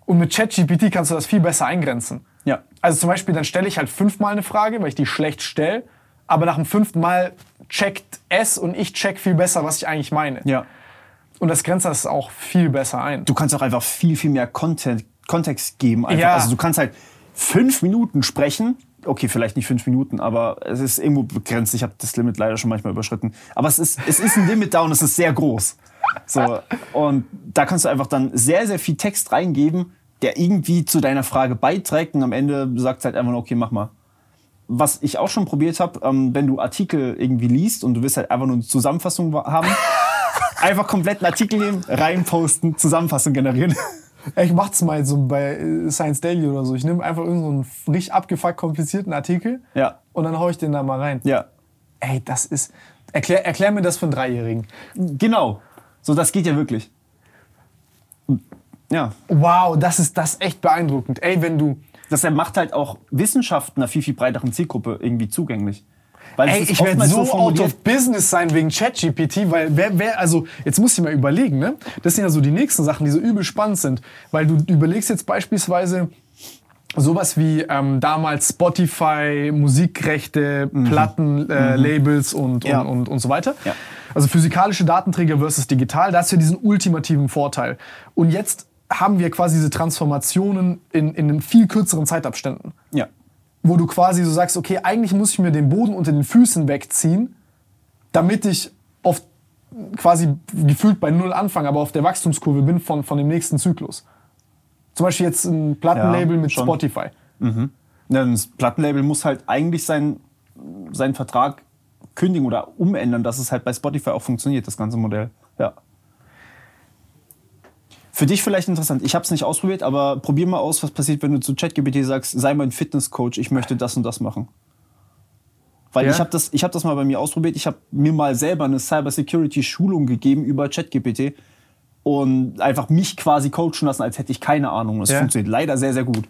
Und mit ChatGPT kannst du das viel besser eingrenzen. Ja. Also zum Beispiel, dann stelle ich halt fünfmal eine Frage, weil ich die schlecht stelle, aber nach dem fünften Mal checkt es und ich check viel besser, was ich eigentlich meine. Ja. Und das grenzt das auch viel besser ein. Du kannst auch einfach viel, viel mehr Content, Kontext geben. Einfach. Ja. Also du kannst halt fünf Minuten sprechen. Okay, vielleicht nicht fünf Minuten, aber es ist irgendwo begrenzt. Ich habe das Limit leider schon manchmal überschritten. Aber es ist, es ist ein Limit da und es ist sehr groß. So, und da kannst du einfach dann sehr, sehr viel Text reingeben, der irgendwie zu deiner Frage beiträgt und am Ende sagt es halt einfach nur, okay, mach mal. Was ich auch schon probiert habe, ähm, wenn du Artikel irgendwie liest und du willst halt einfach nur eine Zusammenfassung haben, einfach komplett einen Artikel nehmen, reinposten, Zusammenfassung generieren. Ey, Ich mach's mal so bei äh, Science Daily oder so. Ich nehme einfach irgendeinen so richtig abgefuckt komplizierten Artikel Ja. und dann hau ich den da mal rein. Ja, Ey, das ist. Erklär, erklär mir das für einen Dreijährigen. genau. So, das geht ja wirklich. Ja, Wow, das ist das ist echt beeindruckend. Ey, wenn du. das macht halt auch Wissenschaft einer viel, viel breiteren Zielgruppe irgendwie zugänglich. Weil Ey, ich werde so out of business sein wegen ChatGPT, weil wer, wer, also jetzt muss ich mal überlegen, ne? Das sind ja so die nächsten Sachen, die so übel spannend sind. Weil du überlegst jetzt beispielsweise sowas wie ähm, damals Spotify, Musikrechte, Platten, äh, Labels und, Mhm. Ja. und, und, und so weiter. Ja. Also physikalische Datenträger versus digital, da hast du ja diesen ultimativen Vorteil. Und jetzt haben wir quasi diese Transformationen in, in viel kürzeren Zeitabständen Ja. Wo du quasi so sagst, okay, eigentlich muss ich mir den Boden unter den Füßen wegziehen, damit ich auf quasi gefühlt bei Null anfange, aber auf der Wachstumskurve bin von, von dem nächsten Zyklus. Zum Beispiel jetzt ein Plattenlabel Ja, mit schon. Spotify. Ja, Das Plattenlabel muss halt eigentlich seinen, seinen Vertrag kündigen oder umändern, dass es halt bei Spotify auch funktioniert, das ganze Modell. Ja. Für dich vielleicht interessant. Ich habe es nicht ausprobiert, aber probier mal aus, was passiert, wenn du zu ChatGPT sagst, sei mein Fitnesscoach, ich möchte das und das machen. Weil Ja? ich habe das, ich hab das mal bei mir ausprobiert. Ich habe mir mal selber eine Cybersecurity-Schulung gegeben über ChatGPT und einfach mich quasi coachen lassen, als hätte ich keine Ahnung. Das Ja? funktioniert leider sehr, sehr gut.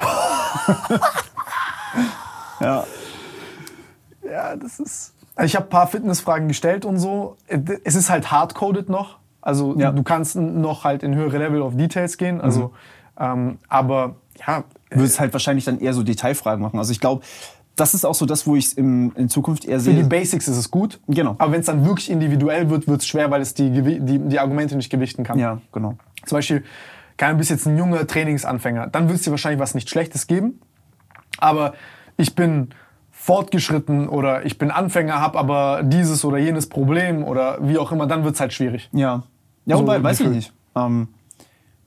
ja. Ja, das ist. Also ich habe ein paar Fitnessfragen gestellt und so. Es ist halt hardcoded noch. Also Ja. du kannst noch halt in höhere Level of Details gehen. Also, ähm, aber ja, würdest halt wahrscheinlich dann eher so Detailfragen machen. Also ich glaube, das ist auch so das, wo ich es in Zukunft eher für die sehe. Basics ist es gut. Genau. Aber wenn es dann wirklich individuell wird, wird es schwer, weil es die, die, die Argumente nicht gewichten kann. Ja, genau. Zum Beispiel, kein bist jetzt ein junger Trainingsanfänger, dann wird es dir wahrscheinlich was nicht Schlechtes geben. Aber ich bin fortgeschritten oder ich bin Anfänger, habe aber dieses oder jenes Problem oder wie auch immer, dann wird es halt schwierig. Ja. Ja, So wobei, weiß ich gefühlt. nicht. Ähm,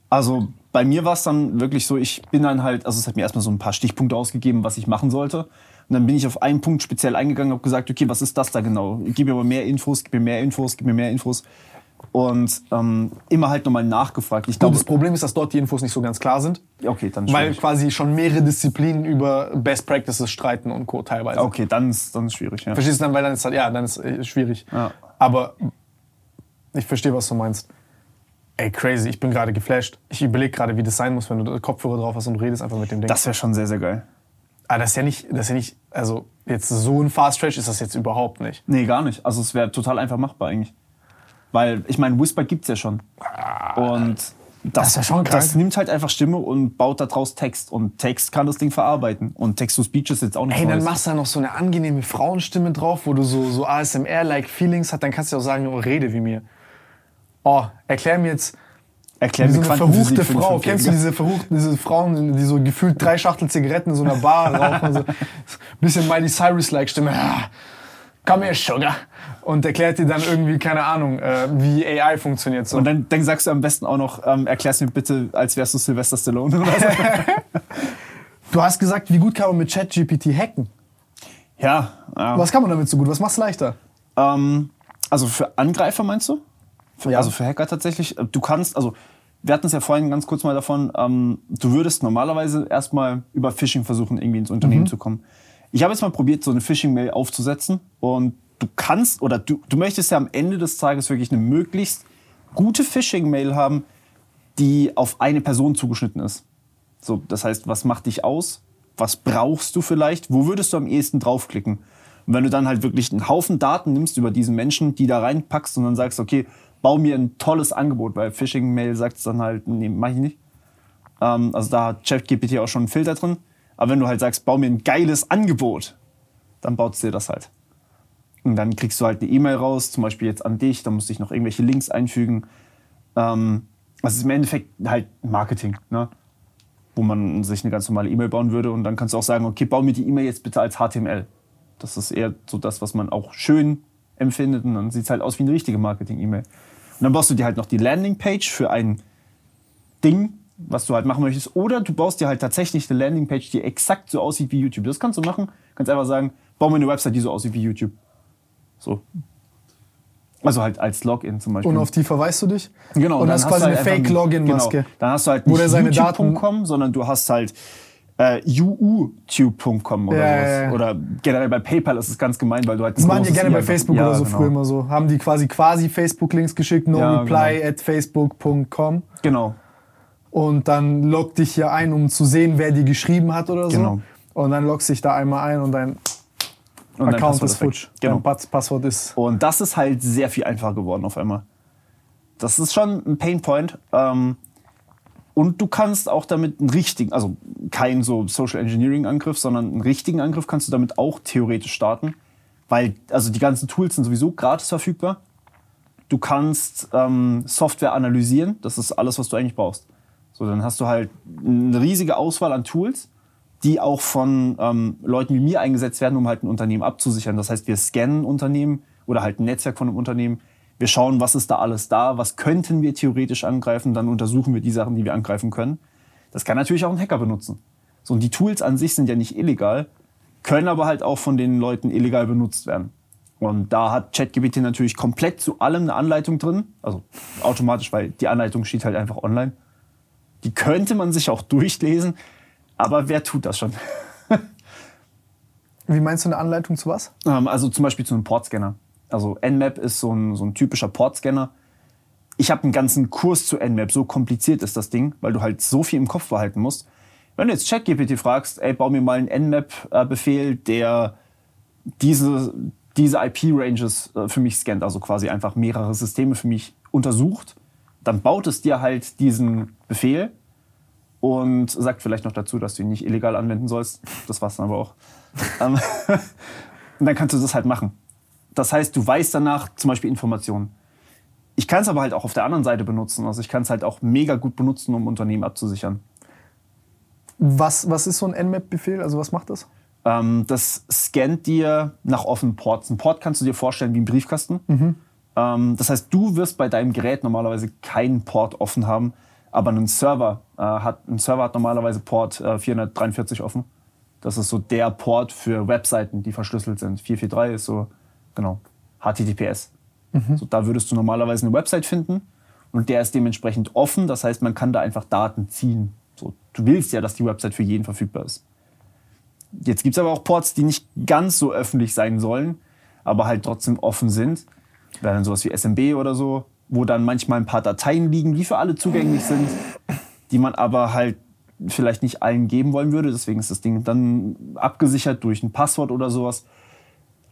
also bei mir war es dann wirklich so, ich bin dann halt, also es hat mir erstmal so ein paar Stichpunkte ausgegeben, was ich machen sollte. Und dann bin ich auf einen Punkt speziell eingegangen und habe gesagt, okay, was ist das da genau? Gib mir aber mehr Infos, gib mir mehr Infos, gib mir mehr Infos. Und ähm, immer halt nochmal nachgefragt. Ich Gut, glaube, das Problem ist, dass dort die Infos nicht so ganz klar sind, okay, dann weil schwierig. quasi schon mehrere Disziplinen über Best Practices streiten und Co. teilweise. Okay, dann ist, dann ist schwierig, ja. Verstehst du dann, weil dann ist halt, ja, dann ist äh, schwierig. Ja. Aber ich verstehe, was du meinst. Ey, crazy, ich bin gerade geflasht. Ich überlege gerade, wie das sein muss, wenn du Kopfhörer drauf hast und du redest einfach mit dem Ding. Das wäre schon sehr, sehr geil. Aber das ist ja nicht, das ist ja nicht, also jetzt so ein Fast Stretch ist das jetzt überhaupt nicht. Nee, gar nicht. Also es wäre total einfach machbar eigentlich. Weil, ich meine, Whisper gibt's ja schon. Und Das, ist ja schon. Das nimmt halt einfach Stimme und baut daraus Text. Und Text kann das Ding verarbeiten. Und Text-to-Speech ist jetzt auch nicht Ey, dann machst du da noch so eine angenehme Frauenstimme drauf, wo du so, so ASMR-like Feelings hast, dann kannst du auch sagen, oh, rede wie mir. Oh, erklär mir jetzt, Erklär so mir eine verruchte Frau. Kennst du diese verruchten, diese Frauen, die so gefühlt drei Schachtel Zigaretten in so einer Bar rauchen? So, bisschen Miley Cyrus-like Stimme. Ah, Komm her, Sugar. Und erklärt dir dann irgendwie, keine Ahnung, äh, wie AI funktioniert. So. Und dann, dann sagst du am besten auch noch, ähm, erklär's mir bitte, als wärst du Sylvester Stallone oder so. du hast gesagt, wie gut kann man mit ChatGPT hacken? ja, ja. Was kann man damit so gut? Was macht's leichter? Ähm, also für Angreifer meinst du? Für, Ja. Also für Hacker tatsächlich. Du kannst, also wir hatten es ja vorhin ganz kurz mal davon, ähm, du würdest normalerweise erstmal über Phishing versuchen, irgendwie ins Unternehmen Mhm. zu kommen. Ich habe jetzt mal probiert, so eine Phishing-Mail aufzusetzen und du kannst oder du, du möchtest ja am Ende des Tages wirklich eine möglichst gute Phishing-Mail haben, die auf eine Person zugeschnitten ist. So, das heißt, was macht dich aus? Was brauchst du vielleicht? Wo würdest du am ehesten draufklicken? Und wenn du dann halt wirklich einen Haufen Daten nimmst über diesen Menschen, die da reinpackst und dann sagst, okay, bau mir ein tolles Angebot, weil Phishing-Mail sagt es dann halt, nee, mach ich nicht. Ähm, also da hat ChatGPT auch schon einen Filter drin. Aber wenn du halt sagst, bau mir ein geiles Angebot, dann baut es dir das halt. Und dann kriegst du halt eine E-Mail raus, zum Beispiel jetzt an dich, da musst du dich noch irgendwelche Links einfügen. Ähm, das ist im Endeffekt halt Marketing, ne? wo man sich eine ganz normale E-Mail bauen würde. Und dann kannst du auch sagen, okay, bau mir die E-Mail jetzt bitte als HTML. Das ist eher so das, was man auch schön empfindet. Und dann sieht es halt aus wie eine richtige Marketing-E-Mail. Und dann baust du dir halt noch die Landingpage für ein Ding, was du halt machen möchtest. Oder du baust dir halt tatsächlich eine Landingpage, die exakt so aussieht wie YouTube. Das kannst du machen. Kannst einfach sagen, bau mir eine Website, die so aussieht wie YouTube. So. Also halt als Login zum Beispiel. Und auf die verweist du dich? Genau, Und dann hast hast quasi du eine halt einfach- Fake-Login-Maske. Genau. Dann hast du halt nicht der seine Daten- youtube.com, sondern du hast halt äh, uutube.com oder Ja, sowas. ja, ja. Oder generell bei PayPal ist es ganz gemein, weil du halt Das machen die gerne bei Facebook oder so genau. früher immer so. Haben die quasi quasi Facebook-Links geschickt, no Ja, reply genau. at facebook.com. Genau. Und dann log dich hier ein, um zu sehen, wer die geschrieben hat oder so. Genau. Und dann loggst dich da einmal ein und dein Und Account Passwort ist futsch. Genau. Dein Pass Passwort ist. Und das ist halt sehr viel einfacher geworden auf einmal. Das ist schon ein Painpoint. Ähm, und du kannst auch damit einen richtigen, also kein so Social Engineering Angriff, sondern einen richtigen Angriff kannst du damit auch theoretisch starten. Weil, also die ganzen Tools sind sowieso gratis verfügbar. Du kannst ähm, Software analysieren. Das ist alles, was du eigentlich brauchst. So, dann hast du halt eine riesige Auswahl an Tools, die auch von ähm, Leuten wie mir eingesetzt werden, um halt ein Unternehmen abzusichern. Das heißt, wir scannen Unternehmen oder halt ein Netzwerk von einem Unternehmen. Wir schauen, was ist da alles da, was könnten wir theoretisch angreifen, dann untersuchen wir die Sachen, die wir angreifen können. Das kann natürlich auch ein Hacker benutzen. So, und die Tools an sich sind ja nicht illegal, können aber halt auch von den Leuten illegal benutzt werden. Und da hat ChatGPT natürlich komplett zu allem eine Anleitung drin. Also automatisch, weil die Anleitung steht halt einfach online. Die könnte man sich auch durchlesen, aber wer tut das schon? Wie meinst du eine Anleitung zu was? Ähm, also zum Beispiel zu einem Portscanner. Also Nmap ist so ein, so ein typischer Portscanner. Ich habe einen ganzen Kurs zu Nmap. So kompliziert ist das Ding, weil du halt so viel im Kopf behalten musst. Wenn du jetzt ChatGPT fragst, ey, bau mir mal einen Nmap-Befehl, der diese, diese IP-Ranges äh, für mich scannt, also quasi einfach mehrere Systeme für mich untersucht, dann baut es dir halt diesen Befehl und sagt vielleicht noch dazu, dass du ihn nicht illegal anwenden sollst. Das war's dann aber auch. Ähm, und dann kannst du das halt machen. Das heißt, du weißt danach zum Beispiel Informationen. Ich kann es aber halt auch auf der anderen Seite benutzen. Also ich kann es halt auch mega gut benutzen, um Unternehmen abzusichern. Was, was ist so ein Nmap-Befehl? Also was macht das? Ähm, das scannt dir nach offenen Ports. Ein Port kannst du dir vorstellen wie ein Briefkasten. Ähm, das heißt, du wirst bei deinem Gerät normalerweise keinen Port offen haben, aber ein Server, äh, hat, ein Server hat normalerweise Port äh, 443 offen. Das ist so der Port für Webseiten, die verschlüsselt sind. 443 ist so, genau, HTTPS. So, da würdest du normalerweise eine Website finden und der ist dementsprechend offen. Das heißt, man kann da einfach Daten ziehen. So, du willst ja, dass die Website für jeden verfügbar ist. Jetzt gibt es aber auch Ports, die nicht ganz so öffentlich sein sollen, aber halt trotzdem offen sind. Wäre dann sowas wie SMB oder so, wo dann manchmal ein paar Dateien liegen, die für alle zugänglich sind, die man aber halt vielleicht nicht allen geben wollen würde. Deswegen ist das Ding dann abgesichert durch ein Passwort oder sowas.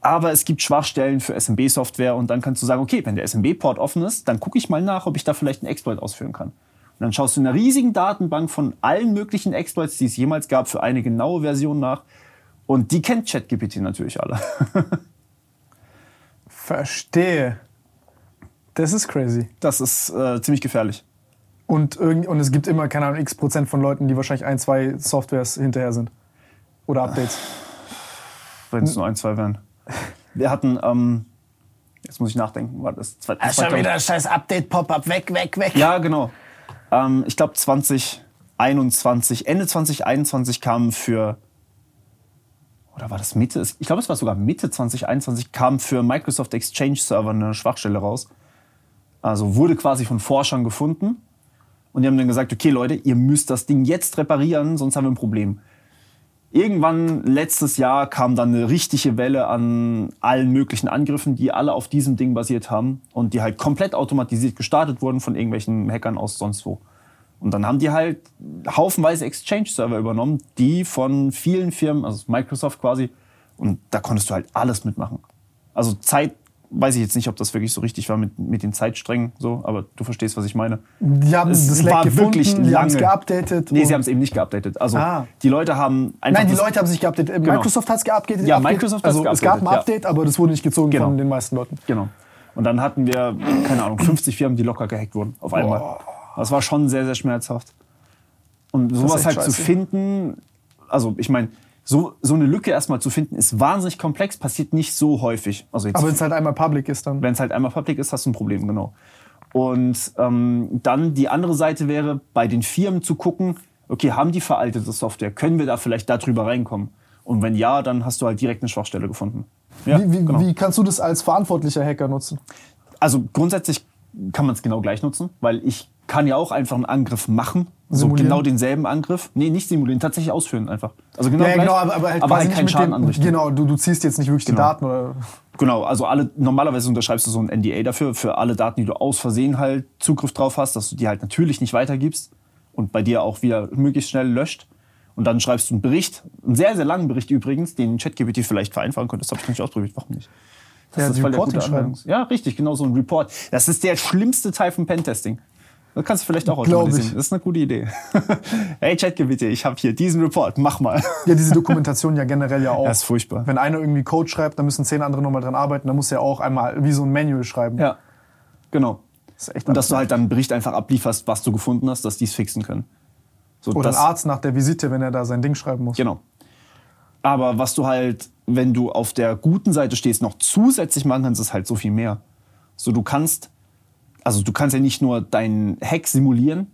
Aber es gibt Schwachstellen für SMB-Software und dann kannst du sagen, okay, wenn der SMB-Port offen ist, dann gucke ich mal nach, ob ich da vielleicht einen Exploit ausführen kann. Und dann schaust du in einer riesigen Datenbank von allen möglichen Exploits, die es jemals gab, für eine genaue Version nach. Und die kennt ChatGPT natürlich alle. Verstehe. Das ist crazy. Das ist äh, ziemlich gefährlich. Und, irgend, und es gibt immer, keine Ahnung, x Prozent von Leuten, die wahrscheinlich ein, zwei Softwares hinterher sind. Oder Updates. Wenn es nur ein, zwei wären. Wir hatten, ähm, jetzt muss ich nachdenken, war das, das war, schon wieder ein scheiß Update-Pop-up, weg, weg, weg. Ja, genau. Ähm, ich glaube 2021, Ende 2021 kam für, oder war das Mitte? Ich glaube, es war sogar Mitte 2021 kam für Microsoft Exchange Server eine Schwachstelle raus. Also wurde quasi von Forschern gefunden. Und die haben dann gesagt, okay Leute, ihr müsst das Ding jetzt reparieren, sonst haben wir ein Problem. Irgendwann letztes Jahr kam dann eine richtige Welle an allen möglichen Angriffen, die alle auf diesem Ding basiert haben und die halt komplett automatisiert gestartet wurden von irgendwelchen Hackern aus sonst wo. Und dann haben die halt haufenweise Exchange-Server übernommen, die von vielen Firmen, also Microsoft quasi, und da konntest du halt alles mitmachen. Also Zeit weiß ich jetzt nicht, ob das wirklich so richtig war mit, mit den Zeitsträngen, so, aber du verstehst, was ich meine. Die haben Es das Leck war gefunden, wirklich die haben es geupdatet. Nee, sie haben es eben nicht geupdatet. Also Ah. die Leute haben einfach. Nein, die Leute haben sich geupdatet. Microsoft hat es geupdatet. Ja, Update- Microsoft hat's also es gab ein Update, aber das wurde nicht gezogen Genau. von den meisten Leuten. Genau. Und dann hatten wir, keine Ahnung, 50 Firmen, die locker gehackt wurden auf einmal. Das war schon sehr, sehr schmerzhaft. Und sowas halt zu scheiße. finden, also ich meine, so, so eine Lücke erstmal zu finden, ist wahnsinnig komplex, passiert nicht so häufig. Also jetzt Aber wenn es halt einmal public ist, dann. wenn es halt einmal public ist, hast du ein Problem, genau. Und ähm, dann die andere Seite wäre, bei den Firmen zu gucken, okay, haben die veraltete Software? Können wir da vielleicht darüber reinkommen? Und wenn ja, dann hast du halt direkt eine Schwachstelle gefunden. Ja, wie, wie, genau. wie kannst du das als verantwortlicher Hacker nutzen? Also grundsätzlich kann man es genau gleich nutzen, weil ich kann ja auch einfach einen Angriff machen. So genau denselben Angriff. Nee, nicht simulieren, tatsächlich ausführen einfach. Also genau, Ja, gleich, genau, aber, aber halt, aber halt keinen Schaden dem, anrichten. Genau, du, du ziehst jetzt nicht wirklich Genau. die Daten oder. Genau, also alle, normalerweise unterschreibst du so ein NDA dafür, für alle Daten, die du aus Versehen halt Zugriff drauf hast, dass du die halt natürlich nicht weitergibst und bei dir auch wieder möglichst schnell löscht. Und dann schreibst du einen Bericht, einen sehr, sehr langen Bericht übrigens, den ChatGPT vielleicht vereinfachen könnte. Das habe ich noch nicht ausprobiert. Warum nicht? Das Ja, ist die voll der gute. Anwendungs- Ja, richtig, genau so ein Report. Das ist der schlimmste Teil vom Pentesting. Das kannst du vielleicht auch automatisieren. ich. Das ist eine gute Idee. hey ChatGPT, ich habe hier diesen Report, mach mal. Ja, diese Dokumentation ja generell ja auch. Das ist furchtbar. Wenn einer irgendwie Code schreibt, dann müssen zehn andere nochmal dran arbeiten. Dann muss er auch einmal wie so ein Manual schreiben. Ja, genau. Das ist echt Und dass du halt dann einen Bericht einfach ablieferst, was du gefunden hast, dass die es fixen können. So, Oder ein Arzt nach der Visite, wenn er da sein Ding schreiben muss. Genau. Aber was du halt, wenn du auf der guten Seite stehst, noch zusätzlich machen kannst, ist halt so viel mehr. So, du kannst, also du kannst ja nicht nur deinen Hack simulieren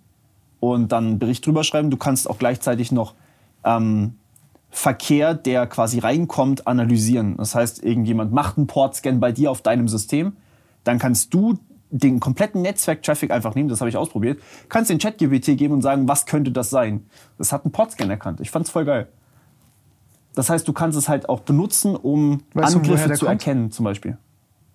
und dann einen Bericht drüber schreiben, du kannst auch gleichzeitig noch ähm, Verkehr, der quasi reinkommt, analysieren. Das heißt, irgendjemand macht einen Portscan bei dir auf deinem System, dann kannst du den kompletten Netzwerk-Traffic einfach nehmen, das habe ich ausprobiert, kannst den Chat-GBT geben und sagen, was könnte das sein? Das hat einen Portscan erkannt. Ich fand's voll geil. Das heißt, du kannst es halt auch benutzen, um Weißt du, Angriffe der zu kommt? erkennen, zum Beispiel.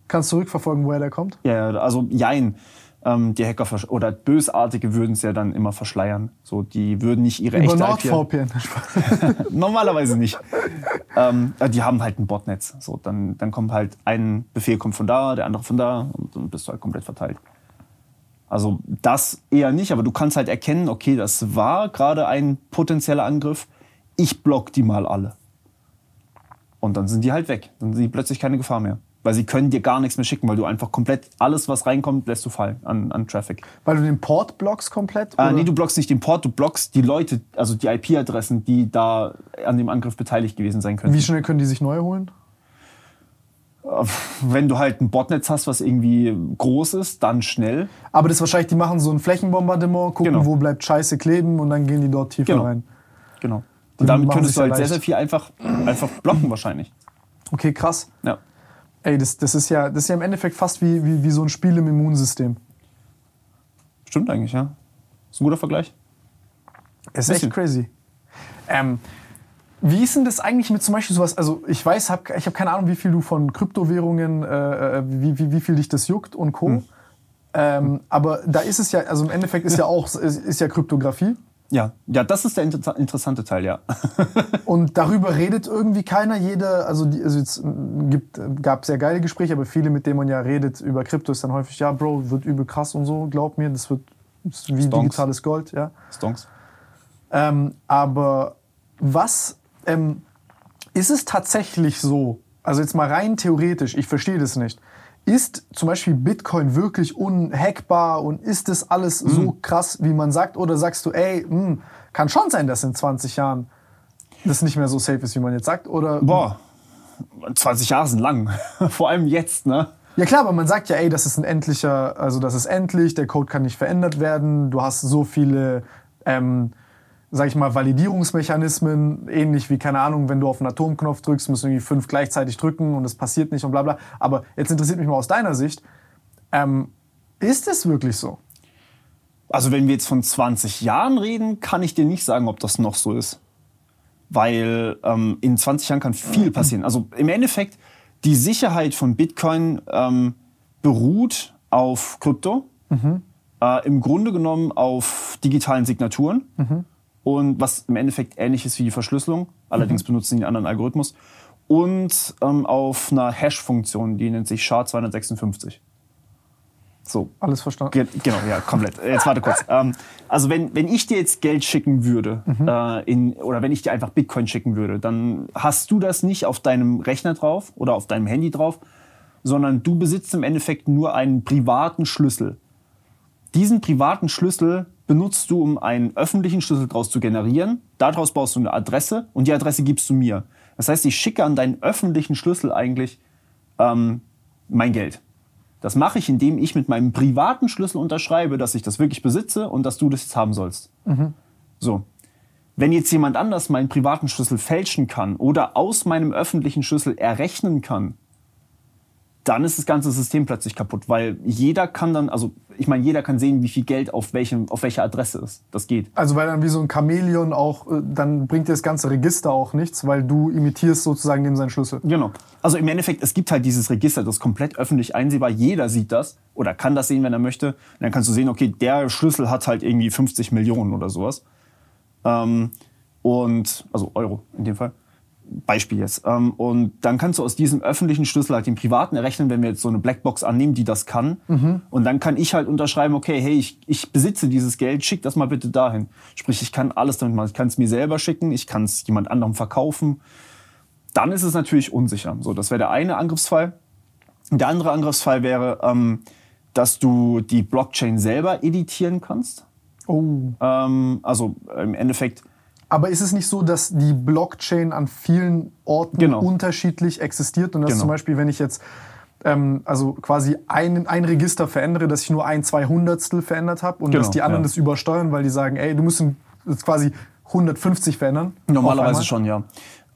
Kannst du rückverfolgen, woher der kommt? Ja, also jein. Ähm, die Hacker oder Bösartige würden es ja dann immer verschleiern. So, die würden nicht ihre Über echte IP. NordVPN. Normalerweise nicht. ähm, äh, die haben halt ein Botnetz. So, dann, dann kommt halt ein Befehl kommt von da, der andere von da und dann bist du halt komplett verteilt. Also das eher nicht, aber du kannst halt erkennen, okay, das war gerade ein potenzieller Angriff. Ich block die mal alle. Und dann sind die halt weg. Dann sind die plötzlich keine Gefahr mehr. Weil sie können dir gar nichts mehr schicken, weil du einfach komplett alles, was reinkommt, lässt du fallen an, an Traffic. Weil du den Port blockst komplett? Ah, oder? nee, du blockst nicht den Port, du blockst die Leute, also die IP-Adressen, die da an dem Angriff beteiligt gewesen sein können. Wie schnell können die sich neu holen? Wenn du halt ein Botnetz hast, was irgendwie groß ist, dann schnell. Aber das ist wahrscheinlich, die machen so ein Flächenbombardement, gucken, Genau. wo bleibt Scheiße kleben und dann gehen die dort tiefer Genau. rein. Genau. Und damit könntest du halt sehr, leicht. sehr viel einfach, einfach blocken wahrscheinlich. Okay, krass. Ja. Ey, das, das, ist ja, das ist ja im Endeffekt fast wie, wie, wie so ein Spiel im Immunsystem. Stimmt eigentlich, ja. Ist ein guter Vergleich. Es ist echt crazy. Ähm, wie ist denn das eigentlich mit zum Beispiel sowas? Also, ich weiß, hab, ich habe keine Ahnung, wie viel du von Kryptowährungen, äh, äh, wie, wie, wie viel dich das juckt und Co. Hm. Ähm, aber da ist es ja, also im Endeffekt ist ja auch ist, ist ja Kryptographie. Ja, ja, das ist der inter interessante Teil, ja. Und darüber redet irgendwie keiner. Jeder, also, die, also jetzt mm, gibt, gab sehr geile Gespräche, aber viele, mit denen man ja redet über Krypto, ist dann häufig, ja, Bro, wird übel krass und so, glaub mir, das wird ist wie Stonks. digitales Gold, ja. Stonks. Ähm, aber was ähm, ist es tatsächlich so? Also jetzt mal rein theoretisch, ich verstehe das nicht. Ist zum Beispiel Bitcoin wirklich unhackbar und ist das alles so krass, wie man sagt? Oder sagst du, ey, hm, kann schon sein, dass in 20 Jahren das nicht mehr so safe ist, wie man jetzt sagt? Oder Boah, 20 Jahre sind lang. Vor allem jetzt, ne? Ja klar, aber man sagt ja, ey, das ist ein endlicher, also das ist endlich, der Code kann nicht verändert werden, du hast so viele, ähm, sag ich mal, Validierungsmechanismen, ähnlich wie, keine Ahnung, wenn du auf einen Atomknopf drückst, müssen irgendwie fünf gleichzeitig drücken und es passiert nicht und bla bla. Aber jetzt interessiert mich mal aus deiner Sicht, ähm, ist es wirklich so? Also wenn wir jetzt von 20 Jahren reden, kann ich dir nicht sagen, ob das noch so ist. Weil ähm, in 20 Jahren kann viel passieren. Also im Endeffekt, die Sicherheit von Bitcoin ähm, beruht auf Krypto, äh, im Grunde genommen auf digitalen Signaturen und was im Endeffekt ähnlich ist wie die Verschlüsselung, allerdings benutzen die einen anderen Algorithmus und ähm, auf einer Hash-Funktion, die nennt sich SHA-256. So, Alles verstanden? Ge genau, ja, komplett. Jetzt warte kurz. Ähm, also wenn, wenn ich dir jetzt Geld schicken würde, äh, in, oder wenn ich dir einfach Bitcoin schicken würde, dann hast du das nicht auf deinem Rechner drauf oder auf deinem Handy drauf, sondern du besitzt im Endeffekt nur einen privaten Schlüssel. Diesen privaten Schlüssel benutzt du, um einen öffentlichen Schlüssel daraus zu generieren. Daraus baust du eine Adresse und die Adresse gibst du mir. Das heißt, ich schicke an deinen öffentlichen Schlüssel eigentlich ähm, mein Geld. Das mache ich, indem ich mit meinem privaten Schlüssel unterschreibe, dass ich das wirklich besitze und dass du das jetzt haben sollst. So. Wenn jetzt jemand anders meinen privaten Schlüssel fälschen kann oder aus meinem öffentlichen Schlüssel errechnen kann, dann ist das ganze System plötzlich kaputt, weil jeder kann dann, also ich meine, jeder kann sehen, wie viel Geld auf, welchem, auf welcher Adresse ist. Das geht. Also weil dann wie so ein Chamäleon auch, äh, dann bringt dir das ganze Register auch nichts, weil du imitierst sozusagen dem seinen Schlüssel. Genau. Also im Endeffekt, es gibt halt dieses Register, das ist komplett öffentlich einsehbar. Jeder sieht das oder kann das sehen, wenn er möchte. Und dann kannst du sehen, okay, der Schlüssel hat halt irgendwie 50 Millionen oder sowas. Ähm, und, also Euro in dem Fall. Beispiel jetzt. Ähm, und dann kannst du aus diesem öffentlichen Schlüssel halt den privaten errechnen, wenn wir jetzt so eine Blackbox annehmen, die das kann. Und dann kann ich halt unterschreiben, okay, hey, ich, ich besitze dieses Geld, schick das mal bitte dahin. Sprich, ich kann alles damit machen. Ich kann es mir selber schicken, ich kann es jemand anderem verkaufen. Dann ist es natürlich unsicher. So, das wäre der eine Angriffsfall. Der andere Angriffsfall wäre, ähm, dass du die Blockchain selber editieren kannst. Oh. Ähm, also im Endeffekt Aber ist es nicht so, dass die Blockchain an vielen Orten Genau. unterschiedlich existiert und dass Genau. zum Beispiel, wenn ich jetzt ähm, also quasi ein, ein Register verändere, dass ich nur ein Zweihundertstel verändert habe und Genau, dass die anderen ja. das übersteuern, weil die sagen, ey, du musst jetzt quasi 150 verändern? Normalerweise schon, ja.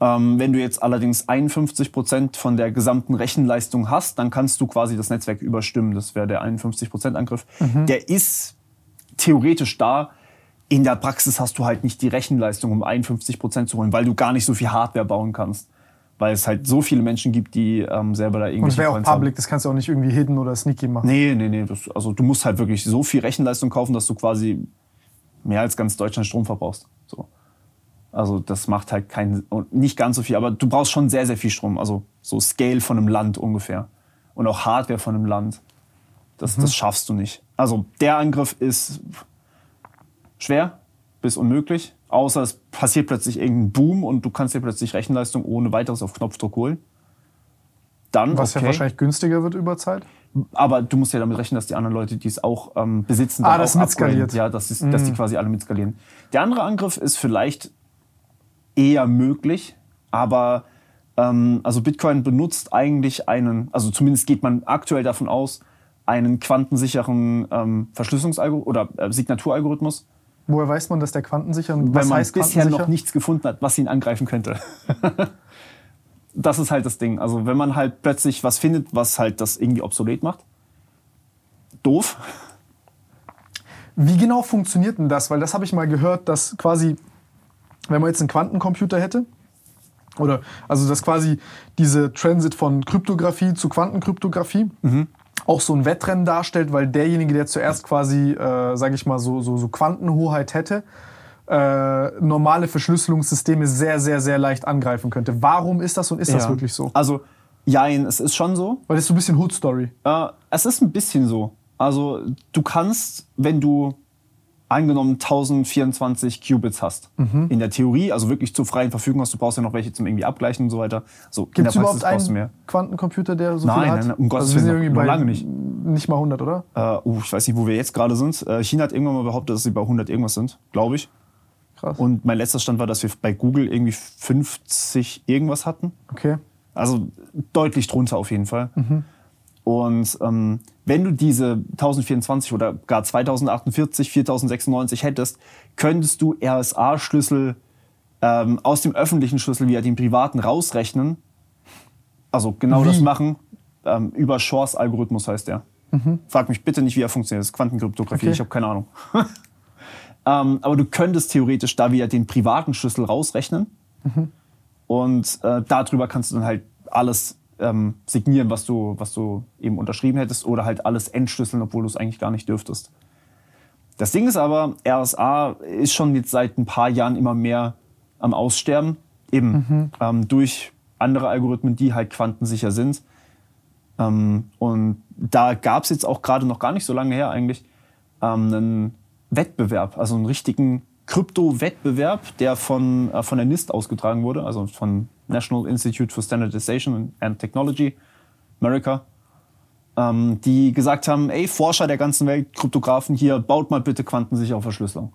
Ähm, wenn du jetzt allerdings 51 Prozent von der gesamten Rechenleistung hast, dann kannst du quasi das Netzwerk überstimmen. Das wäre der 51 Prozent Angriff. Mhm. Der ist theoretisch da. In der Praxis hast du halt nicht die Rechenleistung, um 51 Prozent zu holen, weil du gar nicht so viel Hardware bauen kannst. Weil es halt so viele Menschen gibt, die ähm, selber da Und es wäre auch Coins haben. public, das kannst du auch nicht irgendwie hidden oder sneaky machen. Nee, nee, nee. Das, also du musst halt wirklich so viel Rechenleistung kaufen, dass du quasi mehr als ganz Deutschland Strom verbrauchst. So. Also das macht halt keinen, nicht ganz so viel, aber du brauchst schon sehr, sehr viel Strom. Also so Scale von einem Land ungefähr. Und auch Hardware von einem Land. Das, das schaffst du nicht. Also der Angriff ist schwer bis unmöglich. Außer es passiert plötzlich irgendein Boom und du kannst dir plötzlich Rechenleistung ohne weiteres auf Knopfdruck holen. Dann, Was okay. ja wahrscheinlich günstiger wird über Zeit. Aber du musst ja damit rechnen, dass die anderen Leute, die es auch ähm, besitzen, Ah, das mitskaliert. Ja, das ist, dass die quasi alle mitskalieren. Der andere Angriff ist vielleicht eher möglich, aber ähm, also Bitcoin benutzt eigentlich einen, also zumindest geht man aktuell davon aus, einen quantensicheren ähm, Verschlüsselungsalgorithmus oder äh, Signaturalgorithmus, Woher weiß man, dass der quantensicher und weil man bisher noch nichts gefunden hat, was ihn angreifen könnte. das ist halt das Ding. Also wenn man halt plötzlich was findet, was halt das irgendwie obsolet macht, doof. Wie genau funktioniert denn das? Weil das habe ich mal gehört, dass quasi, wenn man jetzt einen Quantencomputer hätte, oder also dass quasi diese Transit von Kryptographie zu Quantenkryptographie auch so ein Wettrennen darstellt, weil derjenige, der zuerst quasi, äh, sage ich mal, so, so, so Quantenhoheit hätte, äh, normale Verschlüsselungssysteme sehr, sehr, sehr leicht angreifen könnte. Warum ist das und ist das Ja. wirklich so? Also, jein, es ist schon so. Weil das ist so ein bisschen Hood-Story. Äh, es ist ein bisschen so. Also, du kannst, wenn du angenommen 1024 Qubits hast. Mhm. In der Theorie, also wirklich zur freien Verfügung hast, du brauchst ja noch welche zum irgendwie abgleichen und so weiter. So, in Gibt es der überhaupt Praxis brauchst du einen mehr. Quantencomputer, der so Nein, viel hat? nein, nein, um Gottes also wir sind Willen, bei lange nicht. nicht mal 100, oder? Äh, uh, ich weiß nicht, wo wir jetzt gerade sind. Äh, China hat irgendwann mal behauptet, dass sie bei 100 irgendwas sind, glaube ich. Krass. Und mein letzter Stand war, dass wir bei Google irgendwie 50 irgendwas hatten. okay. Also deutlich drunter auf jeden Fall. Und ähm, wenn du diese 1024 oder gar 2048, 4096 hättest, könntest du RSA-Schlüssel ähm, aus dem öffentlichen Schlüssel via den privaten rausrechnen. Also genau Wie? das machen. Ähm, über Shors Algorithmus heißt der. Frag mich bitte nicht, wie er funktioniert. Das ist Quantenkryptographie, Okay. ich habe keine Ahnung. ähm, aber du könntest theoretisch da wieder den privaten Schlüssel rausrechnen. Und äh, darüber kannst du dann halt alles ähm, signieren, was du, was du eben unterschrieben hättest, oder halt alles entschlüsseln, obwohl du es eigentlich gar nicht dürftest. Das Ding ist aber, RSA ist schon jetzt seit ein paar Jahren immer mehr am Aussterben, eben ähm, durch andere Algorithmen, die halt quantensicher sind. Ähm, und da gab es jetzt auch gerade noch gar nicht so lange her eigentlich ähm, einen Wettbewerb, also einen richtigen Krypto-Wettbewerb, der von, äh, von der NIST ausgetragen wurde, also von National Institute for Standardization and Technology, America, ähm, die gesagt haben, ey, Forscher der ganzen Welt, Kryptografen hier, baut mal bitte quantensichere Verschlüsselung.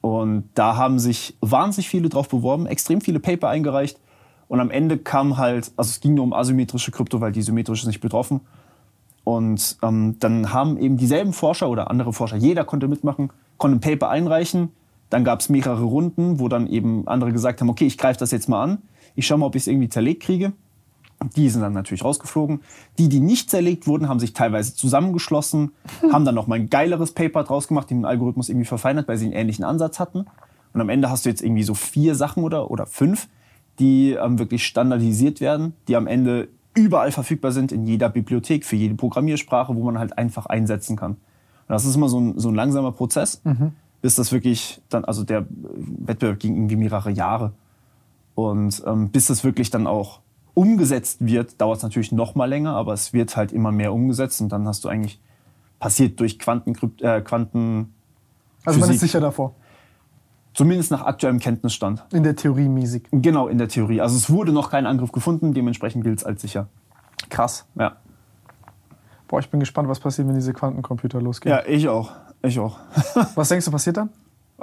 Und da haben sich wahnsinnig viele drauf beworben, extrem viele Paper eingereicht. Und am Ende kam halt, also es ging nur um asymmetrische Krypto, weil die symmetrische ist nicht betroffen. Und ähm, dann haben eben dieselben Forscher oder andere Forscher, jeder konnte mitmachen, konnte ein Paper einreichen. Dann gab es mehrere Runden, wo dann eben andere gesagt haben, okay, ich greife das jetzt mal an. Ich schaue mal, ob ich es irgendwie zerlegt kriege. Die sind dann natürlich rausgeflogen. Die, die nicht zerlegt wurden, haben sich teilweise zusammengeschlossen, haben dann noch mal ein geileres Paper draus gemacht, den Algorithmus irgendwie verfeinert, weil sie einen ähnlichen Ansatz hatten. Und am Ende hast du jetzt irgendwie so vier Sachen oder, oder fünf, die ähm, wirklich standardisiert werden, die am Ende überall verfügbar sind, in jeder Bibliothek, für jede Programmiersprache, wo man halt einfach einsetzen kann. Und das ist immer so ein, so ein langsamer Prozess, bis das wirklich dann, also der Wettbewerb ging irgendwie mehrere Jahre. Und ähm, bis das wirklich dann auch umgesetzt wird, dauert es natürlich noch mal länger, aber es wird halt immer mehr umgesetzt und dann hast du eigentlich passiert durch Quantenkrypt äh, Quanten, Also man ist sicher davor. zumindest nach aktuellem Kenntnisstand. In der Theorie mäßig. Genau in der Theorie. Also es wurde noch kein Angriff gefunden, dementsprechend gilt es als sicher. Krass. Ja. Boah, ich bin gespannt, was passiert, wenn diese Quantencomputer losgehen. Ja, ich auch. Ich auch. Was denkst du, passiert dann?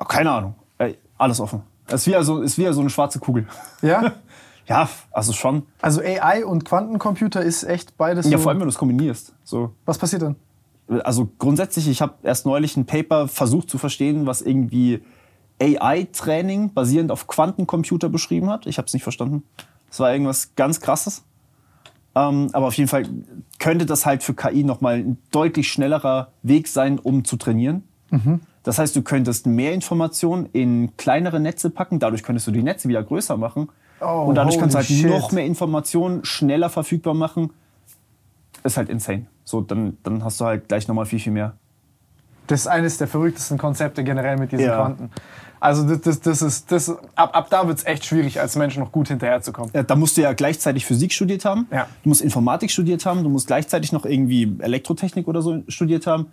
Keine Ahnung. Ey, alles offen. Es ist wie also, ist wie so eine schwarze Kugel. Ja? Ja, also schon. Also AI und Quantencomputer ist echt beides Ja, so. vor allem, wenn du es kombinierst. So. was passiert dann? Also grundsätzlich, ich habe erst neulich ein Paper versucht zu verstehen, was irgendwie AI-Training basierend auf Quantencomputer beschrieben hat. Ich habe es nicht verstanden. Das war irgendwas ganz Krasses. Ähm, aber auf jeden Fall könnte das halt für KI nochmal ein deutlich schnellerer Weg sein, um zu trainieren. Das heißt, du könntest mehr Informationen in kleinere Netze packen. Dadurch könntest du die Netze wieder größer machen. Oh, und dadurch kannst du halt shit. noch mehr Informationen schneller verfügbar machen. Ist halt insane. So, dann, dann hast du halt gleich nochmal viel, viel mehr. Das ist eines der verrücktesten Konzepte generell mit diesen Ja. Quanten. Also das, das, das ist, das, ab, ab da wird es echt schwierig, als Mensch noch gut hinterherzukommen. Ja, da musst du ja gleichzeitig Physik studiert haben, Ja. du musst Informatik studiert haben, du musst gleichzeitig noch irgendwie Elektrotechnik oder so studiert haben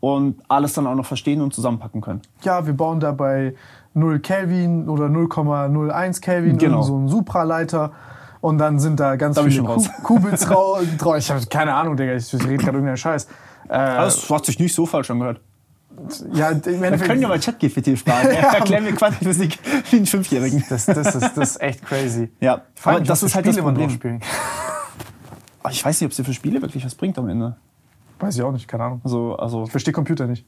und alles dann auch noch verstehen und zusammenpacken können. Ja, wir bauen da bei 0 Kelvin oder 0,01 Kelvin Genau. so einen Supraleiter. Und dann sind da ganz Da viele raus. Ku- Qubits rau- drauf. Ich habe keine Ahnung, Digga. Ich rede gerade irgendeinen Scheiß. Äh, Das hat sich nicht so falsch angehört. Ja, im Wir können ja mal ChatGPT fragen. Erklären wir Quantenphysik wie einen Fünfjährigen. das, das, ist, das ist echt crazy. Ja, aber mich, das ist halt das Spiele drauf Problem. spielen. Ich weiß nicht, ob es dir für Spiele wirklich was bringt am Ende. Weiß ich auch nicht, keine Ahnung. Also, also, Ich verstehe Computer nicht.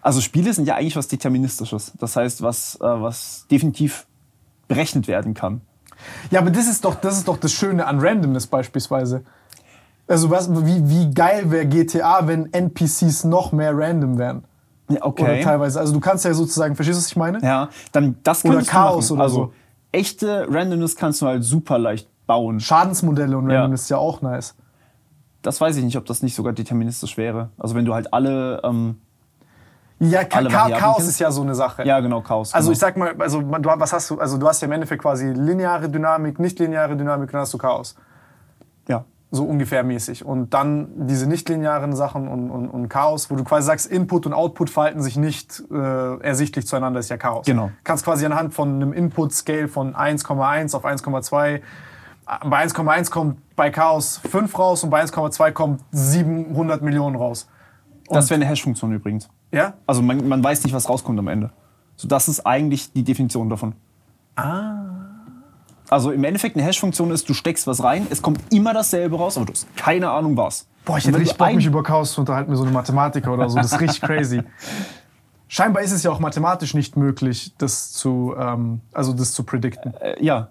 also Spiele sind ja eigentlich was Deterministisches. Das heißt, was, äh, was definitiv berechnet werden kann. Ja, aber das ist doch das, ist doch das Schöne an Randomness beispielsweise. Also was, wie, wie geil wäre GTA, wenn NPCs noch mehr random wären. Ja, Oder teilweise. Also du kannst ja sozusagen, verstehst du, was ich meine? Ja, dann das Oder könntest du Chaos oder also, so. Echte Randomness kannst du halt super leicht bauen. Schadensmodelle und Ja. Randomness ist ja auch nice. Das weiß ich nicht, ob das nicht sogar deterministisch wäre. Also wenn du halt alle, ähm, Ja, Ka Chaos kennst? ist ja so eine Sache. ja genau, Chaos. Also genau. ich sag mal, also du, was hast du? Also du hast ja im Endeffekt quasi lineare Dynamik, nicht lineare Dynamik, dann hast du Chaos. So ungefähr mäßig. Und dann diese nichtlinearen Sachen und, und, und Chaos, wo du quasi sagst, Input und Output verhalten sich nicht äh, ersichtlich zueinander, ist ja Chaos. Genau. Du kannst quasi anhand von einem Input-Scale von 1,1 auf 1,2 bei 1,1 kommt bei Chaos 5 raus und bei 1,2 kommt 700 Millionen raus. das wäre eine Hash-Funktion übrigens. Ja? Also man, man weiß nicht, was rauskommt am Ende. So, das ist eigentlich die Definition davon. Ah. Also im Endeffekt eine Hash-Funktion ist, du steckst was rein, es kommt immer dasselbe raus, aber du hast keine Ahnung was. Boah, ich hätte richtig Bock, mich über Chaos zu unterhalten mit so einem Mathematiker oder so. Das ist richtig crazy. Scheinbar ist es ja auch mathematisch nicht möglich, das zu, ähm, also das zu predikten. Äh, ja.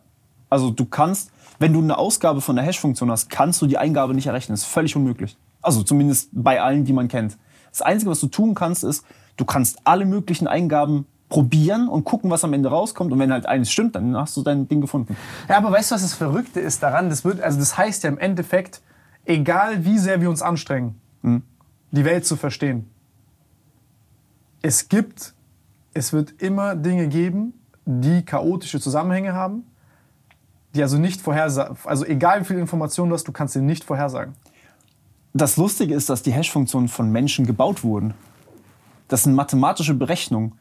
Also du kannst, wenn du eine Ausgabe von einer Hash-Funktion hast, kannst du die Eingabe nicht errechnen. Das ist völlig unmöglich. Also zumindest bei allen, die man kennt. Das Einzige, was du tun kannst, ist, du kannst alle möglichen Eingaben probieren und gucken, was am Ende rauskommt. Und wenn halt eines stimmt, dann hast du dein Ding gefunden. Ja, aber weißt du, was das Verrückte ist daran? Das, wird, also das heißt ja im Endeffekt, egal wie sehr wir uns anstrengen, die Welt zu verstehen, es gibt, es wird immer Dinge geben, die chaotische Zusammenhänge haben, die also nicht vorhersagen, also egal wie viel Information du hast, du kannst sie nicht vorhersagen. Das Lustige ist, dass die Hash-Funktionen von Menschen gebaut wurden. Das sind mathematische Berechnungen,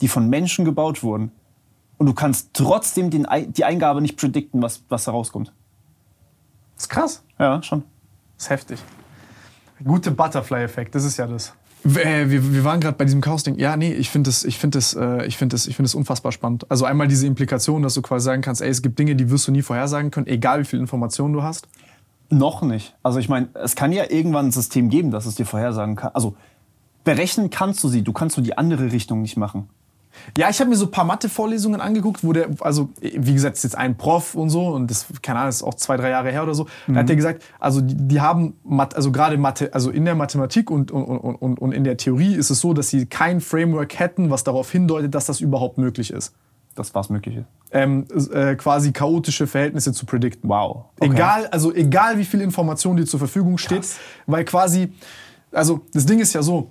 die von Menschen gebaut wurden. Und du kannst trotzdem den, die Eingabe nicht predikten, was, was da rauskommt. Das ist krass. Ja, schon. Das ist heftig. Gute Butterfly-Effekt, das ist ja das. Wir, wir waren gerade bei diesem Chaos-Ding. Ja, nee, ich finde das, ich find das, äh, ich find das, ich find das unfassbar spannend. Also einmal diese Implikation, dass du quasi sagen kannst, ey, es gibt Dinge, die wirst du nie vorhersagen können, egal wie viel Informationen du hast. Noch nicht. Also ich meine, es kann ja irgendwann ein System geben, das es dir vorhersagen kann. Also berechnen kannst du sie, du kannst nur die andere Richtung nicht machen. Ja, ich habe mir so ein paar Mathe-Vorlesungen angeguckt, wo der, also wie gesagt, ist jetzt ein Prof und so und das, keine Ahnung, ist auch zwei, drei Jahre her oder so. Da hat der gesagt, also die, die haben, Math, also gerade Mathe, also in der Mathematik und, und, und, und, und in der Theorie ist es so, dass sie kein Framework hätten, was darauf hindeutet, dass das überhaupt möglich ist. Das was möglich ist. Ähm, äh, quasi chaotische Verhältnisse zu predikten. Wow. Okay. Egal, also egal wie viel Information dir zur Verfügung steht, weil quasi, also das Ding ist ja so,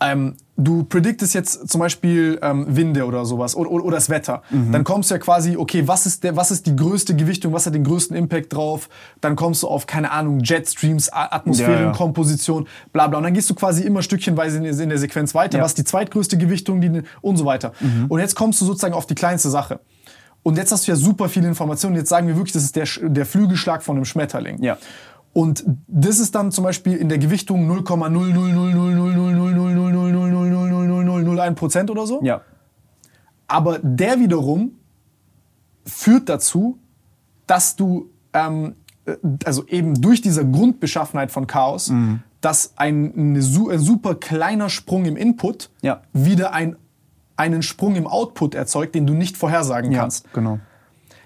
ähm, du prediktest jetzt zum Beispiel ähm, Winde oder sowas oder, oder, oder das Wetter. Dann kommst du ja quasi, okay, was ist, der, was ist die größte Gewichtung, was hat den größten Impact drauf? Dann kommst du auf, keine Ahnung, Jetstreams, Atmosphärenkomposition, bla bla. Und dann gehst du quasi immer stückchenweise in, der- in der Sequenz weiter. Ja. Was ist die zweitgrößte Gewichtung die, und so weiter. Und jetzt kommst du sozusagen auf die kleinste Sache. Und jetzt hast du ja super viele Informationen. Jetzt sagen wir wirklich, das ist der, der Flügelschlag von einem Schmetterling. Ja. Und das ist dann zum Beispiel in der Gewichtung 0,0000000000001 Prozent oder so. Ja. Aber der wiederum führt dazu, dass du, ähm, äh, also eben durch diese Grundbeschaffenheit von Chaos, dass ein, ein super kleiner Sprung im Input Ja. wieder ein, einen Sprung im Output erzeugt, den du nicht vorhersagen Ja, kannst. genau.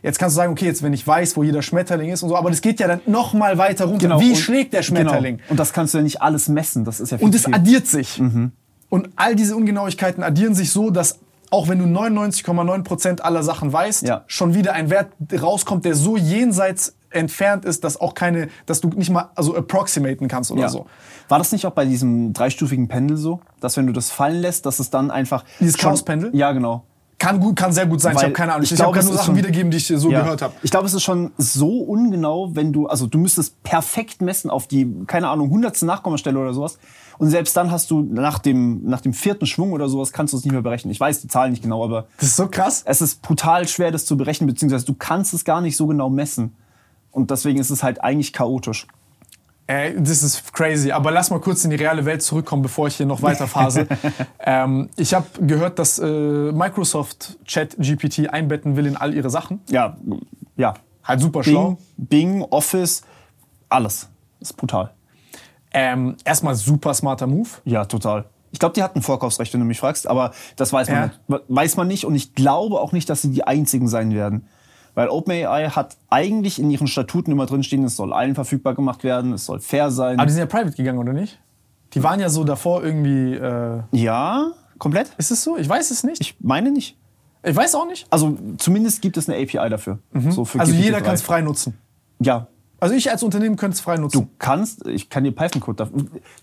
Jetzt kannst du sagen, okay, jetzt wenn ich weiß, wo jeder Schmetterling ist und so, aber das geht ja dann noch mal weiter runter. Wie Genau. Und- schlägt der Schmetterling? Genau. Und das kannst du ja nicht alles messen. Das ist ja viel Und es addiert sich. Mhm. Und all diese Ungenauigkeiten addieren sich so, dass auch wenn du 99,9% aller Sachen weißt, Ja. schon wieder ein Wert rauskommt, der so jenseits entfernt ist, dass auch keine, dass du nicht mal also approximaten kannst oder ja. so. War das nicht auch bei diesem dreistufigen Pendel so, dass wenn du das fallen lässt, dass es dann einfach Dieses Chaospendel? Ja, genau. Kann gut, kann sehr gut sein. ich Weil habe keine Ahnung. Ich, ich ich habe glaube, nur Sachen schon- wiedergeben, die ich so Ja. gehört habe. Ich glaube, es ist schon so ungenau, wenn du, also du müsstest perfekt messen auf die, keine Ahnung, hundertste Nachkommastelle oder sowas. Und selbst dann hast du nach dem, nach dem vierten Schwung oder sowas kannst du es nicht mehr berechnen. Ich weiß die Zahlen nicht genau, aber Das ist so krass. es ist brutal schwer, das zu berechnen, beziehungsweise du kannst es gar nicht so genau messen. Und deswegen ist es halt eigentlich chaotisch. Ey, das ist crazy. Aber lass mal kurz in die reale Welt zurückkommen, bevor ich hier noch weiter phase. ähm, ich habe gehört, dass äh, Microsoft ChatGPT einbetten will in all ihre Sachen. Ja, ja. Halt super schlau. Bing, Bing, Office, alles. Das ist brutal. Ähm, erstmal super smarter Move. Ja, total. Ich glaube, die hatten Vorkaufsrecht, wenn du mich fragst, aber das weiß man, Ja. nicht. weiß man nicht und ich glaube auch nicht, dass sie die einzigen sein werden. Weil OpenAI hat eigentlich in ihren Statuten immer drinstehen, es soll allen verfügbar gemacht werden, es soll fair sein. Aber die sind ja private gegangen, oder nicht? Die waren ja so davor irgendwie. Äh, ja, komplett? ist es so? Ich weiß es nicht. Ich meine nicht. Ich weiß auch nicht. Also zumindest gibt es eine API dafür. So für Also GPT-3. jeder kann es frei nutzen. Ja, Also ich als Unternehmen könnte es frei nutzen. Du kannst, ich kann dir Python-Code da,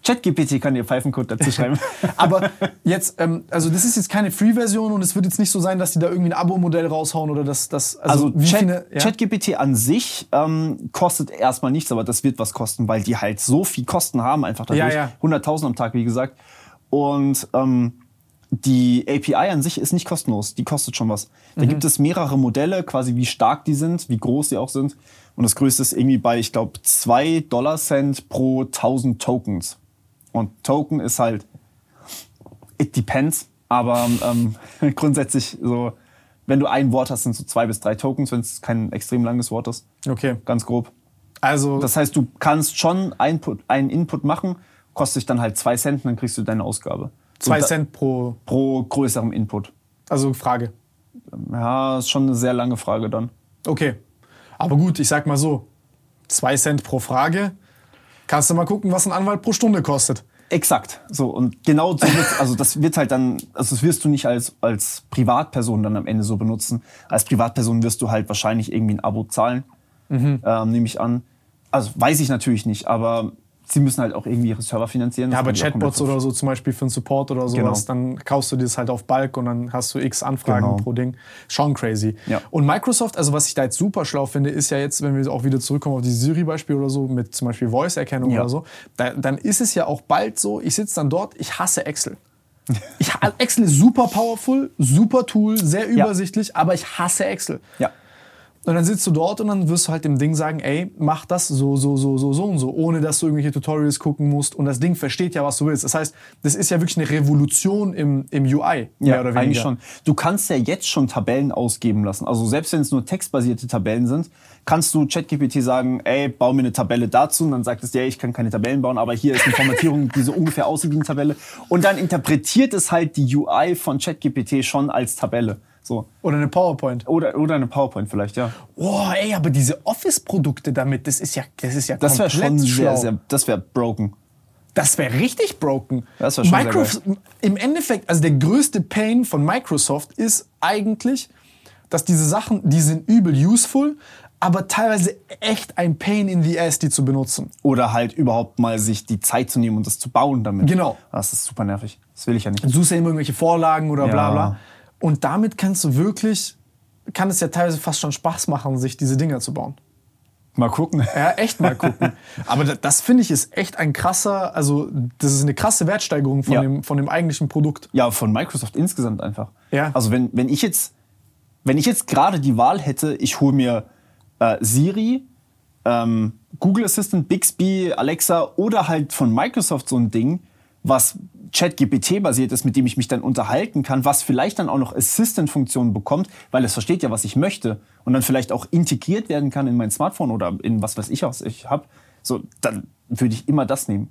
ChatGPT kann dir Python-Code dazu schreiben. Aber jetzt, ähm, also das ist jetzt keine Free-Version und es wird jetzt nicht so sein, dass die da irgendwie ein Abo-Modell raushauen oder dass das, also, Also Chat, viele, ja? ChatGPT an sich ähm, kostet erstmal nichts, aber das wird was kosten, weil die halt so viel Kosten haben, einfach dadurch. Ja, ja. 100.000 am Tag, wie gesagt. Und ähm, die API an sich ist nicht kostenlos, die kostet schon was. Da Mhm. gibt es mehrere Modelle, quasi wie stark die sind, wie groß sie auch sind. Und das größte ist irgendwie bei, ich glaube, 2 Dollar Cent pro 1000 Tokens. Und Token ist halt, it depends, aber ähm, grundsätzlich so, wenn du ein Wort hast, sind so zwei bis drei Tokens, wenn es kein extrem langes Wort ist. Okay. Ganz grob. Also, Das heißt, du kannst schon Input, einen Input machen, kostet dich dann halt zwei Cent, und dann kriegst du deine Ausgabe. zwei Und da- Cent pro, Pro größerem Input. also Frage. Ja, ist schon eine sehr lange Frage dann. Okay. Aber gut, ich sag mal so, zwei Cent pro Frage. Kannst du mal gucken, was ein Anwalt pro Stunde kostet. Exakt. So, und genau so wird, also das wird halt dann, also das wirst du nicht als, als Privatperson dann am Ende so benutzen. Als Privatperson wirst du halt wahrscheinlich irgendwie ein Abo zahlen, Mhm. ähm, nehme ich an. Also weiß ich natürlich nicht, aber sie müssen halt auch irgendwie ihre Server finanzieren. Ja, aber Chatbots oder so zum Beispiel für einen Support oder sowas, Genau. dann kaufst du dir das halt auf Bulk und dann hast du x Anfragen Genau. pro Ding. Schon crazy. Ja. Und Microsoft, also was ich da jetzt super schlau finde, ist ja jetzt, wenn wir auch wieder zurückkommen auf dieses Siri-Beispiel oder so, mit zum Beispiel Voice-Erkennung Ja. oder so, da, dann ist es ja auch bald so, ich sitze dann dort, ich hasse Excel. Ich, Excel ist super powerful, super Tool, sehr übersichtlich, aber ich hasse Excel. Ja. Und dann sitzt du dort und dann wirst du halt dem Ding sagen, ey, mach das so, so, so, so, so und so, ohne dass du irgendwelche Tutorials gucken musst. Und das Ding versteht ja, was du willst. Das heißt, das ist ja wirklich eine Revolution im, im UI, mehr Ja, oder weniger. eigentlich schon. Du kannst ja jetzt schon Tabellen ausgeben lassen. Also selbst wenn es nur textbasierte Tabellen sind, kannst du ChatGPT sagen, ey, bau mir eine Tabelle dazu. Und dann sagt es dir, ich kann keine Tabellen bauen, aber hier ist eine Formatierung, die so ungefähr aussieht wie eine Tabelle. Und dann interpretiert es halt die UI von ChatGPT schon als Tabelle. So. Oder eine PowerPoint. Oder, oder eine PowerPoint vielleicht, ja. Oh, ey, aber diese Office-Produkte damit, das ist ja, das ist ja Das wäre schon schlau. sehr, sehr, das wäre broken. Das wäre richtig broken. Das wär schon Microsoft, Im Endeffekt, also der größte Pain von Microsoft ist eigentlich, dass diese Sachen, die sind übel useful, aber teilweise echt ein Pain in the ass, die zu benutzen. Oder halt überhaupt mal sich die Zeit zu nehmen und das zu bauen damit. Genau. Das ist super nervig. Das will ich ja nicht. Du suchst ja immer irgendwelche Vorlagen oder bla Ja. bla. Und damit kannst du wirklich, kann es ja teilweise fast schon Spaß machen, sich diese Dinger zu bauen. Mal gucken. Ja, echt mal gucken. Aber das, finde ich ist echt ein krasser, also das ist eine krasse Wertsteigerung von, Ja. dem, von dem eigentlichen Produkt. Ja, von Microsoft insgesamt einfach. Ja. Also wenn, wenn ich jetzt, wenn ich jetzt gerade die Wahl hätte, ich hole mir äh, Siri, ähm, Google Assistant, Bixby, Alexa oder halt von Microsoft so ein Ding, was ChatGPT basiert ist, mit dem ich mich dann unterhalten kann, was vielleicht dann auch noch Assistant-Funktionen bekommt, weil es versteht ja, was ich möchte und dann vielleicht auch integriert werden kann in mein Smartphone oder in was weiß ich, was ich habe. So, dann würde ich immer das nehmen.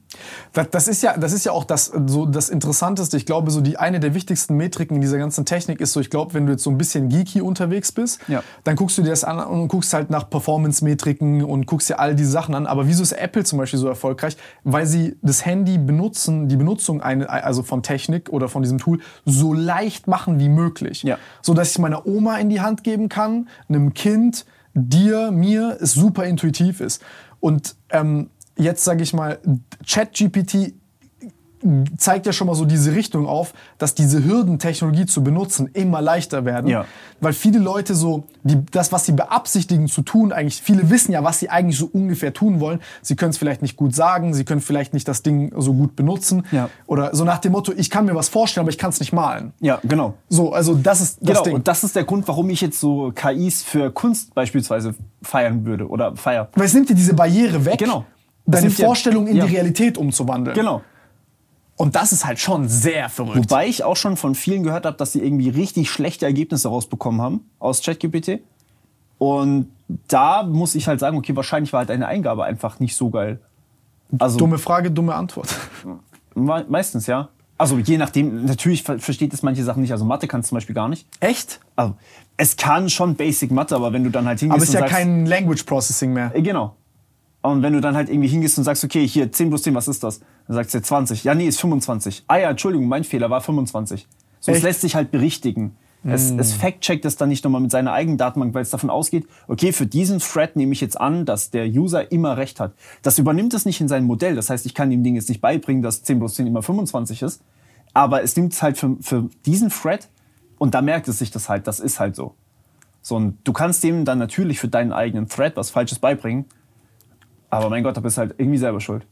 Das, das, ist ja, das ist ja auch das, so das Interessanteste. Ich glaube, so die eine der wichtigsten Metriken in dieser ganzen Technik ist so, ich glaube, wenn du jetzt so ein bisschen geeky unterwegs bist, Ja. dann guckst du dir das an und guckst halt nach Performance-Metriken und guckst dir all diese Sachen an. Aber wieso ist Apple zum Beispiel so erfolgreich? Weil sie das Handy benutzen, die Benutzung eine, also von Technik oder von diesem Tool so leicht machen wie möglich. Ja. So dass ich meiner Oma in die Hand geben kann, einem Kind, dir, mir, es super intuitiv ist. Und ähm, jetzt sage ich mal, ChatGPT zeigt ja schon mal so diese Richtung auf, dass diese Hürden, Technologie zu benutzen, immer leichter werden. Ja. Weil viele Leute so, die, das, was sie beabsichtigen zu tun, eigentlich, viele wissen ja, was sie eigentlich so ungefähr tun wollen. Sie können es vielleicht nicht gut sagen, sie können vielleicht nicht das Ding so gut benutzen. Ja. Oder so nach dem Motto, ich kann mir was vorstellen, aber ich kann es nicht malen. Ja, genau. So, also das ist das Genau, Ding. und das ist der Grund, warum ich jetzt so KIs für Kunst beispielsweise feiern würde oder feier. Weil es nimmt dir diese Barriere weg, Genau. Das deine Vorstellung in ja. die Realität umzuwandeln. Genau. Und das ist halt schon sehr verrückt. Wobei ich auch schon von vielen gehört habe, dass sie irgendwie richtig schlechte Ergebnisse rausbekommen haben aus ChatGPT. Und da muss ich halt sagen, okay, wahrscheinlich war halt eine Eingabe einfach nicht so geil. Also Dumme Frage, dumme Antwort. me meistens, ja. Also je nachdem, natürlich ver versteht es manche Sachen nicht. Also Mathe kann es zum Beispiel gar nicht. Echt? Also es kann schon Basic Mathe, aber wenn du dann halt hingehst Aber es ist ja sagst, kein Language Processing mehr. Äh, Genau. Und wenn du dann halt irgendwie hingehst und sagst, okay, hier 10 plus 10, was ist das? Dann sagst du 20. Ja, nee, ist 25. Ah ja, Entschuldigung, mein Fehler war 25. So, es lässt sich halt berichtigen. Es, es fact-checkt es dann nicht nochmal mit seiner eigenen Datenbank, weil es davon ausgeht, okay, für diesen Thread nehme ich jetzt an, dass der User immer recht hat. Das übernimmt es nicht in sein Modell. Das heißt, ich kann dem Ding jetzt nicht beibringen, dass 10 plus 10 immer 25 ist. Aber es nimmt es halt für, für diesen Thread und da merkt es sich das halt, das ist halt so. So, und du kannst dem dann natürlich für deinen eigenen Thread was Falsches beibringen. Aber mein Gott, da bist du halt irgendwie selber schuld.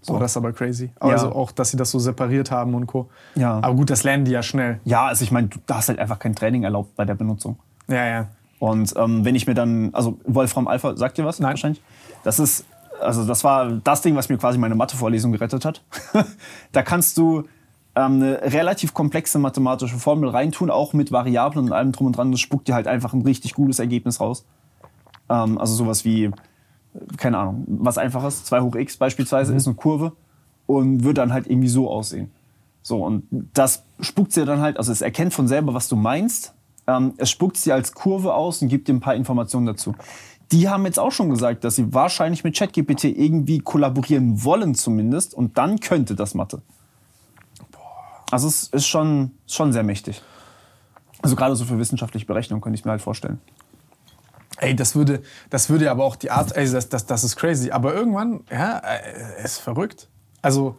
So. Oh, das ist aber crazy. Also Ja. auch, dass sie das so separiert haben und Co. Ja. Aber gut, das lernen die ja schnell. Ja, also ich meine, du da hast halt einfach kein Training erlaubt bei der Benutzung. Ja, ja. Und ähm, wenn ich mir dann, also Wolfram Alpha, sagt dir was? Nein. Wahrscheinlich. Das ist, also das war das Ding, was mir quasi meine Mathe-Vorlesung gerettet hat. da kannst du ähm, eine relativ komplexe mathematische Formel reintun, auch mit Variablen und allem drum und dran. Das spuckt dir halt einfach ein richtig gutes Ergebnis raus. Ähm, also sowas wie, keine Ahnung, was einfaches, 2 hoch x beispielsweise ist eine Kurve und wird dann halt irgendwie so aussehen. So, und das spuckt dir dann halt, also es erkennt von selber, was du meinst. Ähm, es spuckt dir als Kurve aus und gibt dir ein paar Informationen dazu. Die haben jetzt auch schon gesagt, dass sie wahrscheinlich mit ChatGPT irgendwie kollaborieren wollen zumindest und dann könnte das Mathe. Also es ist schon, schon sehr mächtig. Also gerade so für wissenschaftliche Berechnung könnte ich mir halt vorstellen. Ey, das würde, das würde aber auch die Art, ey, das, das, das ist crazy. Aber irgendwann, ja, äh, ist verrückt. Also,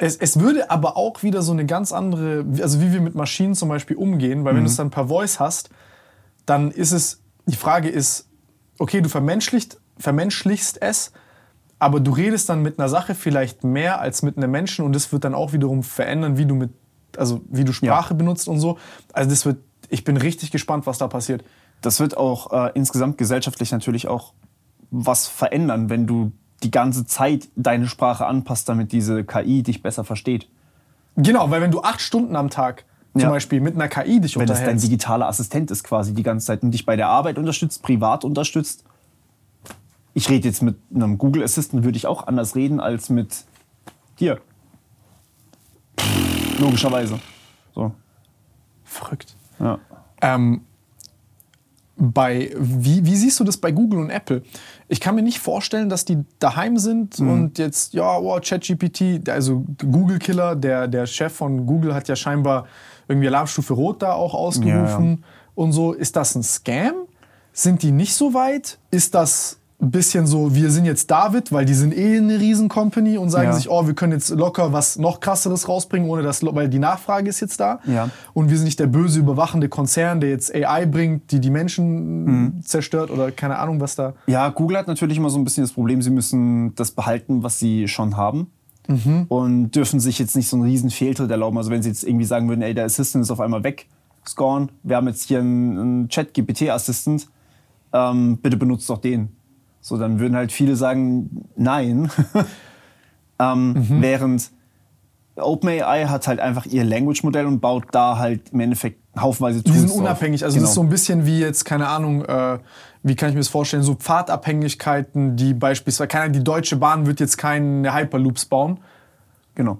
es, es würde aber auch wieder so eine ganz andere, also wie wir mit Maschinen zum Beispiel umgehen, weil wenn du es dann per Voice hast, dann ist es, die Frage ist, okay, du vermenschlicht, vermenschlichst es, aber du redest dann mit einer Sache vielleicht mehr als mit einem Menschen und das wird dann auch wiederum verändern, wie du mit, also wie du Sprache benutzt und so. Also das wird, ich bin richtig gespannt, was da passiert. Das wird auch äh, insgesamt gesellschaftlich natürlich auch was verändern, wenn du die ganze Zeit deine Sprache anpasst, damit diese KI dich besser versteht. Genau, weil wenn du acht Stunden am Tag zum Ja. Beispiel mit einer KI dich Wenn das dein unterhältst, digitaler Assistent ist quasi die ganze Zeit und dich bei der Arbeit unterstützt, privat unterstützt. Ich rede jetzt mit einem Google Assistant, würde ich auch anders reden als mit dir. Logischerweise. So. verrückt. Ja. Ähm, bei, wie, wie siehst du das bei Google und Apple? Ich kann mir nicht vorstellen, dass die daheim sind Mhm. und jetzt, ja, oh, ChatGPT, also Google-Killer, der, der Chef von Google hat ja scheinbar irgendwie Alarmstufe Rot da auch ausgerufen und so. Ist das ein Scam? Sind die nicht so weit? Ist das ein bisschen so, wir sind jetzt David, weil die sind eh eine Riesen-Company und sagen Ja. sich, oh, wir können jetzt locker was noch krasseres rausbringen, ohne dass, weil die Nachfrage ist jetzt da. Ja. Und wir sind nicht der böse, überwachende Konzern, der jetzt AI bringt, die die Menschen Mhm. zerstört oder keine Ahnung, was da. Ja, Google hat natürlich immer so ein bisschen das Problem, sie müssen das behalten, was sie schon haben. Und dürfen sich jetzt nicht so einen riesen Fehltritt erlauben. Also wenn sie jetzt irgendwie sagen würden, ey, der Assistant ist auf einmal weg, scorn, wir haben jetzt hier einen, einen Chat-GPT-Assistant, ähm, bitte benutzt doch den. So, dann würden halt viele sagen, nein. ähm, Während OpenAI hat halt einfach ihr Language-Modell und baut da halt im Endeffekt haufenweise Die Tools sind drauf. unabhängig. Also das Genau. ist so ein bisschen wie jetzt, keine Ahnung, äh, wie kann ich mir das vorstellen, so Pfadabhängigkeiten, die beispielsweise, keine Ahnung, die Deutsche Bahn wird jetzt keine Hyperloops bauen. Genau.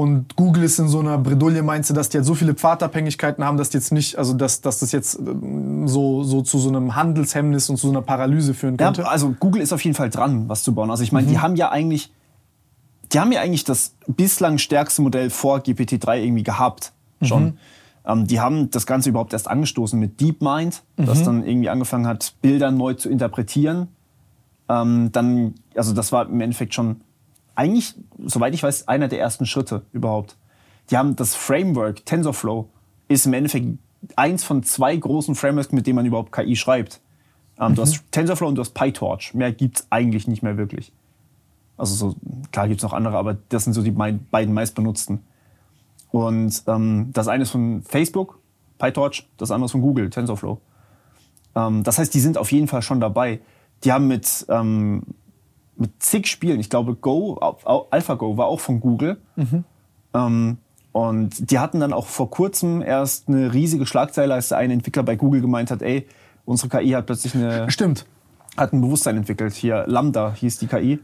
Und Google ist in so einer Bredouille, meinst du, dass die halt so viele Pfadabhängigkeiten haben, dass die jetzt nicht, also dass, dass das jetzt ähm, so, so zu so einem Handelshemmnis und zu so einer Paralyse führen Ja, könnte? also Google ist auf jeden Fall dran, was zu bauen. Also ich meine, die haben ja eigentlich, die haben ja eigentlich das bislang stärkste Modell vor GPT-3 irgendwie gehabt schon. Ähm, die haben das Ganze überhaupt erst angestoßen mit DeepMind, das dann irgendwie angefangen hat, Bilder neu zu interpretieren. Ähm, dann, also das war im Endeffekt schon eigentlich, soweit ich weiß, einer der ersten Schritte überhaupt. Die haben das Framework, TensorFlow, ist im Endeffekt eins von zwei großen Frameworks, mit denen man überhaupt KI schreibt. Ähm, Du hast TensorFlow und du hast PyTorch. Mehr gibt's eigentlich nicht mehr wirklich. Also so, klar gibt's noch andere, aber das sind so die mei- beiden meistbenutzten. Und ähm, das eine ist von Facebook, PyTorch, das andere ist von Google, TensorFlow. Ähm, das heißt, die sind auf jeden Fall schon dabei. Die haben mit, ähm, mit zig Spielen, ich glaube Go, Al- Al- AlphaGo war auch von Google. Ähm, und die hatten dann auch vor kurzem erst eine riesige Schlagzeile, als ein Entwickler bei Google gemeint hat, ey, unsere KI hat plötzlich eine, Stimmt. hat ein Bewusstsein entwickelt. Hier Lambda hieß die KI.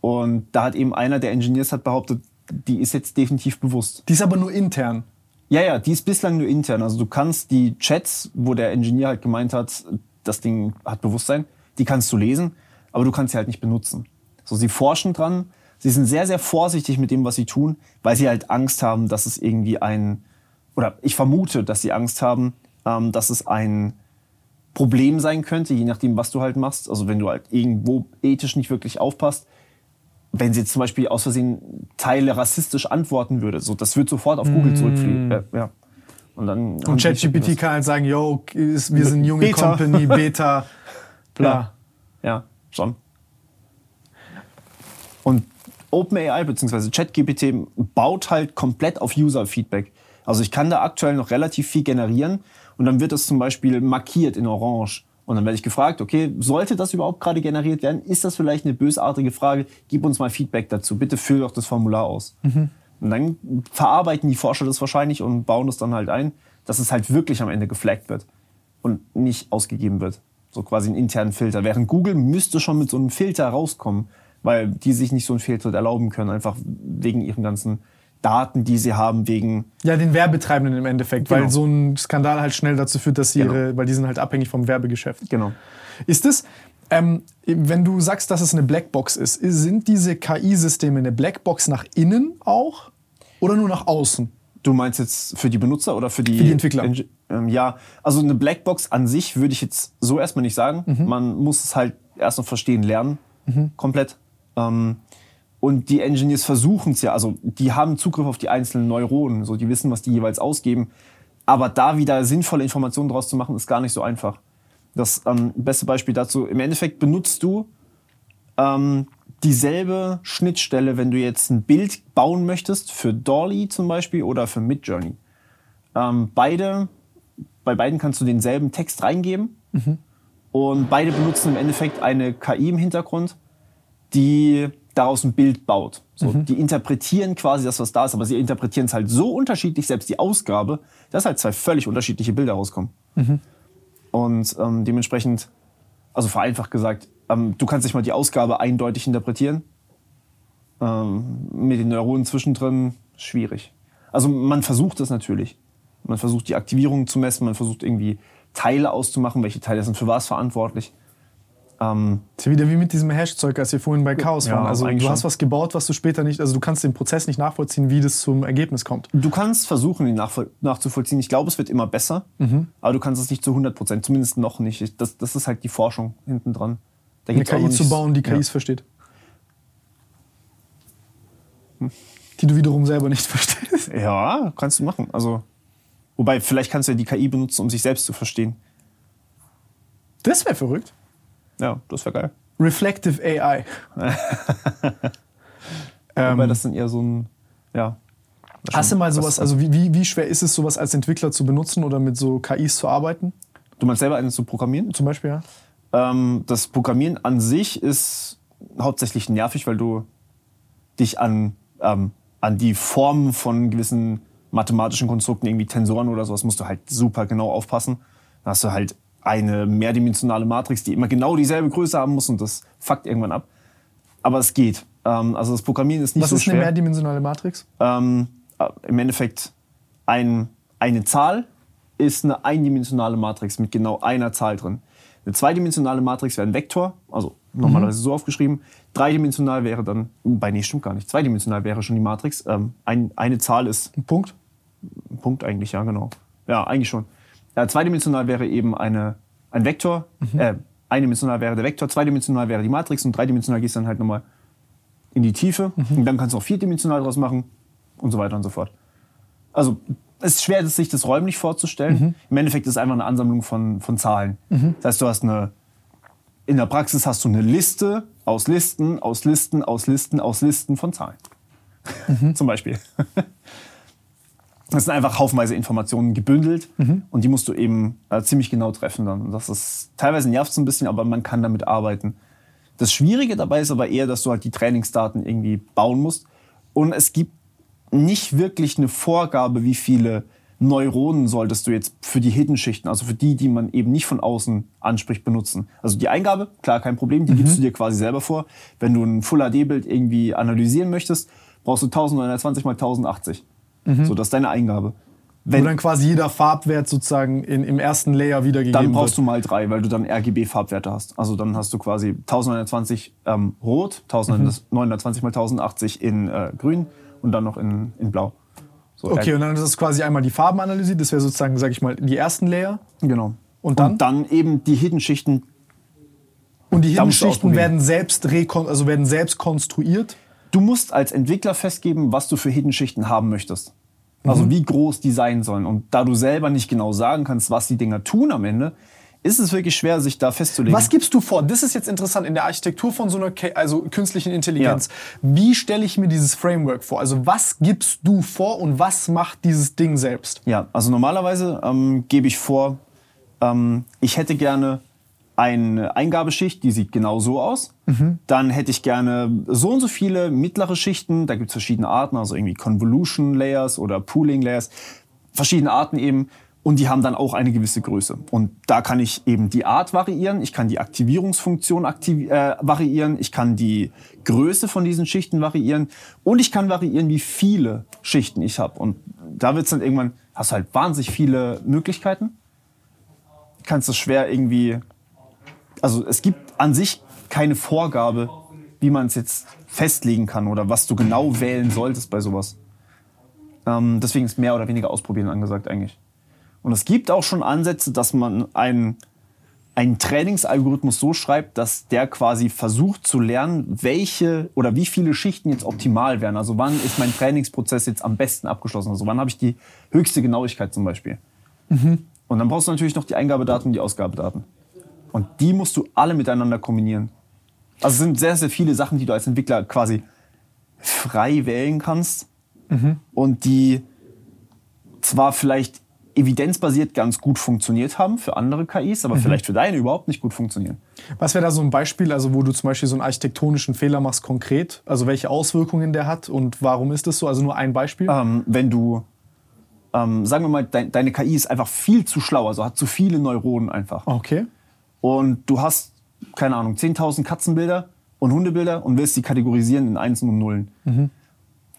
Und da hat eben einer der Engineers hat behauptet, die ist jetzt definitiv bewusst. Die ist aber nur intern. Ja, ja, die ist bislang nur intern. Also du kannst die Chats, wo der Engineer halt gemeint hat, das Ding hat Bewusstsein, die kannst du lesen, aber du kannst sie halt nicht benutzen. So, sie forschen dran, sie sind sehr, sehr vorsichtig mit dem, was sie tun, weil sie halt Angst haben, dass es irgendwie ein, oder ich vermute, dass sie Angst haben, ähm, dass es ein Problem sein könnte, je nachdem, was du halt machst. Also wenn du halt irgendwo ethisch nicht wirklich aufpasst, wenn sie jetzt zum Beispiel aus Versehen Teile rassistisch antworten würde, so das wird sofort auf Google zurückfliegen. Ja, ja. Und dann Und die ChatGPT kann halt sagen, yo, wir sind junge Beta. Company, Beta, bla. Ja, ja, schon. Und OpenAI bzw. ChatGPT baut halt komplett auf User-Feedback. Also ich kann da aktuell noch relativ viel generieren und dann wird das zum Beispiel markiert in Orange. Und dann werde ich gefragt, okay, sollte das überhaupt gerade generiert werden? Ist das vielleicht eine bösartige Frage? Gib uns mal Feedback dazu. Bitte füll doch das Formular aus. Und dann verarbeiten die Forscher das wahrscheinlich und bauen das dann halt ein, dass es halt wirklich am Ende geflaggt wird und nicht ausgegeben wird. So quasi einen internen Filter. Während Google müsste schon mit so einem Filter rauskommen, weil die sich nicht so einen Fehltritt erlauben können, einfach wegen ihren ganzen Daten, die sie haben, wegen Ja, den Werbetreibenden im Endeffekt, Genau. weil so ein Skandal halt schnell dazu führt, dass sie Genau. ihre, weil die sind halt abhängig vom Werbegeschäft. genau. Ist es, ähm, wenn du sagst, dass es eine Blackbox ist, sind diese KI-Systeme eine Blackbox nach innen auch oder nur nach außen? Du meinst jetzt für die Benutzer oder für die, Für die Entwickler. Ähm, ja, also eine Blackbox an sich würde ich jetzt so erstmal nicht sagen. Mhm. Man muss es halt erst noch verstehen, lernen, komplett. Ähm, und die Engineers versuchen es ja, also die haben Zugriff auf die einzelnen Neuronen, so die wissen, was die jeweils ausgeben. Aber da wieder sinnvolle Informationen draus zu machen, ist gar nicht so einfach. Das ähm, beste Beispiel dazu, im Endeffekt benutzt du ähm, dieselbe Schnittstelle, wenn du jetzt ein Bild bauen möchtest, für Dolly zum Beispiel oder für Midjourney. Ähm, beide, bei beiden kannst du denselben Text reingeben und beide benutzen im Endeffekt eine KI im Hintergrund, die daraus ein Bild baut. So, Die interpretieren quasi das, was da ist, aber sie interpretieren es halt so unterschiedlich, selbst die Ausgabe, dass halt zwei völlig unterschiedliche Bilder rauskommen. Und ähm, dementsprechend, also vereinfacht gesagt, ähm, du kannst nicht mal die Ausgabe eindeutig interpretieren. Ähm, mit den Neuronen zwischendrin schwierig. Also man versucht es natürlich. Man versucht die Aktivierung zu messen, man versucht irgendwie Teile auszumachen, welche Teile sind für was verantwortlich. Ähm, Das ist ja wieder wie mit diesem Hash-Zeug, als wir vorhin bei Chaos Ja, waren. Also du hast schon. was gebaut, was du später nicht, also du kannst den Prozess nicht nachvollziehen, wie das zum Ergebnis kommt. du kannst versuchen, ihn nachzuvollziehen. Ich glaube, es wird immer besser, aber du kannst es nicht zu 100 Prozent, zumindest noch nicht. Ich- Das, das ist halt die Forschung hinten dran. Eine KI zu bauen, die Ja. KIs versteht. Die du wiederum selber nicht verstehst. Ja, kannst du machen. Also, wobei, vielleicht kannst du ja die KI benutzen, um sich selbst zu verstehen. Das wäre verrückt. Ja, das wäre geil. Reflective AI. ähm, Wobei das dann eher so ein, ja. hast du mal sowas, also wie, wie, wie schwer ist es, sowas als Entwickler zu benutzen oder mit so KIs zu arbeiten? Du meinst selber eines zu programmieren? Zum Beispiel, ja? Ähm, das Programmieren an sich ist hauptsächlich nervig, weil du dich an, ähm, an die Formen von gewissen mathematischen Konstrukten, irgendwie Tensoren oder sowas, musst du halt super genau aufpassen. Da hast du halt eine mehrdimensionale Matrix, die immer genau dieselbe Größe haben muss und das fuckt irgendwann ab. Aber es geht. Ähm, also das Programmieren ist nicht Was so ist schwer. eine mehrdimensionale Matrix? ähm, äh, im Endeffekt ein, eine Zahl ist eine eindimensionale Matrix mit genau einer Zahl drin. Eine zweidimensionale Matrix wäre ein Vektor, also normalerweise so aufgeschrieben. Dreidimensional wäre dann, bei nee, stimmt gar nicht. Zweidimensional wäre schon die Matrix. Ähm, ein, eine Zahl ist Ein Punkt? ein Punkt eigentlich, ja, genau. Ja, eigentlich schon. Ja, zweidimensional wäre eben eine, ein Vektor. Äh, eindimensional wäre der Vektor, zweidimensional wäre die Matrix und dreidimensional gehst dann halt nochmal in die Tiefe. Und dann kannst du auch vierdimensional draus machen und so weiter und so fort. Also es ist schwer, sich das räumlich vorzustellen. Im Endeffekt ist es einfach eine Ansammlung von, von Zahlen. Das heißt, du hast eine, in der Praxis hast du eine Liste aus Listen, aus Listen, aus Listen, aus Listen von Zahlen. Zum Beispiel. Das sind einfach haufenweise Informationen gebündelt und die musst du eben äh, ziemlich genau treffen dann. Und das ist teilweise nervt es ein bisschen, aber man kann damit arbeiten. Das Schwierige dabei ist aber eher, dass du halt die Trainingsdaten irgendwie bauen musst. Und es gibt nicht wirklich eine Vorgabe, wie viele Neuronen solltest du jetzt für die Hidden-Schichten, also für die, die man eben nicht von außen anspricht, benutzen. Also die Eingabe, klar, kein Problem, die gibst du dir quasi selber vor. Wenn du ein Full-HD-Bild irgendwie analysieren möchtest, brauchst du 1920 mal 1080. So, das ist deine Eingabe. Wo dann quasi jeder Farbwert sozusagen in, im ersten Layer wiedergegeben Dann brauchst wird. du mal drei, weil du dann RGB-Farbwerte hast. Also dann hast du quasi 1920 ähm, rot, 1920 mal 1080 in äh, grün und dann noch in, in blau. So, Okay, und dann ist es quasi einmal die Farben analysiert. Das wäre sozusagen, sag ich mal, die ersten Layer. Genau. Und dann? Und dann eben die Hidden-Schichten. Und die ausprobieren. werden selbst, also werden selbst konstruiert. Du musst als Entwickler festgeben, was du für Hidden-Schichten haben möchtest. Mhm. Also wie groß die sein sollen. Und da du selber nicht genau sagen kannst, was die Dinger tun am Ende, ist es wirklich schwer, sich da festzulegen. Was gibst du vor? Das ist jetzt interessant in der Architektur von so einer also künstlichen Intelligenz. Wie stelle ich mir dieses Framework vor? Also was gibst du vor und was macht dieses Ding selbst? Ja, also normalerweise ähm, gebe ich vor, ähm, ich hätte gerne eine Eingabeschicht, die sieht genau so aus. Dann hätte ich gerne so und so viele mittlere Schichten. Da gibt es verschiedene Arten, also irgendwie Convolution Layers oder Pooling Layers. Verschiedene Arten eben. Und die haben dann auch eine gewisse Größe. Und da kann ich eben die Art variieren, ich kann die Aktivierungsfunktion aktiv äh, variieren, ich kann die Größe von diesen Schichten variieren und ich kann variieren, wie viele Schichten ich habe. Und da wird es dann irgendwann, hast du halt wahnsinnig viele Möglichkeiten. Kannst du schwer irgendwie, also es gibt an sich keine Vorgabe, wie man es jetzt festlegen kann oder was du genau wählen solltest bei sowas. Ähm, deswegen ist mehr oder weniger ausprobieren angesagt eigentlich. Und es gibt auch schon Ansätze, dass man einen, einen Trainingsalgorithmus so schreibt, dass der quasi versucht zu lernen, welche oder wie viele Schichten jetzt optimal wären. Also wann ist mein Trainingsprozess jetzt am besten abgeschlossen? Also wann habe ich die höchste Genauigkeit zum Beispiel? Und dann brauchst du natürlich noch die Eingabedaten und die Ausgabedaten. Und die musst du alle miteinander kombinieren. Also es sind sehr, sehr viele Sachen, die du als Entwickler quasi frei wählen kannst und die zwar vielleicht evidenzbasiert ganz gut funktioniert haben für andere KIs, aber vielleicht für deine überhaupt nicht gut funktionieren. Was wäre da so ein Beispiel, also wo du zum Beispiel so einen architektonischen Fehler machst konkret? Also welche Auswirkungen der hat und warum ist das so? Also nur ein Beispiel. Ähm, wenn du, ähm, sagen wir mal, dein, deine KI ist einfach viel zu schlau, also hat zu viele Neuronen einfach. Okay. Und du hast, keine Ahnung, 10.000 Katzenbilder und Hundebilder und willst die kategorisieren in Einsen und Nullen.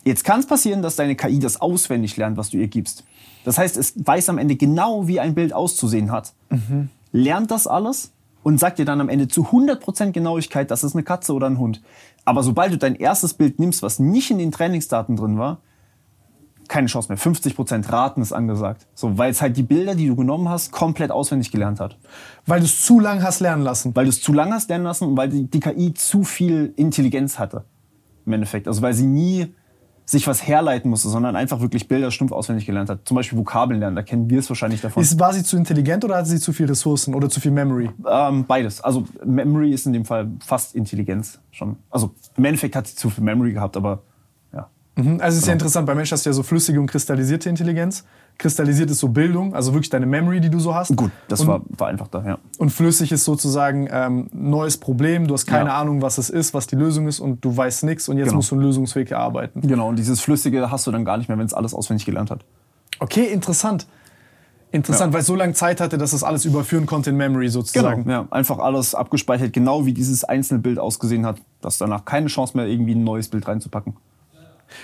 Jetzt kann es passieren, dass deine KI das auswendig lernt, was du ihr gibst. Das heißt, es weiß am Ende genau, wie ein Bild auszusehen hat. Lernt das alles und sagt dir dann am Ende zu 100% Genauigkeit, das ist eine Katze oder ein Hund. Aber sobald du dein erstes Bild nimmst, was nicht in den Trainingsdaten drin war, keine Chance mehr. 50% Raten ist angesagt. So, weil es halt die Bilder, die du genommen hast, komplett auswendig gelernt hat. Weil du es zu lang hast lernen lassen. Weil du es zu lange hast lernen lassen und weil die, die KI zu viel Intelligenz hatte. Im Endeffekt. Also weil sie nie sich was herleiten musste, sondern einfach wirklich Bilder stumpf auswendig gelernt hat. Zum Beispiel Vokabeln lernen, da kennen wir es wahrscheinlich davon. Ist, war sie zu intelligent oder hatte sie zu viel Ressourcen oder zu viel Memory? Ähm, beides. Also Memory ist in dem Fall fast Intelligenz schon. Also im Endeffekt hat sie zu viel Memory gehabt, aber. Mhm, Also es ist ja interessant, bei Menschen hast du ja so flüssige und kristallisierte Intelligenz. Kristallisiert ist so Bildung, also wirklich deine Memory, die du so hast. Gut, das und, war, war einfach da, ja. Und flüssig ist sozusagen ähm, neues Problem. Du hast keine Ja. Ahnung, was es ist, was die Lösung ist und du weißt nichts und jetzt Genau. musst du einen Lösungsweg erarbeiten. Genau, und dieses Flüssige hast du dann gar nicht mehr, wenn es alles auswendig gelernt hat. Okay, interessant. Interessant, weil es so lange Zeit hatte, dass es alles überführen konnte in Memory sozusagen. Ja, einfach alles abgespeichert, genau wie dieses einzelne Bild ausgesehen hat, dass danach keine Chance mehr irgendwie ein neues Bild reinzupacken.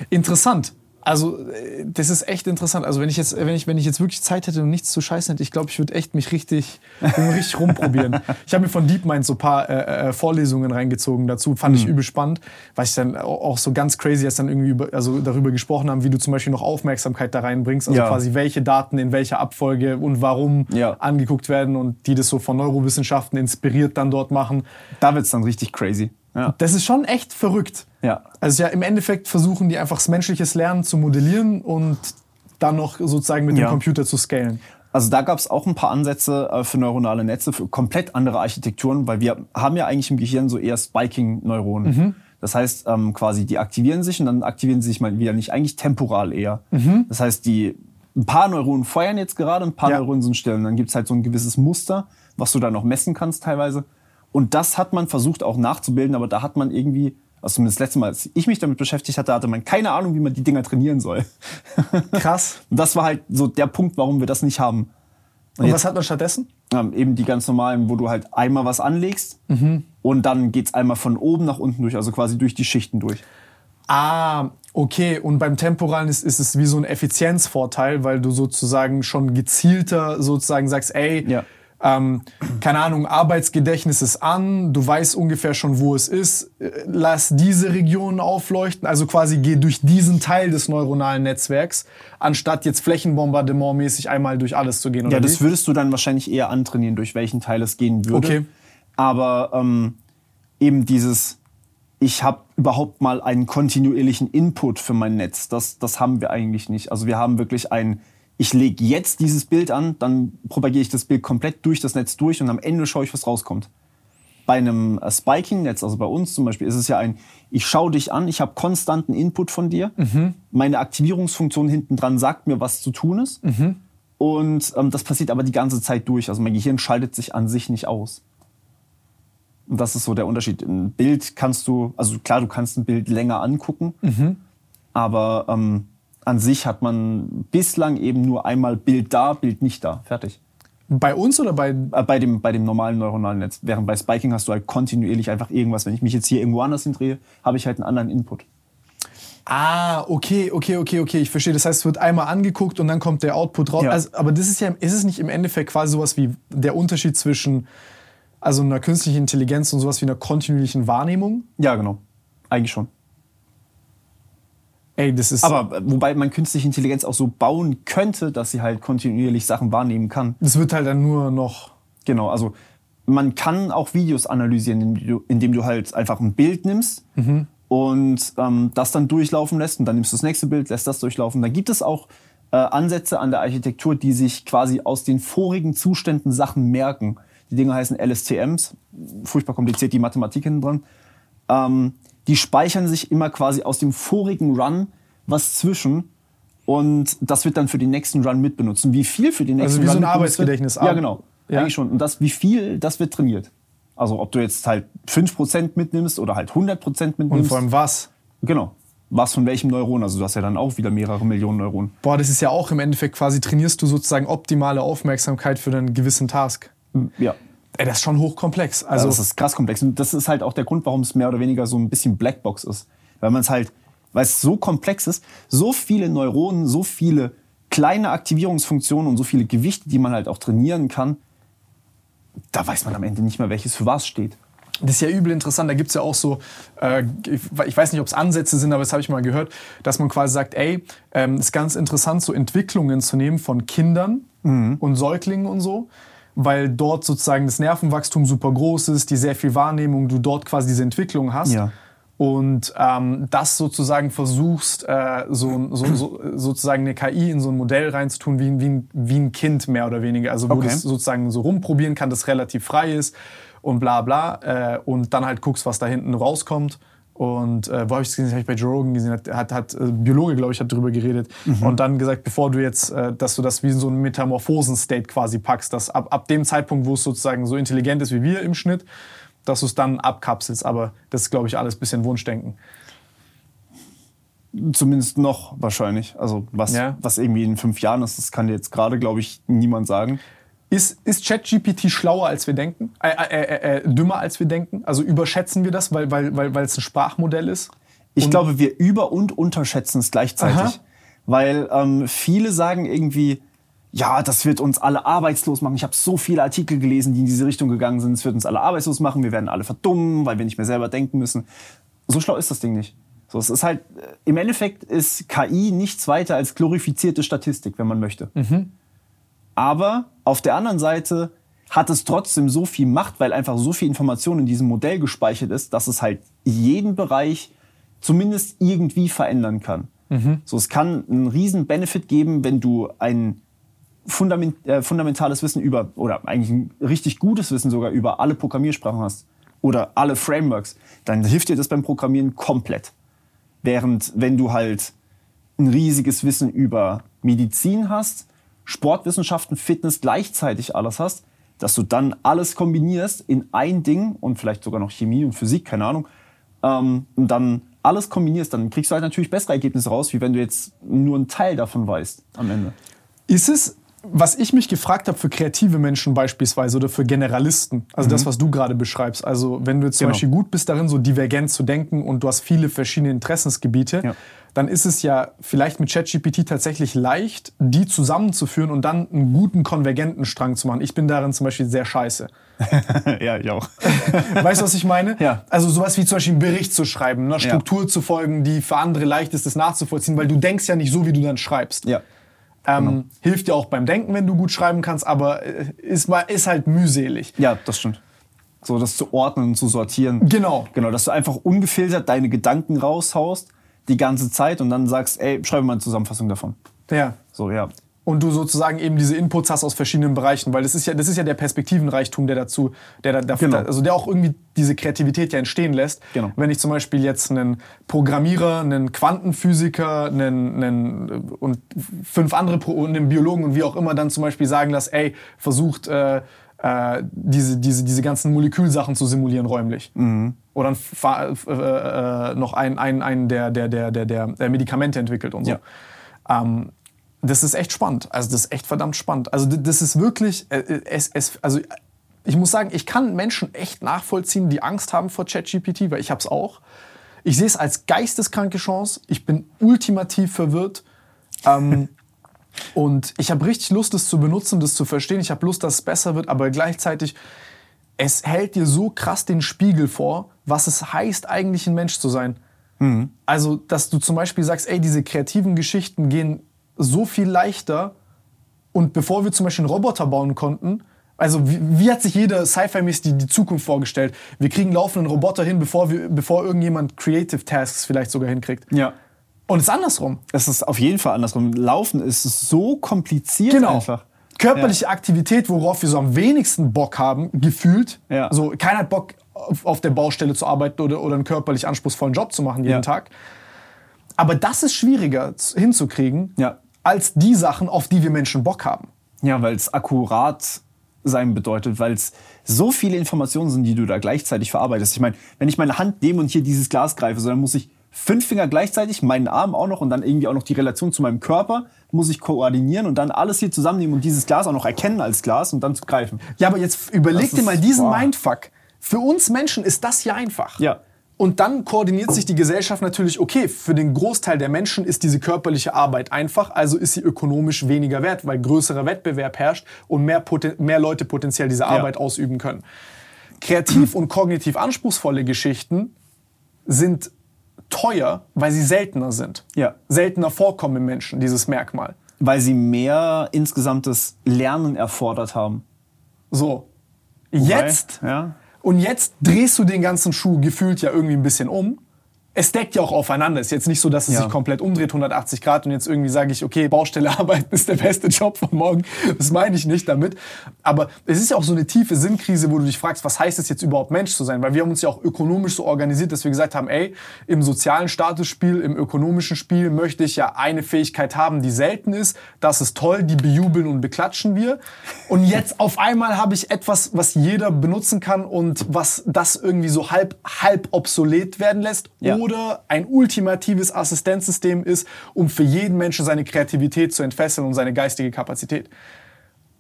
Interessant. Also, äh, das ist echt interessant. Also, wenn ich jetzt, wenn ich, wenn ich jetzt wirklich Zeit hätte und nichts zu scheißen hätte, ich glaube, ich würde echt mich richtig, richtig rumprobieren. Ich habe mir von DeepMind so ein paar äh, äh, Vorlesungen reingezogen dazu, fand ich übel spannend, weil ich dann au- auch so ganz crazy, als dann irgendwie über, also darüber gesprochen haben, wie du zum Beispiel noch Aufmerksamkeit da reinbringst, also Ja. quasi welche Daten in welcher Abfolge und warum Ja. angeguckt werden und die das so von Neurowissenschaften inspiriert dann dort machen. Da wird's dann richtig crazy. Ja. Das ist schon echt verrückt. Ja. Also ja, im Endeffekt versuchen die einfach das menschliches Lernen zu modellieren und dann noch sozusagen mit Ja. dem Computer zu scalen. Also da gab es auch ein paar Ansätze äh, für neuronale Netze, für komplett andere Architekturen, weil wir haben ja eigentlich im Gehirn so eher Spiking-Neuronen. Das heißt, ähm, quasi die aktivieren sich und dann aktivieren sie sich mal wieder nicht, eigentlich temporal eher. Das heißt, die ein paar Neuronen feuern jetzt gerade, ein paar Ja. Neuronen sind still. Und dann gibt's halt so ein gewisses Muster, was du da noch messen kannst teilweise. Und das hat man versucht auch nachzubilden, aber da hat man irgendwie, also zumindest das letzte Mal, als ich mich damit beschäftigt hatte, hatte man keine Ahnung, wie man die Dinger trainieren soll. Krass. Und das war halt so der Punkt, warum wir das nicht haben. Und, jetzt- was hat man stattdessen? Ähm, eben die ganz normalen, wo du halt einmal was anlegst und dann geht's einmal von oben nach unten durch, also quasi durch die Schichten durch. Ah, okay. Und beim Temporalen ist, ist es wie so ein Effizienzvorteil, weil du sozusagen schon gezielter sozusagen sagst, ey, Ja. Ähm, keine Ahnung, Arbeitsgedächtnis ist an, du weißt ungefähr schon, wo es ist, äh, lass diese Regionen aufleuchten, also quasi geh durch diesen Teil des neuronalen Netzwerks, anstatt jetzt flächenbombardementmäßig einmal durch alles zu gehen. Ja, das wie? würdest du dann wahrscheinlich eher antrainieren, durch welchen Teil es gehen würde. Okay. Aber ähm, eben dieses, ich habe überhaupt mal einen kontinuierlichen Input für mein Netz, das, das haben wir eigentlich nicht. Also wir haben wirklich ein ich lege jetzt dieses Bild an, dann propagiere ich das Bild komplett durch das Netz durch und am Ende schaue ich, was rauskommt. Bei einem äh, Spiking-Netz, also bei uns zum Beispiel, ist es ja ein, ich schaue dich an, ich habe konstanten Input von dir, mhm. meine Aktivierungsfunktion hinten dran sagt mir, was zu tun ist. Mhm. Und ähm, das passiert aber die ganze Zeit durch. Also mein Gehirn schaltet sich an sich nicht aus. Und das ist so der Unterschied. Ein Bild kannst du, also klar, du kannst ein Bild länger angucken, mhm. aber ähm, an sich hat man bislang eben nur einmal Bild da, Bild nicht da. Fertig. Bei uns oder bei? Äh, bei, dem, bei dem normalen neuronalen Netz. Während bei Spiking hast du halt kontinuierlich einfach irgendwas. Wenn ich mich jetzt hier irgendwo anders hindrehe, habe ich halt einen anderen Input. Ah, okay, okay, okay, okay, ich verstehe. Das heißt, es wird einmal angeguckt und dann kommt der Output raus. Ja. Also, aber das ist ja, ist es nicht im Endeffekt quasi sowas wie der Unterschied zwischen also einer künstlichen Intelligenz und sowas wie einer kontinuierlichen Wahrnehmung? Ja, genau. Eigentlich schon. Ey, das ist. Aber äh, wobei man künstliche Intelligenz auch so bauen könnte, dass sie halt kontinuierlich Sachen wahrnehmen kann. Das wird halt dann nur noch. Genau, also man kann auch Videos analysieren, indem du, indem du halt einfach ein Bild nimmst mhm. und ähm, das dann durchlaufen lässt. Und dann nimmst du das nächste Bild, lässt das durchlaufen. Dann gibt es auch äh, Ansätze an der Architektur, die sich quasi aus den vorigen Zuständen Sachen merken. Die Dinge heißen LSTMs, furchtbar kompliziert, die Mathematik hinten dran. Ähm, die speichern sich immer quasi aus dem vorigen Run was zwischen und das wird dann für den nächsten Run mitbenutzen. Wie viel für den nächsten Run? Also wie Run so ein Arbeitsgedächtnis. Wird, ja, genau. Ja? Eigentlich schon. Und das, wie viel, das wird trainiert. Also ob du jetzt halt 5% mitnimmst oder halt 100% mitnimmst. Und vor allem was? Genau. Was von welchem Neuron? Also du hast ja dann auch wieder mehrere Millionen Neuronen. Boah, das ist ja auch im Endeffekt quasi, trainierst du sozusagen optimale Aufmerksamkeit für einen gewissen Task. Ja. Ey, das ist schon hochkomplex. Also ja, das ist krass komplex. Und das ist halt auch der Grund, warum es mehr oder weniger so ein bisschen Blackbox ist. Weil man es halt, weil es so komplex ist, so viele Neuronen, so viele kleine Aktivierungsfunktionen und so viele Gewichte, die man halt auch trainieren kann, da weiß man am Ende nicht mehr, welches für was steht. Das ist ja übel interessant. Da gibt es ja auch so, äh, ich weiß nicht, ob es Ansätze sind, aber das habe ich mal gehört, dass man quasi sagt, ey, ähm, ist ganz interessant, so Entwicklungen zu nehmen von Kindern mhm. und Säuglingen und so weil dort sozusagen das Nervenwachstum super groß ist, die sehr viel Wahrnehmung, du dort quasi diese Entwicklung hast. Ja. Und ähm, das sozusagen versuchst, äh, so, so, so, sozusagen eine KI in so ein Modell reinzutun, wie, wie, wie ein Kind mehr oder weniger. Also wo okay. das sozusagen so rumprobieren kann, das relativ frei ist und bla bla. Äh, und dann halt guckst, was da hinten rauskommt. Und äh, wo habe ich es gesehen? Habe ich bei Joe Rogan gesehen. Hat, hat, hat äh, Biologe, glaube ich, hat darüber geredet. Mhm. Und dann gesagt, bevor du jetzt, äh, dass du das wie in so einen Metamorphosen-State quasi packst, dass ab, ab dem Zeitpunkt, wo es sozusagen so intelligent ist wie wir im Schnitt, dass du es dann abkapselst. Aber das ist, glaube ich, alles ein bisschen Wunschdenken. Zumindest noch wahrscheinlich. Also was, ja. was irgendwie in fünf Jahren ist, das kann dir jetzt gerade, glaube ich, niemand sagen. Ist, ist ChatGPT schlauer, als wir denken? Äh, äh, äh, äh, dümmer, als wir denken? Also überschätzen wir das, weil, weil, weil, weil es ein Sprachmodell ist? Ich und glaube, wir über- und unterschätzen es gleichzeitig. Aha. Weil ähm, viele sagen irgendwie, ja, das wird uns alle arbeitslos machen. Ich habe so viele Artikel gelesen, die in diese Richtung gegangen sind. Es wird uns alle arbeitslos machen. Wir werden alle verdummen, weil wir nicht mehr selber denken müssen. So schlau ist das Ding nicht. So, es ist halt, äh, im Endeffekt ist KI nichts weiter als glorifizierte Statistik, wenn man möchte. Mhm. Aber auf der anderen Seite hat es trotzdem so viel Macht, weil einfach so viel Information in diesem Modell gespeichert ist, dass es halt jeden Bereich zumindest irgendwie verändern kann. Mhm. So, es kann einen riesen Benefit geben, wenn du ein Fundament, äh, fundamentales Wissen über, oder eigentlich ein richtig gutes Wissen sogar über alle Programmiersprachen hast oder alle Frameworks, dann hilft dir das beim Programmieren komplett. Während wenn du halt ein riesiges Wissen über Medizin hast, Sportwissenschaften, Fitness gleichzeitig alles hast, dass du dann alles kombinierst in ein Ding und vielleicht sogar noch Chemie und Physik, keine Ahnung, ähm, und dann alles kombinierst, dann kriegst du halt natürlich bessere Ergebnisse raus, wie wenn du jetzt nur einen Teil davon weißt am Ende. Ist es, was ich mich gefragt habe für kreative Menschen beispielsweise oder für Generalisten, also das, was du gerade beschreibst, also wenn du jetzt zum Genau. Beispiel gut bist darin, so divergent zu denken und du hast viele verschiedene Interessensgebiete, Ja. Dann ist es ja vielleicht mit ChatGPT tatsächlich leicht, die zusammenzuführen und dann einen guten konvergenten Strang zu machen. Ich bin darin zum Beispiel sehr scheiße. ja, ich auch. Weißt du, was ich meine? Ja. Also sowas wie zum Beispiel einen Bericht zu schreiben, einer Struktur zu folgen, die für andere leicht ist, das nachzuvollziehen, weil du denkst ja nicht so, wie du dann schreibst. Ja. Ähm, Hilft dir auch beim Denken, wenn du gut schreiben kannst, aber äh, ist, ist halt mühselig. Ja, das stimmt. So das zu ordnen und zu sortieren. Genau. Genau, dass du einfach ungefiltert deine Gedanken raushaust die ganze Zeit und dann sagst, ey, schreibe mal eine Zusammenfassung davon. Ja. So, ja. Und du sozusagen eben diese Inputs hast aus verschiedenen Bereichen, weil das ist ja, das ist ja der Perspektivenreichtum, der dazu, der, da- der, Genau. also der auch irgendwie diese Kreativität ja entstehen lässt. Genau. Wenn ich zum Beispiel jetzt einen Programmierer, einen Quantenphysiker, einen, einen und fünf andere Pro und einen Biologen und wie auch immer dann zum Beispiel sagen lasse, ey, versucht äh, äh, diese, diese, diese ganzen Molekülsachen zu simulieren räumlich. Oder ein, Fa- äh, äh, noch einen, einen, einen der, der, der, der, der Medikamente entwickelt und so. Ja. Ähm, das ist echt spannend. Also das ist echt verdammt spannend. Also das ist wirklich, äh, äh, es, es, also ich muss sagen, ich kann Menschen echt nachvollziehen, die Angst haben vor ChatGPT, weil ich habe es auch. Ich sehe es als geisteskranke Chance. Ich bin ultimativ verwirrt. Ähm, und ich habe richtig Lust, es zu benutzen, das zu verstehen. Ich habe Lust, dass es besser wird, aber gleichzeitig, es hält dir so krass den Spiegel vor, was es heißt, eigentlich ein Mensch zu sein. Also, dass du zum Beispiel sagst, ey, diese kreativen Geschichten gehen so viel leichter. Und bevor wir zum Beispiel einen Roboter bauen konnten, also wie, wie hat sich jeder Sci-Fi-mäßig die, die Zukunft vorgestellt? Wir kriegen laufenden Roboter hin, bevor, wir, bevor irgendjemand Creative Tasks vielleicht sogar hinkriegt. Ja. Und es ist andersrum. Es ist auf jeden Fall andersrum. Laufen ist so kompliziert Genau. einfach. Körperliche Aktivität, worauf wir so am wenigsten Bock haben, gefühlt. Ja. So, keiner hat Bock, auf, auf der Baustelle zu arbeiten oder, oder einen körperlich anspruchsvollen Job zu machen jeden Ja. Tag. Aber das ist schwieriger hinzukriegen, Ja. als die Sachen, auf die wir Menschen Bock haben. Ja, weil es akkurat sein bedeutet, weil es so viele Informationen sind, die du da gleichzeitig verarbeitest. Ich meine, wenn ich meine Hand nehme und hier dieses Glas greife, so, dann muss ich fünf Finger gleichzeitig, meinen Arm auch noch und dann irgendwie auch noch die Relation zu meinem Körper muss ich koordinieren und dann alles hier zusammennehmen und dieses Glas auch noch erkennen als Glas und dann zu greifen. Ja, aber jetzt überleg Das dir mal diesen boah. Mindfuck. Für uns Menschen ist das ja einfach. Ja. Und dann koordiniert sich die Gesellschaft natürlich, okay, für den Großteil der Menschen ist diese körperliche Arbeit einfach, also ist sie ökonomisch weniger wert, weil größerer Wettbewerb herrscht und mehr, Poten mehr Leute potenziell diese Arbeit ausüben können. Kreativ und kognitiv anspruchsvolle Geschichten sind teuer, weil sie seltener sind. Ja. Seltener vorkommen im Menschen, dieses Merkmal. Weil sie mehr insgesamtes Lernen erfordert haben. So. Jetzt Weil, ja. Und jetzt drehst du den ganzen Schuh gefühlt ja irgendwie ein bisschen um. Es deckt ja auch aufeinander. Ist jetzt nicht so, dass es Ja. sich komplett umdreht, 180 Grad, und jetzt irgendwie sage ich, okay, Baustelle arbeiten ist der beste Job von morgen. Das meine ich nicht damit. Aber es ist ja auch so eine tiefe Sinnkrise, wo du dich fragst, was heißt es jetzt überhaupt Mensch zu sein? Weil wir haben uns ja auch ökonomisch so organisiert, dass wir gesagt haben, ey, im sozialen Statusspiel, im ökonomischen Spiel möchte ich ja eine Fähigkeit haben, die selten ist. Das ist toll, die bejubeln und beklatschen wir. Und jetzt auf einmal habe ich etwas, was jeder benutzen kann und was das irgendwie so halb, halb obsolet werden lässt. Ja. Oder ein ultimatives Assistenzsystem ist, um für jeden Menschen seine Kreativität zu entfesseln und seine geistige Kapazität.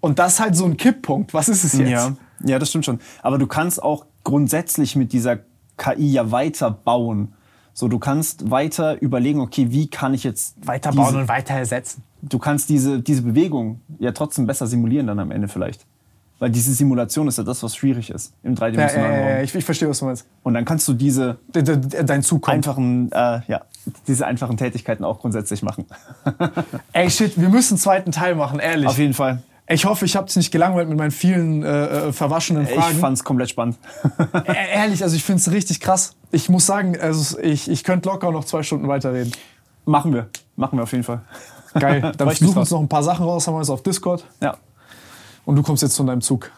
Und das ist halt so ein Kipppunkt. Was ist es jetzt? Ja, ja, das stimmt schon. Aber du kannst auch grundsätzlich mit dieser KI ja weiter bauen. So, du kannst weiter überlegen, okay, wie kann ich jetzt Weiterbauen diese, und weiter ersetzen. du kannst diese, diese Bewegung ja trotzdem besser simulieren dann am Ende vielleicht. Weil diese Simulation ist ja das, was schwierig ist im Ja, dreidimensionalen ja, ja, Raum. ich, ich verstehe, was du meinst. Und dann kannst du diese De- de- de- Dein Zug kommt. einfachen, äh, ja, diese einfachen Tätigkeiten auch grundsätzlich machen. Ey, shit, wir müssen einen zweiten Teil machen, ehrlich. Auf jeden Fall. Ich hoffe, ich habe dich nicht gelangweilt mit meinen vielen äh, äh, verwaschenen Ich Fragen. fand's komplett spannend. E- ehrlich, also ich finde es richtig krass. Ich muss sagen, also ich, ich könnte locker noch zwei Stunden weiterreden. machen wir. Machen wir auf jeden Fall. Geil. Dann suchen uns drauf. noch ein paar Sachen raus, haben wir jetzt auf Discord. Ja. Und du kommst jetzt zu deinem Zug.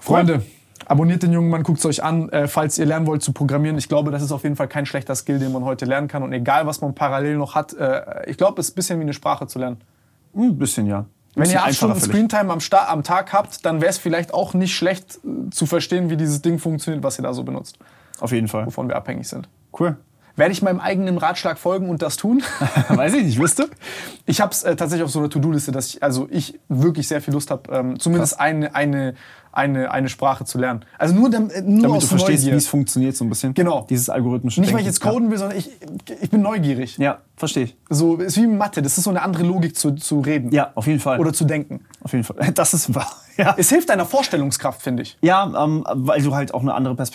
Freunde, abonniert den jungen Mann, guckt es euch an, äh, falls ihr lernen wollt zu programmieren. Ich glaube, das ist auf jeden Fall kein schlechter Skill, den man heute lernen kann. Und egal, was man parallel noch hat, äh, ich glaube, es ist ein bisschen wie eine Sprache zu lernen. Ein bisschen, ja. Wenn ihr acht Stunden. Screentime am, am Tag habt, dann wäre es vielleicht auch nicht schlecht äh, zu verstehen, wie dieses Ding funktioniert, was ihr da so benutzt, Auf jeden Fall. wovon wir abhängig sind. Cool. Werde ich meinem eigenen Ratschlag folgen und das tun? Weiß ich nicht, du? Ich habe es äh, tatsächlich auf so einer To-Do-Liste, dass ich, also ich wirklich sehr viel Lust habe, ähm, zumindest eine, eine, eine, eine Sprache zu lernen. Also nur, dam, äh, nur Damit aus du verstehst, wie es funktioniert so ein bisschen. Genau. Dieses algorithmische Nicht, weil ich Denken. jetzt coden will, sondern ich, ich bin neugierig. Ja, ja verstehe ich. So ist wie Mathe. Das ist so eine andere Logik zu, zu reden. Ja, auf jeden Fall. Oder zu denken. auf jeden Fall. Das ist wahr. Ja, Es hilft deiner Vorstellungskraft, finde ich. ja ähm, weil du halt auch eine andere Perspektive